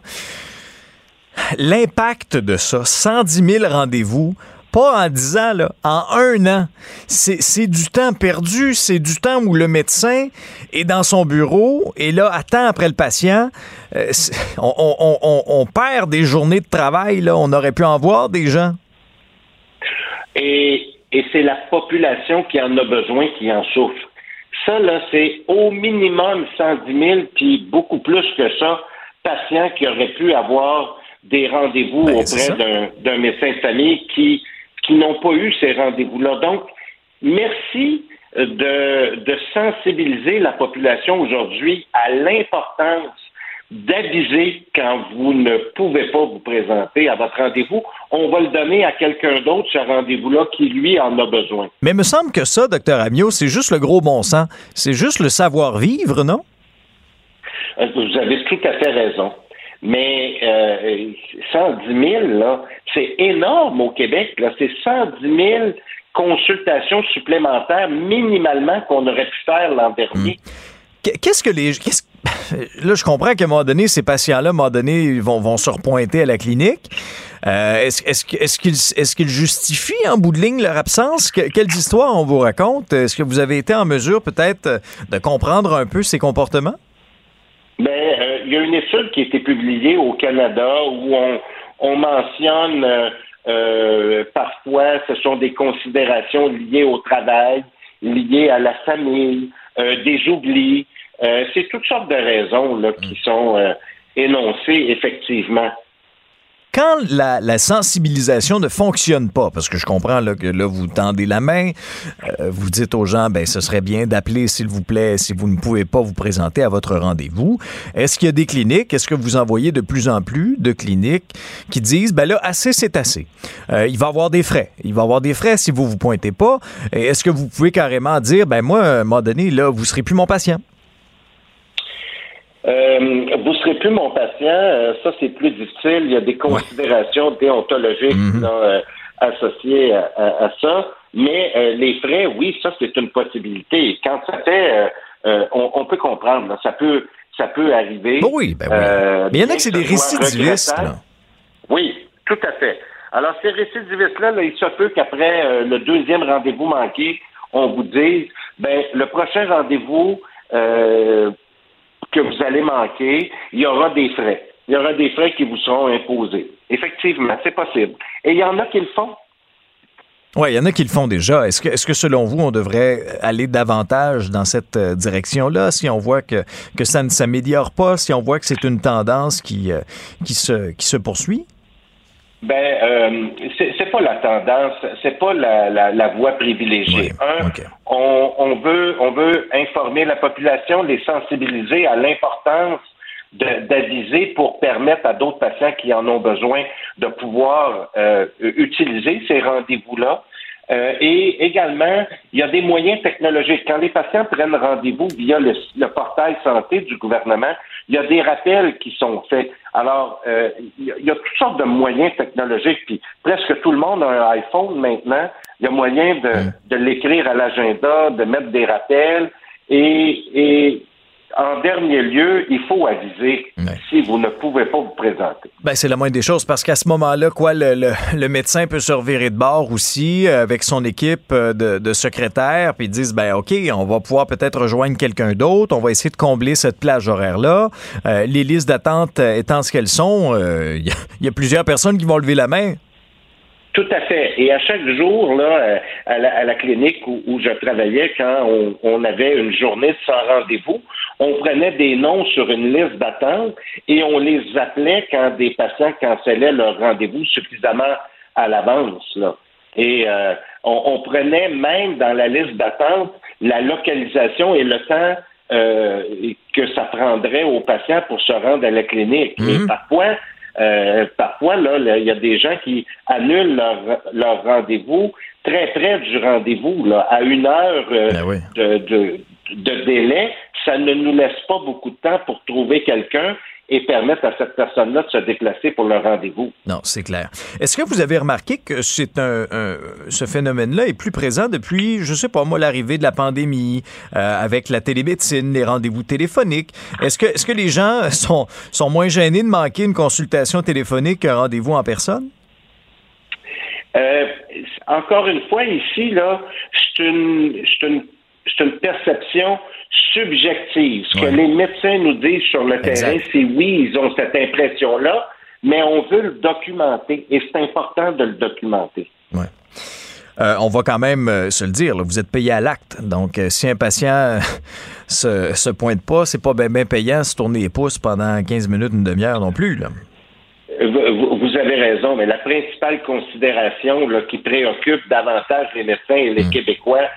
L'impact de ça, 110 000 rendez-vous Pas en 10 ans, là, en un an. C'est du temps perdu, c'est du temps où le médecin est dans son bureau et là, attend après le patient. Euh, on, on, on, on, perd des journées de travail, là. On aurait pu en voir des gens. Et, et c'est la population qui en a besoin qui en souffre. Ça, là, c'est au minimum 110 000, puis beaucoup plus que ça, patients qui auraient pu avoir des rendez-vous Ben, auprès d'un médecin de famille qui, qui n'ont pas eu ces rendez-vous-là. Donc, merci de, de sensibiliser la population aujourd'hui à l'importance d'aviser quand vous ne pouvez pas vous présenter à votre rendez-vous. On va le donner à quelqu'un d'autre, ce rendez-vous-là, qui, lui, en a besoin. Mais il me semble que ça, docteur Amiot, c'est juste le gros bon sens. C'est juste le savoir-vivre, non? Euh, Vous avez tout à fait raison. Mais euh, 110 000, là, c'est énorme au Québec. C'est 110 000 consultations supplémentaires minimalement qu'on aurait pu faire l'an dernier. Qu'est-ce que les. qu'est-ce- Là, je comprends qu'à un moment donné, ces patients-là, à un moment donné, vont, vont se repointer à la clinique. Euh, est-ce, est-ce, est-ce qu'ils, justifient en bout de ligne leur absence? Que- quelles histoires on vous raconte? Est-ce que vous avez été en mesure peut-être euh, de comprendre un peu ces comportements? Ben, euh, il y a une étude qui a été publiée au Canada où on, on mentionne euh, euh, parfois ce sont des considérations liées au travail, liées à la famille, euh, des oublis. Euh, c'est toutes sortes de raisons là, qui sont euh, énoncées effectivement. Quand la, la sensibilisation ne fonctionne pas, parce que je comprends là, que là, vous tendez la main, euh, vous dites aux gens, ben, ce serait bien d'appeler, s'il vous plaît, si vous ne pouvez pas vous présenter à votre rendez-vous. Est-ce qu'il y a des cliniques, est-ce que vous en voyez de plus en plus de cliniques qui disent, ben là, assez, c'est assez. Euh, il va y avoir des frais. Il va y avoir des frais si vous vous pointez pas. Est-ce que vous pouvez carrément dire, ben moi, à un moment donné, là, vous serez plus mon patient? Euh, vous serez plus mon patient, euh, ça c'est plus difficile. Il y a des considérations déontologiques là, euh, associées à, à- à ça. Mais euh, les frais, oui, ça c'est une possibilité. Quand ça fait, euh, euh, on, on peut comprendre, là, ça peut, ça peut arriver. oui, ben oui. Mais il y en a que c'est des récidivistes, là. Oui, tout à fait. Alors, ces récidivistes-là, là, il se peut qu'après le deuxième rendez-vous manqué, on vous dise, ben, le prochain rendez-vous euh, que vous allez manquer, il y aura des frais. Il y aura des frais qui vous seront imposés. Effectivement, c'est possible. Et il y en a qui le font. Oui, il y en a qui le font déjà. Est-ce que, est-ce que selon vous, on devrait aller davantage dans cette euh, direction-là si on voit que, que ça ne s'améliore pas, si on voit que c'est une tendance qui, euh, qui, se, qui se poursuit? Ben, euh, c'est c'est pas la tendance, c'est pas la, la, la voie privilégiée. Un, on, on veut on veut informer la population, les sensibiliser à l'importance d'aviser pour permettre à d'autres patients qui en ont besoin de pouvoir euh, utiliser ces rendez-vous-là. Euh, et également, il y a des moyens technologiques. Quand les patients prennent rendez-vous via le, le portail santé du gouvernement, il y a des rappels qui sont faits. Alors, euh, il y a- toutes sortes de moyens technologiques, puis presque tout le monde a un iPhone maintenant. Il y a moyen de, de l'écrire à l'agenda, de mettre des rappels. Et, et en dernier lieu, il faut aviser si vous ne pouvez pas vous présenter. Ben, c'est la moindre des choses parce qu'à ce moment-là, quoi, le, le- le médecin peut se revirer de bord aussi euh, avec son équipe euh, de, de secrétaires, puis ils disent, ben, OK, on va pouvoir peut-être rejoindre quelqu'un d'autre, on va essayer de combler cette plage horaire-là. Euh, les listes d'attente étant ce qu'elles sont, euh, y, il y a plusieurs personnes qui vont lever la main. Tout à fait. Et à chaque jour, là, euh, à la, à la clinique où, où je travaillais, quand on, on avait une journée sans rendez-vous, on prenait des noms sur une liste d'attente et on les appelait quand des patients cancellaient leur rendez-vous suffisamment à l'avance. Là. Et euh, on, on prenait même dans la liste d'attente la localisation et le temps euh, que ça prendrait aux patients pour se rendre à la clinique. Et parfois, euh, parfois, là, il y a des gens qui annulent leur, leur rendez-vous très près du rendez-vous, là, à une heure euh, de, de, de délai. Ça ne nous laisse pas beaucoup de temps pour trouver quelqu'un et permettre à cette personne-là de se déplacer pour le rendez-vous. Non, c'est clair. Est-ce que vous avez remarqué que c'est un, un- ce phénomène-là est plus présent depuis, je sais pas moi, l'arrivée de la pandémie, euh, avec la télémédecine, les rendez-vous téléphoniques? Est-ce que, est-ce que les gens <laughs> sont, sont moins gênés de manquer une consultation téléphonique qu'un rendez-vous en personne? Euh, encore une fois, ici, là, c'est une, c'est une, c'est une perception subjective. Ce que les médecins nous disent sur le terrain, c'est oui, ils ont cette impression-là, mais on veut le documenter et c'est important de le documenter. Euh, on va quand même euh, se le dire, là, vous êtes payé à l'acte. Donc, euh, si un patient euh, se, se pointe pas, c'est pas bien bien payant de se tourner les pouces pendant 15 minutes, une demi-heure non plus. Là. Vous, vous avez raison, mais la principale considération là, qui préoccupe davantage les médecins et les Québécois,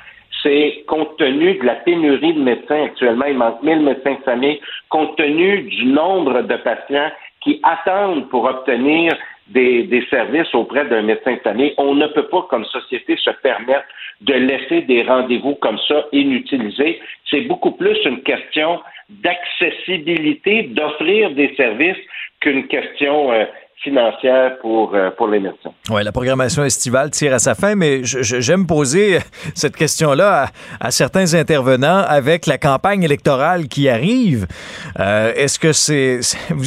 c'est compte tenu de la pénurie de médecins actuellement, il manque 1000 médecins de famille, compte tenu du nombre de patients qui attendent pour obtenir des, services auprès d'un médecin de famille, on ne peut pas, comme société, se permettre de laisser des rendez-vous comme ça inutilisés. C'est beaucoup plus une question d'accessibilité, d'offrir des services qu'une question euh, financière pour, euh, pour les médecins. Oui, la programmation estivale tire à sa fin, mais j'aime poser <laughs> cette question-là à, à certains intervenants avec la campagne électorale qui arrive. Euh, Est-ce que c'est...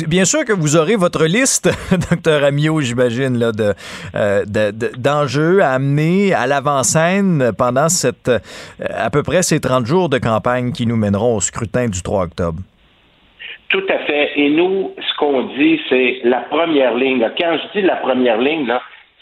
Bien sûr que vous aurez votre liste, <laughs> docteur Amiot, j'imagine, là, de, euh, de- de- d'enjeux à amener à l'avant-scène pendant cette, à peu près ces 30 jours de campagne qui nous mèneront au scrutin du 3 octobre. Tout à fait. Et nous, ce qu'on dit, c'est la première ligne. Quand je dis la première ligne,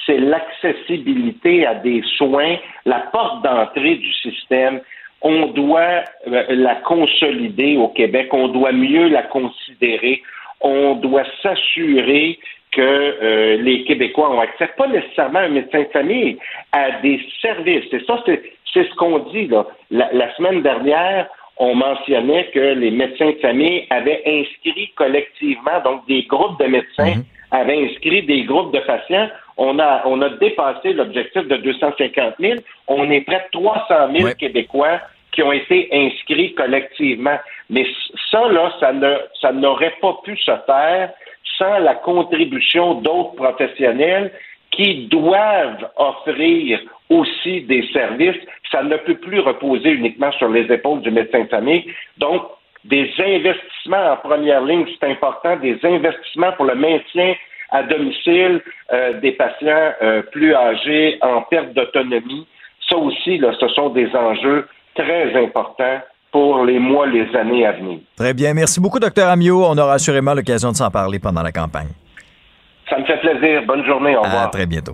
c'est l'accessibilité à des soins, la porte d'entrée du système. On doit euh, la consolider au Québec, on doit mieux la considérer, on doit s'assurer que euh, les Québécois ont accès, pas nécessairement à un médecin de famille, à des services. Et ça, c'est c'est ce qu'on dit. Là. La semaine dernière, on mentionnait que les médecins de famille avaient inscrit collectivement, donc des groupes de médecins avaient inscrit des groupes de patients. On a, on a dépassé l'objectif de 250 000. On est près de 300 000 Québécois qui ont été inscrits collectivement. Mais ça, là, ça ne, ça n'aurait pas pu se faire sans la contribution d'autres professionnels qui doivent offrir aussi des services. Ça ne peut plus reposer uniquement sur les épaules du médecin de famille. Donc, des investissements en première ligne, c'est important, des investissements pour le maintien à domicile euh, des patients euh, plus âgés en perte d'autonomie. Ça aussi, là, ce sont des enjeux très importants pour les mois, les années à venir. Très bien. Merci beaucoup, docteur Amiot. On aura assurément l'occasion de s'en parler pendant la campagne. Ça me fait plaisir. Bonne journée. Au revoir. À très bientôt.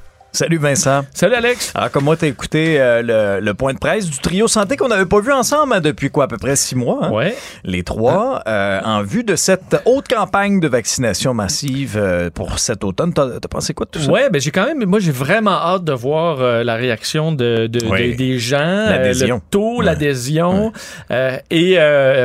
Salut Vincent. Salut Alex. Alors, comme moi, t'as écouté euh, le, le point de presse du trio santé qu'on n'avait pas vu ensemble hein, depuis quoi, à peu près six mois. hein? Ouais. Les trois, euh, en vue de cette haute campagne de vaccination massive euh, pour cet automne. T'as pensé quoi de tout ça? Ouais, ben j'ai quand même, moi j'ai vraiment hâte de voir la réaction de, de- Oui. de- des gens, L'adhésion. le taux, l'adhésion, et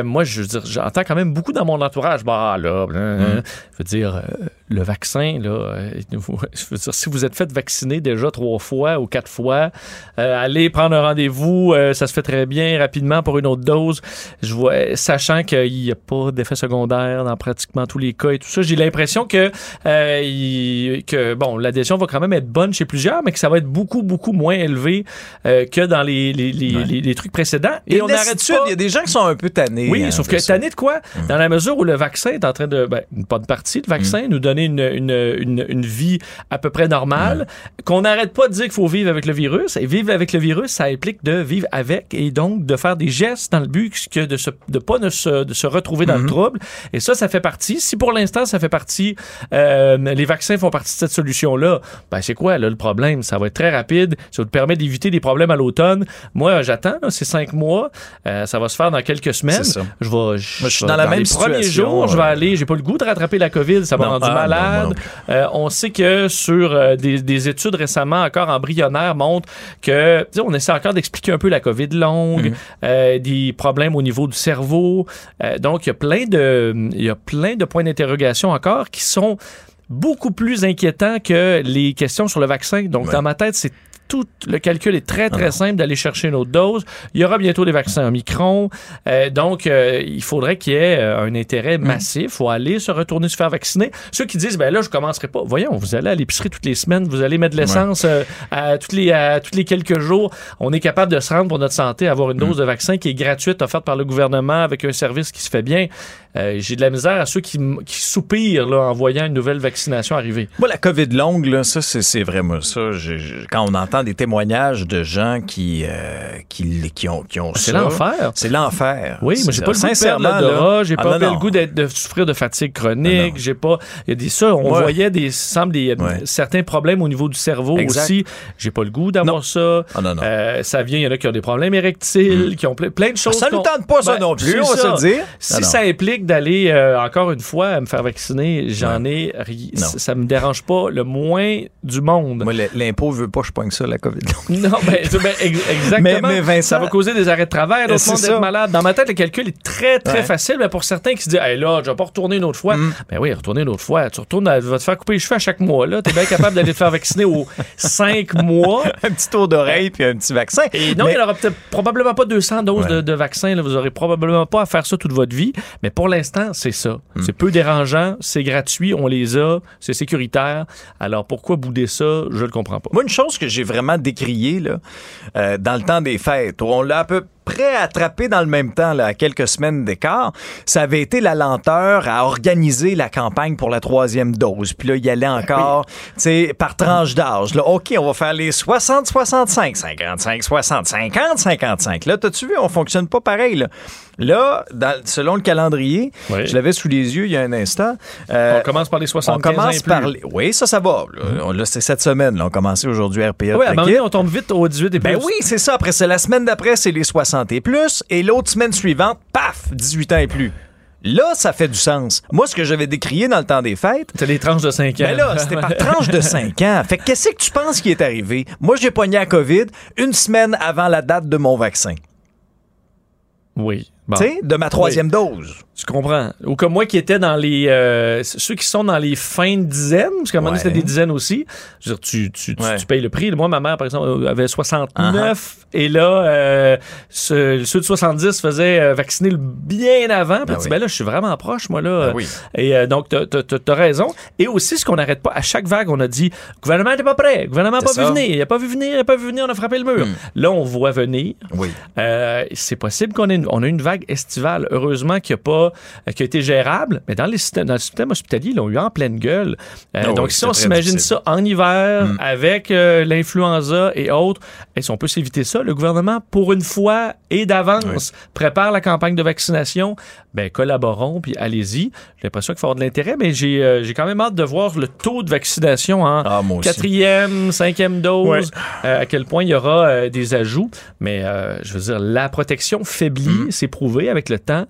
moi je veux dire, j'entends quand même beaucoup dans mon entourage, bah là, hein, je veux dire, le vaccin là, <laughs> je veux dire, si vous êtes fait vacciner déjà trois fois ou quatre fois, euh, allez prendre un rendez-vous, euh, ça se fait très bien rapidement pour une autre dose. Je vois, sachant qu'il n'y a pas d'effet secondaire dans pratiquement tous les cas et tout ça, j'ai l'impression que euh, il- que bon, l'adhésion va quand même être bonne chez plusieurs, mais que ça va être beaucoup beaucoup moins élevé euh, que dans les les, les, les- les trucs précédents. Et on lassitude, pas. il y a des gens qui sont un peu tannés. Oui, hein, sauf que ça. tanné de quoi? Dans la mesure où le vaccin est en train de, ben, pas de partie, le vaccin nous donner une, une, une, une vie à peu près normale, qu'on n'arrête pas de dire qu'il faut vivre avec le virus. Et vivre avec le virus, ça implique de vivre avec et donc de faire des gestes dans le but que de se, de pas ne se, de se retrouver dans le trouble. Et ça, ça fait partie. Si pour l'instant, ça fait partie, euh, les vaccins font partie de cette solution-là, ben, c'est quoi, là, le problème? Ça va être très rapide. Ça vous permet d'éviter des problèmes à l'automne. Moi, j'attends, c'est cinq mois. Euh, ça va se faire dans quelques semaines. Ça. Je vais, Moi, je suis dans la même les premiers situation, jours, je vais euh, aller, j'ai pas le goût de rattraper la COVID, ça m'a rendu ah, malade. non Euh, on sait que sur euh, des, des études récemment encore embryonnaires montrent que, on essaie encore d'expliquer un peu la COVID longue, euh, des problèmes au niveau du cerveau. Euh, donc, il y a plein de, il y a plein de points d'interrogation encore qui sont beaucoup plus inquiétants que les questions sur le vaccin. Donc, dans ma tête, c'est tout le calcul est très, très simple d'aller chercher une autre dose. Il y aura bientôt des vaccins Omicron. Euh, donc, euh, il faudrait qu'il y ait euh, un intérêt massif. Il faut aller se retourner se faire vacciner. Ceux qui disent, ben là, je commencerai pas. Voyons, vous allez à l'épicerie toutes les semaines, vous allez mettre de l'essence euh, à, toutes les, à tous les quelques jours. On est capable de se rendre pour notre santé, avoir une dose de vaccin qui est gratuite, offerte par le gouvernement avec un service qui se fait bien. Euh, J'ai de la misère à ceux qui, qui soupirent là, en voyant une nouvelle vaccination arriver. Moi, la COVID longue, là, ça, c'est vraiment ça. Je- je- quand on entend des témoignages de gens qui, euh, qui, qui ont, qui ont C'est l'enfer. C'est l'enfer. Oui, moi j'ai pas le goût de sincèrement, j'ai Ah, pas non, le goût d'être- de souffrir de fatigue chronique, j'ai pas il y a des ça, on Ouais. voyait des semble des certains problèmes au niveau du cerveau Exact. aussi. J'ai pas le goût d'avoir ça. Ah, non, non. Euh, ça vient, il y en a qui ont des problèmes érectiles, qui ont ple- plein de choses. Ça nous tente pas, ça Ben, non plus, on va se dire. Si ça implique d'aller euh, encore une fois me faire vacciner, j'en ai ça, me dérange pas le moins du monde. Moi, l'impôt veut pas que je pogne ça, la COVID. <laughs> Non, ben, ben, ex- exactement. Mais- mais Vincent- ça va causer des arrêts de travail, d'autres C'est monde d'être malade. Dans ma tête, le calcul est très, très Ouais. facile. Mais pour certains qui se disent, hey, là, je vais pas retourner une autre fois. Mm. Ben oui, retourner une autre fois. Tu retournes, à- vas te faire couper les cheveux à chaque mois. Là, t'es bien capable d'aller te faire vacciner aux <laughs> cinq mois. un petit tour d'oreille puis un petit vaccin. Et non, Mais- il n'y aura probablement pas 200 doses Ouais. de, de vaccins. Là. Vous aurez probablement pas à faire ça toute votre vie. Mais pour l'instant, c'est ça. Hmm. C'est peu dérangeant, c'est gratuit, on les a, c'est sécuritaire. Alors pourquoi bouder ça? Je le comprends pas. Moi, une chose que j'ai vraiment décriée là, euh, dans le temps des fêtes, on l'a à peu près attrapé dans le même temps, là, à quelques semaines d'écart, ça avait été la lenteur à organiser la campagne pour la troisième dose. Puis là, il y allait encore, tu sais, par tranche d'âge. Là, OK, on va faire les 60-65, 55-60, 50-55. Là, t'as-tu vu, on fonctionne pas pareil, là. Là, dans- selon le calendrier, je l'avais sous les yeux il y a un instant. euh, On commence par les 75 On commence par les- Oui, ça, ça va. Là, On- là, c'est cette semaine. Là, on a commencé aujourd'hui RPA. Oui, à un moment donné, on tombe vite au 18 et plus. Ben oui, c'est ça. Après, c'est la semaine d'après, c'est les 60 et plus. Et l'autre semaine suivante, paf, 18 ans et plus. Là, ça fait du sens. Moi, ce que j'avais décrié dans le temps des fêtes. C'était des tranches de 5 ans. Ben là, c'était par tranche de 5 ans. Fait que qu'est-ce que tu penses qui est arrivé? Moi, j'ai pogné la COVID une semaine avant la date de mon vaccin. Oui. Bon. Tu sais, de ma troisième dose. Tu comprends. Ou comme moi qui étais dans les. euh, ceux qui sont dans les fins de dizaines, parce qu'à un moment donné, c'était des dizaines aussi. Je veux dire, tu, tu, tu, tu payes le prix. Moi, ma mère, par exemple, avait 69. Et là, euh, ce- ceux de 70 faisaient euh, vacciner le bien avant. Ben oui. ben là, je suis vraiment proche, moi, là. Ben oui. Et euh, donc, t'as as, raison. Et aussi, ce qu'on n'arrête pas, à chaque vague, on a dit le gouvernement n'est pas prêt. Le gouvernement n'a pas vu venir. Il n'a pas vu venir. Il n'a pas vu venir. On a frappé le mur. Là, on voit venir. Oui. Euh, c'est possible qu'on ait une, on a une vague estivale. Heureusement qu'il y a pas, euh, qui a été gérable, mais dans, les systèmes, dans le système hospitalier, ils l'ont eu en pleine gueule. Euh, Ah oui, donc, si on s'imagine ça en hiver, Mm. avec euh, l'influenza et autres, et si on peut s'éviter ça, le gouvernement, pour une fois et d'avance, prépare la campagne de vaccination, ben collaborons, puis allez-y. J'ai l'impression qu'il faut avoir de l'intérêt, mais j'ai euh, quand même hâte de voir le taux de vaccination en Ah, quatrième, cinquième dose, Ouais. à quel point il y aura des ajouts. Mais je veux dire, la protection faiblit, Mm. c'est prouvé avec le temps.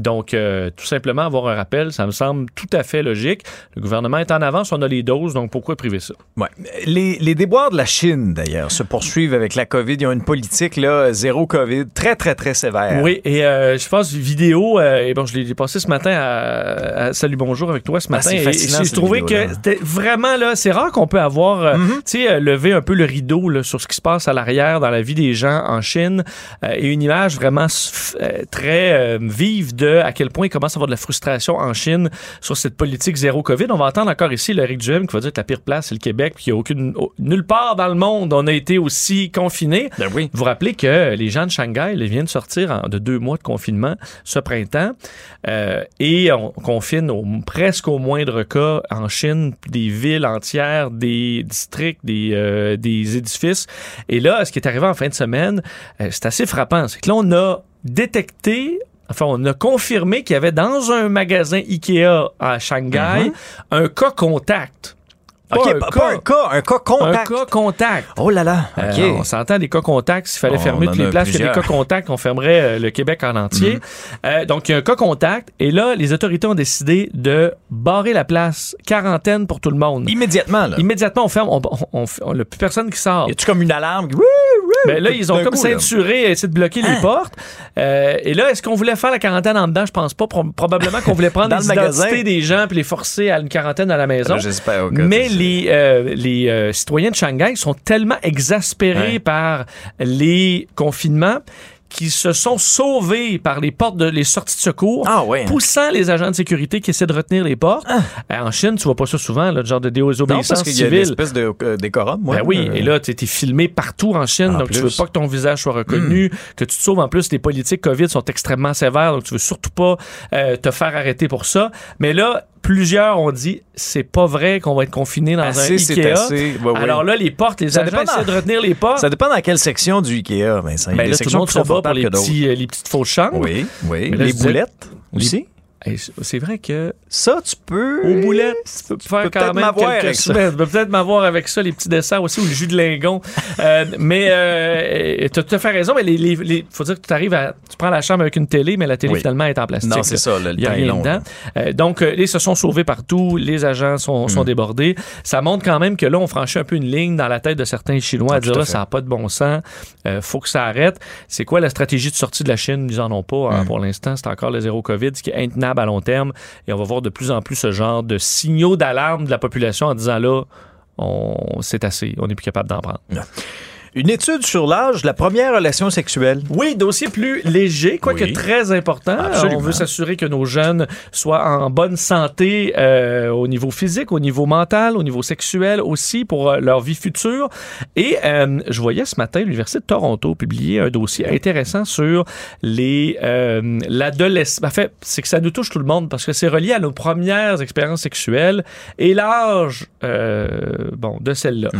Donc, euh, tout simplement avoir un rappel, ça me semble tout à fait logique. Le gouvernement est en avance, on a les doses, donc pourquoi priver ça? Ouais. Les, les déboires de la Chine, d'ailleurs, se poursuivent avec la COVID. Ils ont une politique, là, zéro COVID, très, très, très sévère. Oui, et euh, je pense vidéo, euh, et bon, je l'ai passé ce matin à, à Salut Bonjour avec toi ce Ah, matin. c'est et fascinant, j'ai trouvé que c'était vraiment là, c'est rare qu'on peut avoir, euh, Mm-hmm. tu sais, euh, levé un peu le rideau là, sur ce qui se passe à l'arrière dans la vie des gens en Chine euh, et une image vraiment très vive de à quel point il commence à avoir de la frustration en Chine sur cette politique zéro Covid. On va entendre encore ici le Rick Duhem qui va dire que la pire place c'est le Québec, puis qu'il n'y a aucune au- nulle part dans le monde on a été aussi confiné. Ben oui. Vous rappelez que les gens de Shanghai ils viennent de sortir de deux mois de confinement ce printemps euh, et on confine au, presque au moindre cas en Chine des villes entières, des districts, des, euh, des édifices. Et là, ce qui est arrivé en fin de semaine, euh, c'est assez frappant. C'est que là, on a détecté Enfin, on a confirmé qu'il y avait dans un magasin Ikea à Shanghai Mhm. un cas contact. OK, pas, pas un cas, un cas contact. Un cas contact. Oh là là, Euh, on s'entend des cas contacts. S'il fallait On fermer toutes les places, qu'il y a des cas contacts, on fermerait euh, le Québec en entier. Mhm. Euh, donc, il y a un cas contact. Et là, les autorités ont décidé de barrer la place. Quarantaine pour tout le monde. Immédiatement, là. Immédiatement, on ferme. On, on, on, a plus personne qui sort. Y a-tu comme une alarme? Oui, oui. Ben là, ils ont comme ceinturé, essayé de bloquer Hein? les portes. Euh, et là, est-ce qu'on voulait faire la quarantaine en dedans? Je pense pas. Pro- probablement qu'on voulait prendre <laughs> les le magasin. identités des gens puis les forcer à une quarantaine à la maison. Ah, j'espère, Mais les, euh, les euh, citoyens de Shanghai sont tellement exaspérés Ouais. par les confinements qui se sont sauvés par les portes de les sorties de secours, Ah ouais. poussant les agents de sécurité qui essaient de retenir les portes. Euh, En Chine, tu vois pas ça souvent, le genre de Non, désobéissance parce qu'il y a une espèce de euh, décorum. Ben oui, Euh, et là, tu es filmé partout en Chine, En donc tu veux plus. Hmm. pas que ton visage soit reconnu, que tu te sauves. En plus, les politiques COVID sont extrêmement sévères, donc tu veux surtout pas euh, te faire arrêter pour ça. Mais là, plusieurs ont dit, c'est pas vrai qu'on va être confiné dans Assez, un Ikea. assez. Ouais. Alors là, les portes, les Ça agents dépend essaient dans- de retenir les portes. Ça dépend dans quelle section du Ikea, y a Ben des là, tout le monde se bat pour les, petits, euh, les petites fausses chambres. Oui, oui. Là, les boulettes aussi. C'est vrai que Ça, tu peux. aux boulettes, tu peux faire peux quand peut-être même m'avoir quelques avec ça. semaines. Tu peux peut-être m'avoir avec ça, les petits desserts aussi, ou le jus de lingon. Euh, mais euh, tu as tout à fait raison. Mais les, les- les- faut dire que tu arrives à. Tu prends la chambre avec une télé, mais la télé Oui. finalement est en plastique. Non, c'est ça, le Il n'y a rien long, dedans. Euh, donc, euh, ils se sont sauvés partout. Les agents sont, Mm. sont débordés. Ça montre quand même que là, on franchit un peu une ligne dans la tête de certains Chinois à Ah, dire là, ça n'a pas de bon sens. Euh, faut que ça arrête. C'est quoi la stratégie de sortie de la Chine? Ils en ont pas hein, pour l'instant. C'est encore le zéro COVID, ce qui est intenable à long terme. Et on va voir de plus en plus ce genre de signaux d'alarme de la population en disant là, on, c'est assez. On n'est plus capable d'en prendre. Une étude sur l'âge de la première relation sexuelle. Oui, dossier plus léger, quoique Oui. très important. Absolument. On veut s'assurer que nos jeunes soient en bonne santé euh, au niveau physique, au niveau mental, au niveau sexuel aussi pour euh, leur vie future. Et euh, je voyais ce matin l'Université de Toronto publier un dossier intéressant sur les l'adolescence. En fait, c'est que ça nous touche tout le monde parce que c'est relié à nos premières expériences sexuelles et l'âge bon de celle-là.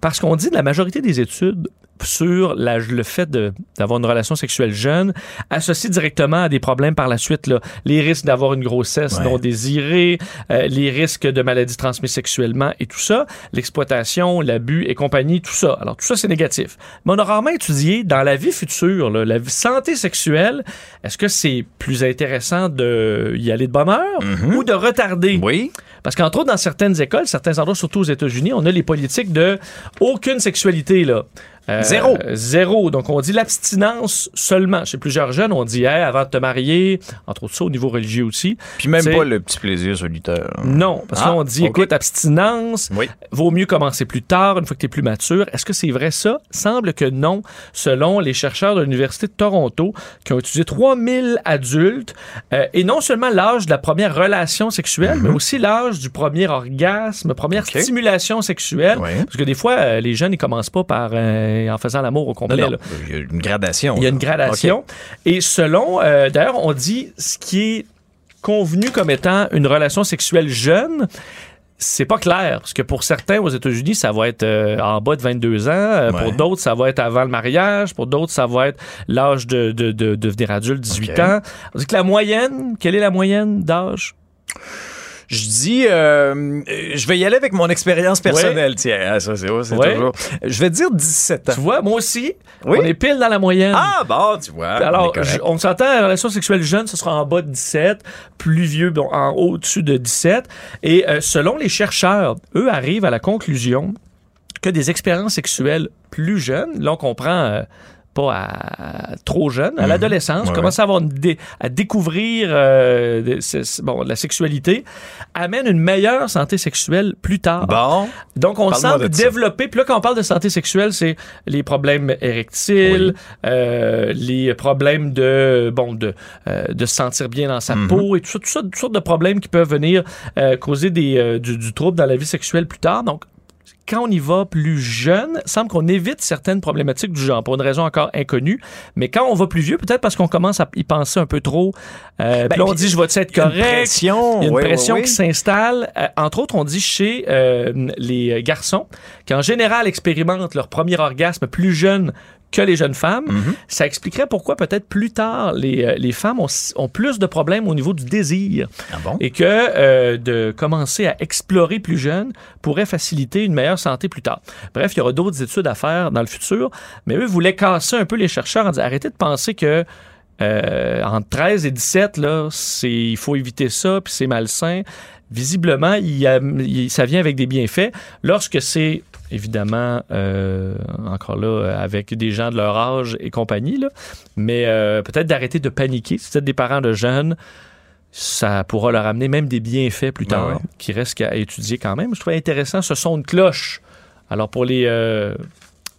Parce qu'on dit de la majorité des études Sud sur la- le fait d'avoir une relation sexuelle jeune associe directement à des problèmes par la suite. Là. Les risques d'avoir une grossesse Ouais. non désirée, euh, les risques de maladies transmises sexuellement et tout ça, l'exploitation, l'abus et compagnie, tout ça. Alors tout ça, c'est négatif. Mais on a rarement étudié dans la vie future, là, la santé sexuelle, est-ce que c'est plus intéressant de y aller de bonne heure ou de retarder? Oui. Parce qu'entre autres, dans certaines écoles, certains endroits, surtout aux États-Unis, on a les politiques de aucune sexualité, là. Euh, Zéro. Zéro. Donc, on dit l'abstinence seulement. Chez plusieurs jeunes, on dit, hey, avant de te marier, entre autres ça au niveau religieux aussi. Puis même pas le petit plaisir solitaire. Non, parce Ah, qu'on dit, ok. écoute, abstinence, Oui. vaut mieux commencer plus tard, une fois que tu es plus mature. Est-ce que c'est vrai ça? Semble que non, selon les chercheurs de l'Université de Toronto, qui ont étudié 3000 adultes, euh, et non seulement l'âge de la première relation sexuelle, mais aussi l'âge du premier orgasme, première Mhm. Stimulation sexuelle. Parce que des fois, euh, les jeunes, ils commencent pas par euh, en faisant l'amour au complet. Non, non, là. Il y a une gradation. Il y a une gradation. Et selon, euh, d'ailleurs, on dit ce qui est convenu comme étant une relation sexuelle jeune. C'est pas clair, parce que pour certains aux États-Unis, ça va être euh, en bas de 22 ans. Euh, Pour d'autres, ça va être avant le mariage. Pour d'autres, ça va être l'âge de, de, de devenir adulte, 18 Ok. ans. On dit que la moyenne, quelle est la moyenne d'âge? Je dis, euh, je vais y aller avec mon expérience personnelle. Tiens, ah, ça, c'est c'est toujours. Je vais dire 17 ans. Tu vois, moi aussi, Oui. on est pile dans la moyenne. Ah, bon, tu vois. on Alors, je- on s'entend, la relation sexuelle jeune, ce sera en bas de 17, plus vieux, bon, en au-dessus de 17. Et euh, selon les chercheurs, eux arrivent à la conclusion que des expériences sexuelles plus jeunes, là on comprend euh, pas à, trop jeune, à Mhm. l'adolescence, Ouais, commencer à, avoir une dé- à découvrir euh, de- c'est- c'est- bon, la sexualité, amène une meilleure santé sexuelle plus tard. Bon. Donc, on semble développer. Puis là, quand on parle de santé sexuelle, c'est les problèmes érectiles, euh, les problèmes de bon de euh, de se sentir bien dans sa Mhm. peau et tout ça, tout ça, toutes sortes de problèmes qui peuvent venir causer des du, du trouble dans la vie sexuelle plus tard. Donc quand on y va plus jeune, il semble qu'on évite certaines problématiques du genre, pour une raison encore inconnue. Mais quand on va plus vieux, peut-être parce qu'on commence à y penser un peu trop, euh, puis là, on dit, je vais être il y a une correct? pression, Il y a une oui, pression oui, oui. qui s'installe. Euh, entre autres, on dit chez euh, les garçons, qui en général expérimentent leur premier orgasme plus jeune que les jeunes femmes. Mhm. Ça expliquerait pourquoi peut-être plus tard les, euh, les femmes ont, ont plus de problèmes au niveau du désir. Ah bon? Et que euh, de commencer à explorer plus jeune pourrait faciliter une meilleure santé plus tard. Bref, il y aura d'autres études à faire dans le futur, mais eux voulaient casser un peu les chercheurs en disant arrêtez de penser que euh, entre 13 et 17, là, c'est, il faut éviter ça, puis c'est malsain. Visiblement, il y a- il- ça vient avec des bienfaits. Lorsque c'est évidemment euh, encore là avec des gens de leur âge et compagnie, là, mais euh, peut-être d'arrêter de paniquer. Si êtes des parents de jeunes, ça pourra leur amener même des bienfaits plus tard, Ben ouais. qui restent qu'à étudier quand même. Je trouvais intéressant ce son de cloche. Alors pour les, euh,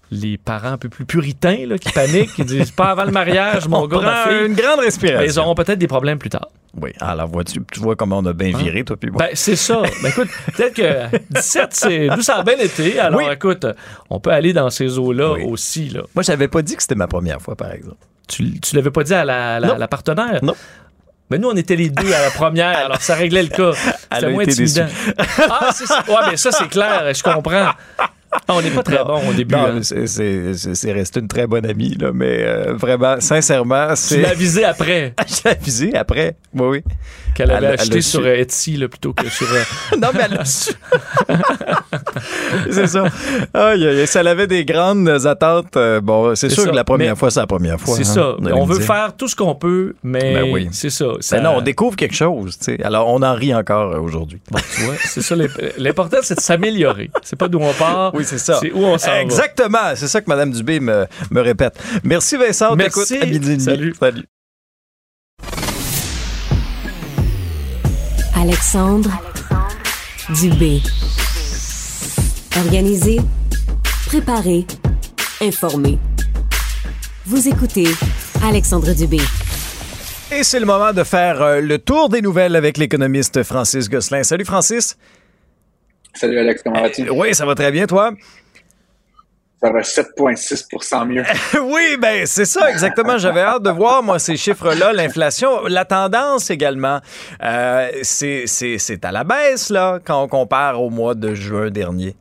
les parents un peu plus puritains là, qui paniquent, qui disent pas avant le mariage, mon <laughs> On gars, ma prend fille. une grande respiration. Ils auront peut-être des problèmes plus tard. Oui, alors vois-tu, tu vois comment on a bien viré, toi puis moi. Ben, c'est ça. Ben, écoute, peut-être que 17, c'est d'où ça a bien été. Alors, Oui. écoute, on peut aller dans ces eaux-là aussi. Là. Moi, j'avais pas dit que c'était ma première fois, par exemple. Tu, tu l'avais pas dit à la, la, Non. la partenaire? Non. Mais nous, on était les deux à la première, <laughs> alors ça réglait le cas. C'était moins intimidant. ah, c'est ça. Ouais, mais ça, c'est clair, je comprends. Ah, on n'est pas très Non. bon au début. Non, hein. c'est- c'est c'est- c'est resté une très bonne amie, là, mais euh, vraiment, sincèrement, c'est. l'as avisé après <laughs> J'ai avisé après. Oui, oui. qu'elle avait Elle a- elle acheté sur su. Etsy là, plutôt que sur. euh, <laughs> non, mais elle a su. <laughs> <laughs> c'est ça. Aïe, aïe, aïe, ça avait des grandes attentes. euh, bon, c'est sûr ça. que la première Mais fois, c'est la première fois. c'est hein, ça. On veut dire. faire tout ce qu'on peut, mais Ben oui. c'est ça. ça... Ben non, on découvre quelque chose, tu sais. Alors, on en rit encore euh, aujourd'hui. Tu vois, c'est ça. l'imp- L'important, c'est de s'améliorer. C'est pas d'où on part. Oui, c'est ça. C'est où on s'en va. Exactement. C'est ça que Mme Dubé me, me répète. Merci, Vincent. Merci. à midi. Salut. Salut. Alexandre Dubé. Organiser, préparer, informer. Vous écoutez Alexandre Dubé. Et c'est le moment de faire euh, le tour des nouvelles avec l'économiste Francis Gosselin. Salut, Francis. Salut Alex, comment vas-tu? Euh, Oui, ça va très bien, toi? Ça va 7,6 mieux. <laughs> oui, ben c'est ça, exactement. J'avais hâte de voir, moi, ces chiffres-là, l'inflation. La tendance également, euh, c'est c'est- c'est à la baisse, là, quand on compare au mois de juin dernier.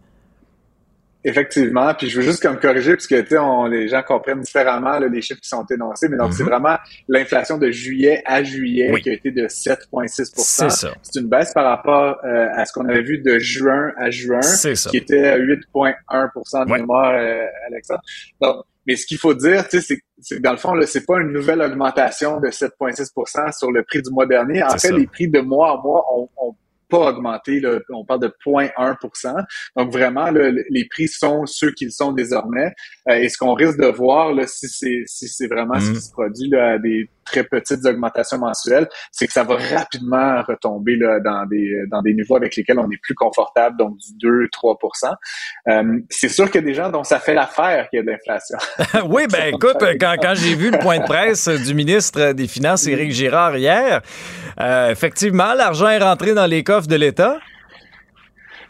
Effectivement, puis je veux juste comme corriger, parce que tu sais, on- les gens comprennent différemment là, les chiffres qui sont énoncés, mais donc c'est Mhm. vraiment l'inflation de juillet à juillet Oui. qui a été de 7,6 C'est ça. C'est une baisse par rapport euh, à ce qu'on avait vu de juin à juin, C'est ça. qui était à 8,1% de Ouais. mémoire, euh, Alexandre. Donc, mais ce qu'il faut dire, tu sais, c'est que dans le fond, là, c'est pas une nouvelle augmentation de 7,6% sur le prix du mois dernier. En fait, ça. les prix de mois en mois ont, ont pas augmenté. Là. On parle de 0,1% Donc vraiment, là, les prix sont ceux qu'ils sont désormais. Euh, et ce qu'on risque de voir, là, si c'est si c'est vraiment ce Mhm. qui se produit là, à des très petites augmentations mensuelles, c'est que ça va rapidement retomber là, dans des dans des niveaux avec lesquels on est plus confortable, donc du 2-3% euh, C'est sûr qu'il y a des gens dont ça fait l'affaire qu'il y a de l'inflation. <laughs> oui, ben écoute, quand, quand j'ai vu le point de presse du ministre des Finances, Éric Girard, hier, euh, effectivement, l'argent est rentré dans les coffres de l'État.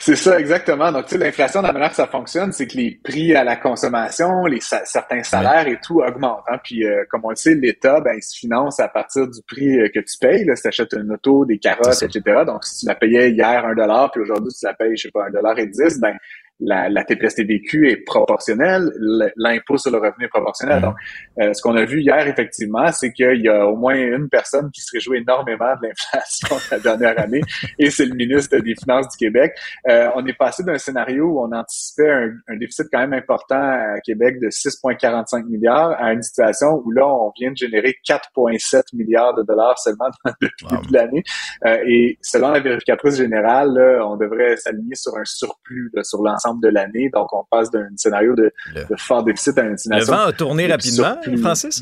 C'est ça, exactement. Donc, tu sais, l'inflation, la manière que ça fonctionne, c'est que les prix à la consommation, les certains salaires et tout augmentent. hein. Puis, euh, comme on le sait, l'État, ben, il se finance à partir du prix euh, que tu payes. Là, si tu achètes une auto, des carottes, etc. Donc, si tu la payais hier un dollar, puis aujourd'hui, tu la payes, je sais pas, un dollar et dix, ben, la, la TPS-TVQ est proportionnelle, l'impôt sur le revenu est proportionnel. Donc, euh, ce qu'on a vu hier, effectivement, c'est qu'il y a au moins une personne qui se réjouit énormément de l'inflation de la dernière année, <laughs> et c'est le ministre des Finances du Québec. Euh, on est passé d'un scénario où on anticipait un, un déficit quand même important à Québec de 6,45 milliards à une situation où là, on vient de générer 4,7 milliards de dollars seulement depuis le début de l'année. Euh, et selon la vérificatrice générale, là, on devrait s'aligner sur un surplus là, sur l'ensemble de l'année. Donc, on passe d'un scénario de, de fort déficit à une Le vent a tourné de rapidement, surplus. Francis?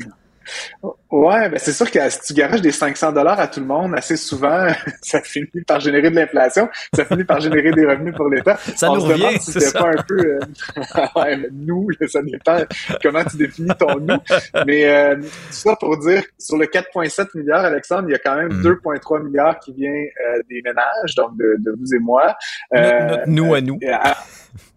Ouais, ben c'est sûr que si tu garages des 500 dollars à tout le monde, assez souvent, <laughs> ça finit par générer de l'inflation, ça finit par générer des revenus pour l'État. Ça On nous se demande revient, si c'est pas un peu euh, <laughs> ouais, nous, ça dépend comment tu définis ton nous. Mais euh, tout ça pour dire sur le 4,7 milliards, Alexandre, il y a quand même Mm. 2,3 milliards qui vient euh, des ménages, donc de, de vous et moi. Notre nous à nous. euh, à-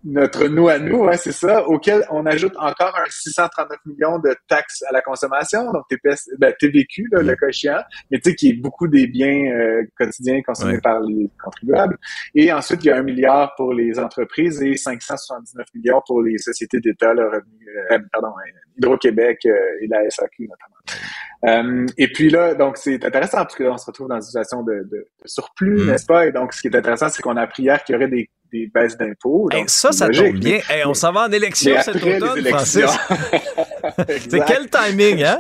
notre nous à nous, ouais, c'est ça, auquel on ajoute encore un 639 millions de taxes à la consommation, donc TPS, ben, TVQ, là, le cas échéant, mais tu sais, qui est beaucoup des biens euh, quotidiens consommés par les contribuables. Et ensuite, il y a un milliard pour les entreprises et 579 millions pour les sociétés d'État, le revenu, euh, pardon, Hydro-Québec euh, et la SAQ notamment. Euh, et puis là, donc c'est intéressant parce que là, on se retrouve dans une situation de, de- de surplus, Mm. n'est-ce pas? Et donc, ce qui est intéressant, c'est qu'on a appris hier qu'il y aurait des, des baisses d'impôts. Hey, ça, ça logique, tombe bien. Hey, on s'en va en élection mais cet automne. Francis. <laughs> <laughs> C'est quel timing, hein?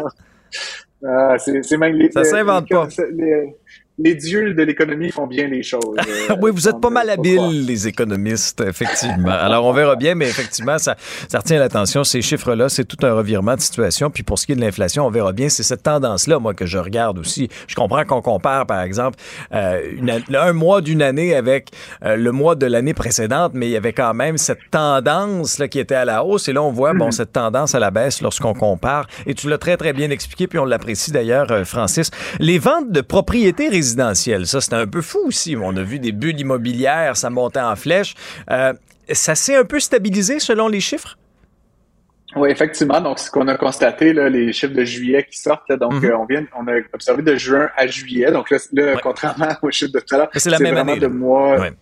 Ah, c'est c'est même les, Ça s'invente pas. les- les dieux de l'économie font bien les choses. <laughs> euh, oui, vous êtes pas mal habiles, les économistes, effectivement. Alors, on verra bien, mais effectivement, ça, ça retient l'attention. Ces chiffres-là, c'est tout un revirement de situation. Puis pour ce qui est de l'inflation, on verra bien. C'est cette tendance-là, moi, que je regarde aussi. Je comprends qu'on compare, par exemple, euh, une un mois d'une année avec euh, le mois de l'année précédente, mais il y avait quand même cette tendance là, qui était à la hausse. Et là, on voit, bon, cette tendance à la baisse lorsqu'on compare. Et tu l'as très, très bien expliqué, puis on l'apprécie d'ailleurs, euh, Francis. Les ventes de propriétés résidentielles, ça, c'était un peu fou aussi. On a vu des bulles immobilières, ça montait en flèche. Euh, ça s'est un peu stabilisé selon les chiffres? Oui, effectivement. Donc, ce qu'on a constaté, là, les chiffres de juillet qui sortent, là, donc Mhm. euh, on vient, on a observé de juin à juillet. Donc là, là, contrairement <laughs> aux chiffres de tout à l'heure, c'est la même année, de mois, Ouais.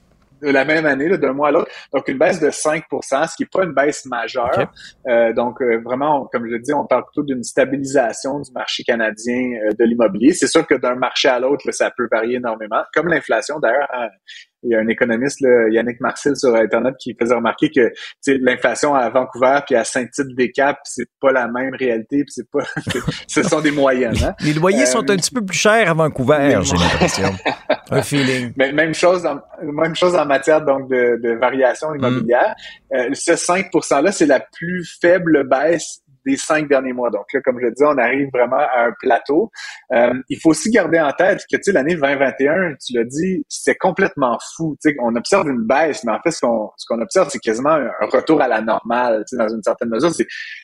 De la même année, d'un mois à l'autre. Donc une baisse de 5% ce qui n'est pas une baisse majeure. Euh, donc euh, vraiment, on- comme je le dis, on parle plutôt d'une stabilisation du marché canadien euh, de l'immobilier. C'est sûr que d'un marché à l'autre, ça peut varier énormément, comme l'inflation. D'ailleurs, hein, il y a un économiste, là, Yannick Marcel, sur Internet, qui faisait remarquer que l'inflation à Vancouver puis à Saint-Tite-des-Caps, c'est pas la même réalité, puis c'est pas, <laughs> ce sont des moyennes. Hein? Les loyers Euh, sont un petit peu plus chers à Vancouver, j'ai l'impression. <laughs> un feeling. Mais même chose, en, même chose en matière donc de, de variation immobilière. Euh, ce 5 là, c'est la plus faible baisse des cinq derniers mois. Donc là, comme je le dis, on arrive vraiment à un plateau. Euh, il faut aussi garder en tête que l'année 2021, tu l'as dit, c'est complètement fou. Tu sais, on observe une baisse, mais en fait, ce qu'on ce qu'on observe, c'est quasiment un, retour à la normale. Tu sais, dans une certaine mesure,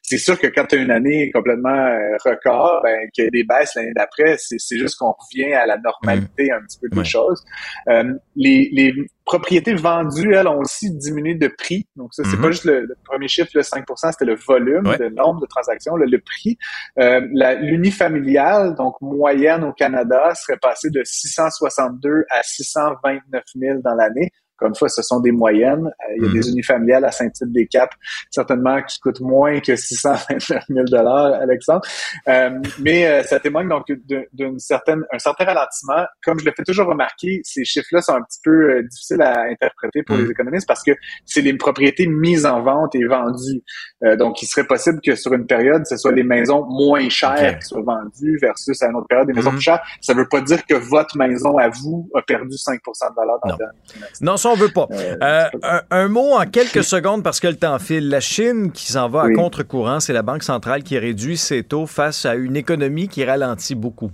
c'est sûr que quand tu as une année complètement euh, record, ben qu'il y a des baisses l'année d'après, c'est juste qu'on revient à la normalité un petit peu des choses. Euh, les, les propriétés vendues, elles, ont aussi diminué de prix. Donc ça, c'est Mhm. pas juste le, le premier chiffre, le 5 c'était le volume, Ouais. le nombre de transactions, le, le prix. Euh, la- L'unifamilial, donc moyenne au Canada, serait passé de 662 à 629 000 dans l'année. Encore une fois, ce sont des moyennes. Euh, il y a Mhm. des unifamiliales à Saint-Tite-des-Caps, certainement qui coûtent moins que 629 000 <laughs> Alexandre. Euh, mais euh, ça témoigne donc d'un- d'une certaine, un certain ralentissement. Comme je le fais toujours remarquer, ces chiffres-là sont un petit peu difficiles à interpréter pour Mhm. les économistes parce que c'est les propriétés mises en vente et vendues. Euh, donc, il serait possible que sur une période, ce soit les maisons moins chères qui soient vendues versus à une autre période des maisons Mhm. plus chères. Ça ne veut pas dire que votre maison à vous a perdu 5% de valeur dans Non. le dernier trimestre. Non, ça, on veut pas. Euh, Euh, un, un mot en quelques secondes parce que le temps file. La Chine qui s'en va à Oui. contre-courant, c'est la Banque centrale qui réduit ses taux face à une économie qui ralentit beaucoup.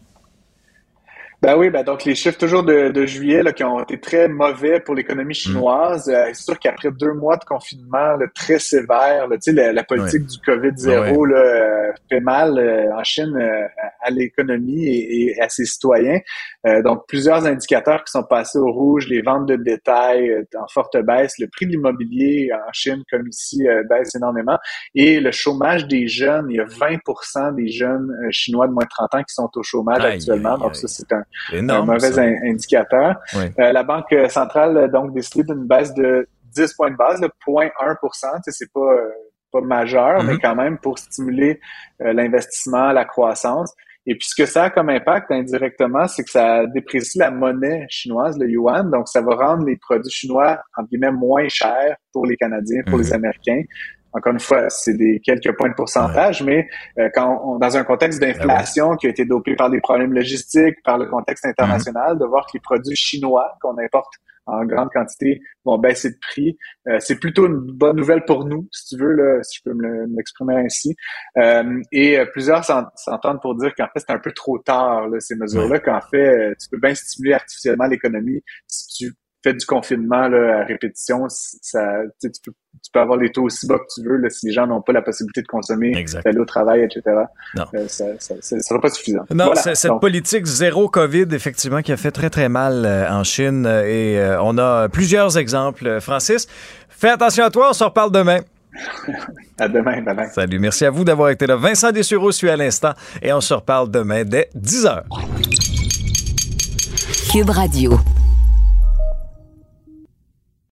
Ben oui, ben donc les chiffres toujours de, de juillet là, qui ont été très mauvais pour l'économie chinoise. Euh, c'est sûr qu'après deux mois de confinement là, très sévère, là, tu sais, la, la politique du COVID-0 là, euh, fait mal euh, en Chine euh, à l'économie et, et à ses citoyens. Euh, donc plusieurs indicateurs qui sont passés au rouge, les ventes de détail euh, en forte baisse, le prix de l'immobilier en Chine comme ici euh, baisse énormément et le chômage des jeunes, il y a 20% des jeunes chinois de moins de 30 ans qui sont au chômage Aïe, actuellement. aïe, donc aïe. ça c'est un Énorme. un mauvais in- indicateur. Oui. Euh, la Banque centrale a donc décidé d'une baisse de 10 points de base, de 0,1 Tu sais, C'est pas, euh, pas majeur, mais quand même pour stimuler euh, l'investissement, la croissance. Et puis, ce que ça a comme impact indirectement, c'est que ça déprécie la monnaie chinoise, le yuan. Donc, ça va rendre les produits chinois, entre guillemets, moins chers pour les Canadiens, pour les Américains. Encore une fois, c'est des quelques points de pourcentage, mais euh, quand on, dans un contexte d'inflation qui a été dopé par des problèmes logistiques, par le contexte international, de voir que les produits chinois qu'on importe en grande quantité vont baisser de prix, euh, c'est plutôt une bonne nouvelle pour nous, si tu veux, là, si je peux me le- me l'exprimer ainsi. Euh, et euh, plusieurs s'en- s'entendent pour dire qu'en fait, c'est un peu trop tard, là, ces mesures-là, qu'en fait, euh, tu peux bien stimuler artificiellement l'économie si tu fais du confinement là, à répétition, ça, tu, sais, tu peux, tu peux avoir les taux aussi bas que tu veux là, si les gens n'ont pas la possibilité de consommer, d'aller au travail, etc. Non. Euh, ça, ça, ça sera pas suffisant. Non, Voilà. c'est cette Donc, politique zéro COVID, effectivement, qui a fait très, très mal euh, en Chine. euh, Et euh, on a plusieurs exemples. Francis, fais attention à toi, on se reparle demain. <laughs> à demain, bye bye. Salut, merci à vous d'avoir été là. Vincent Dessureau suit à l'instant et on se reparle demain dès 10h. Cube Radio.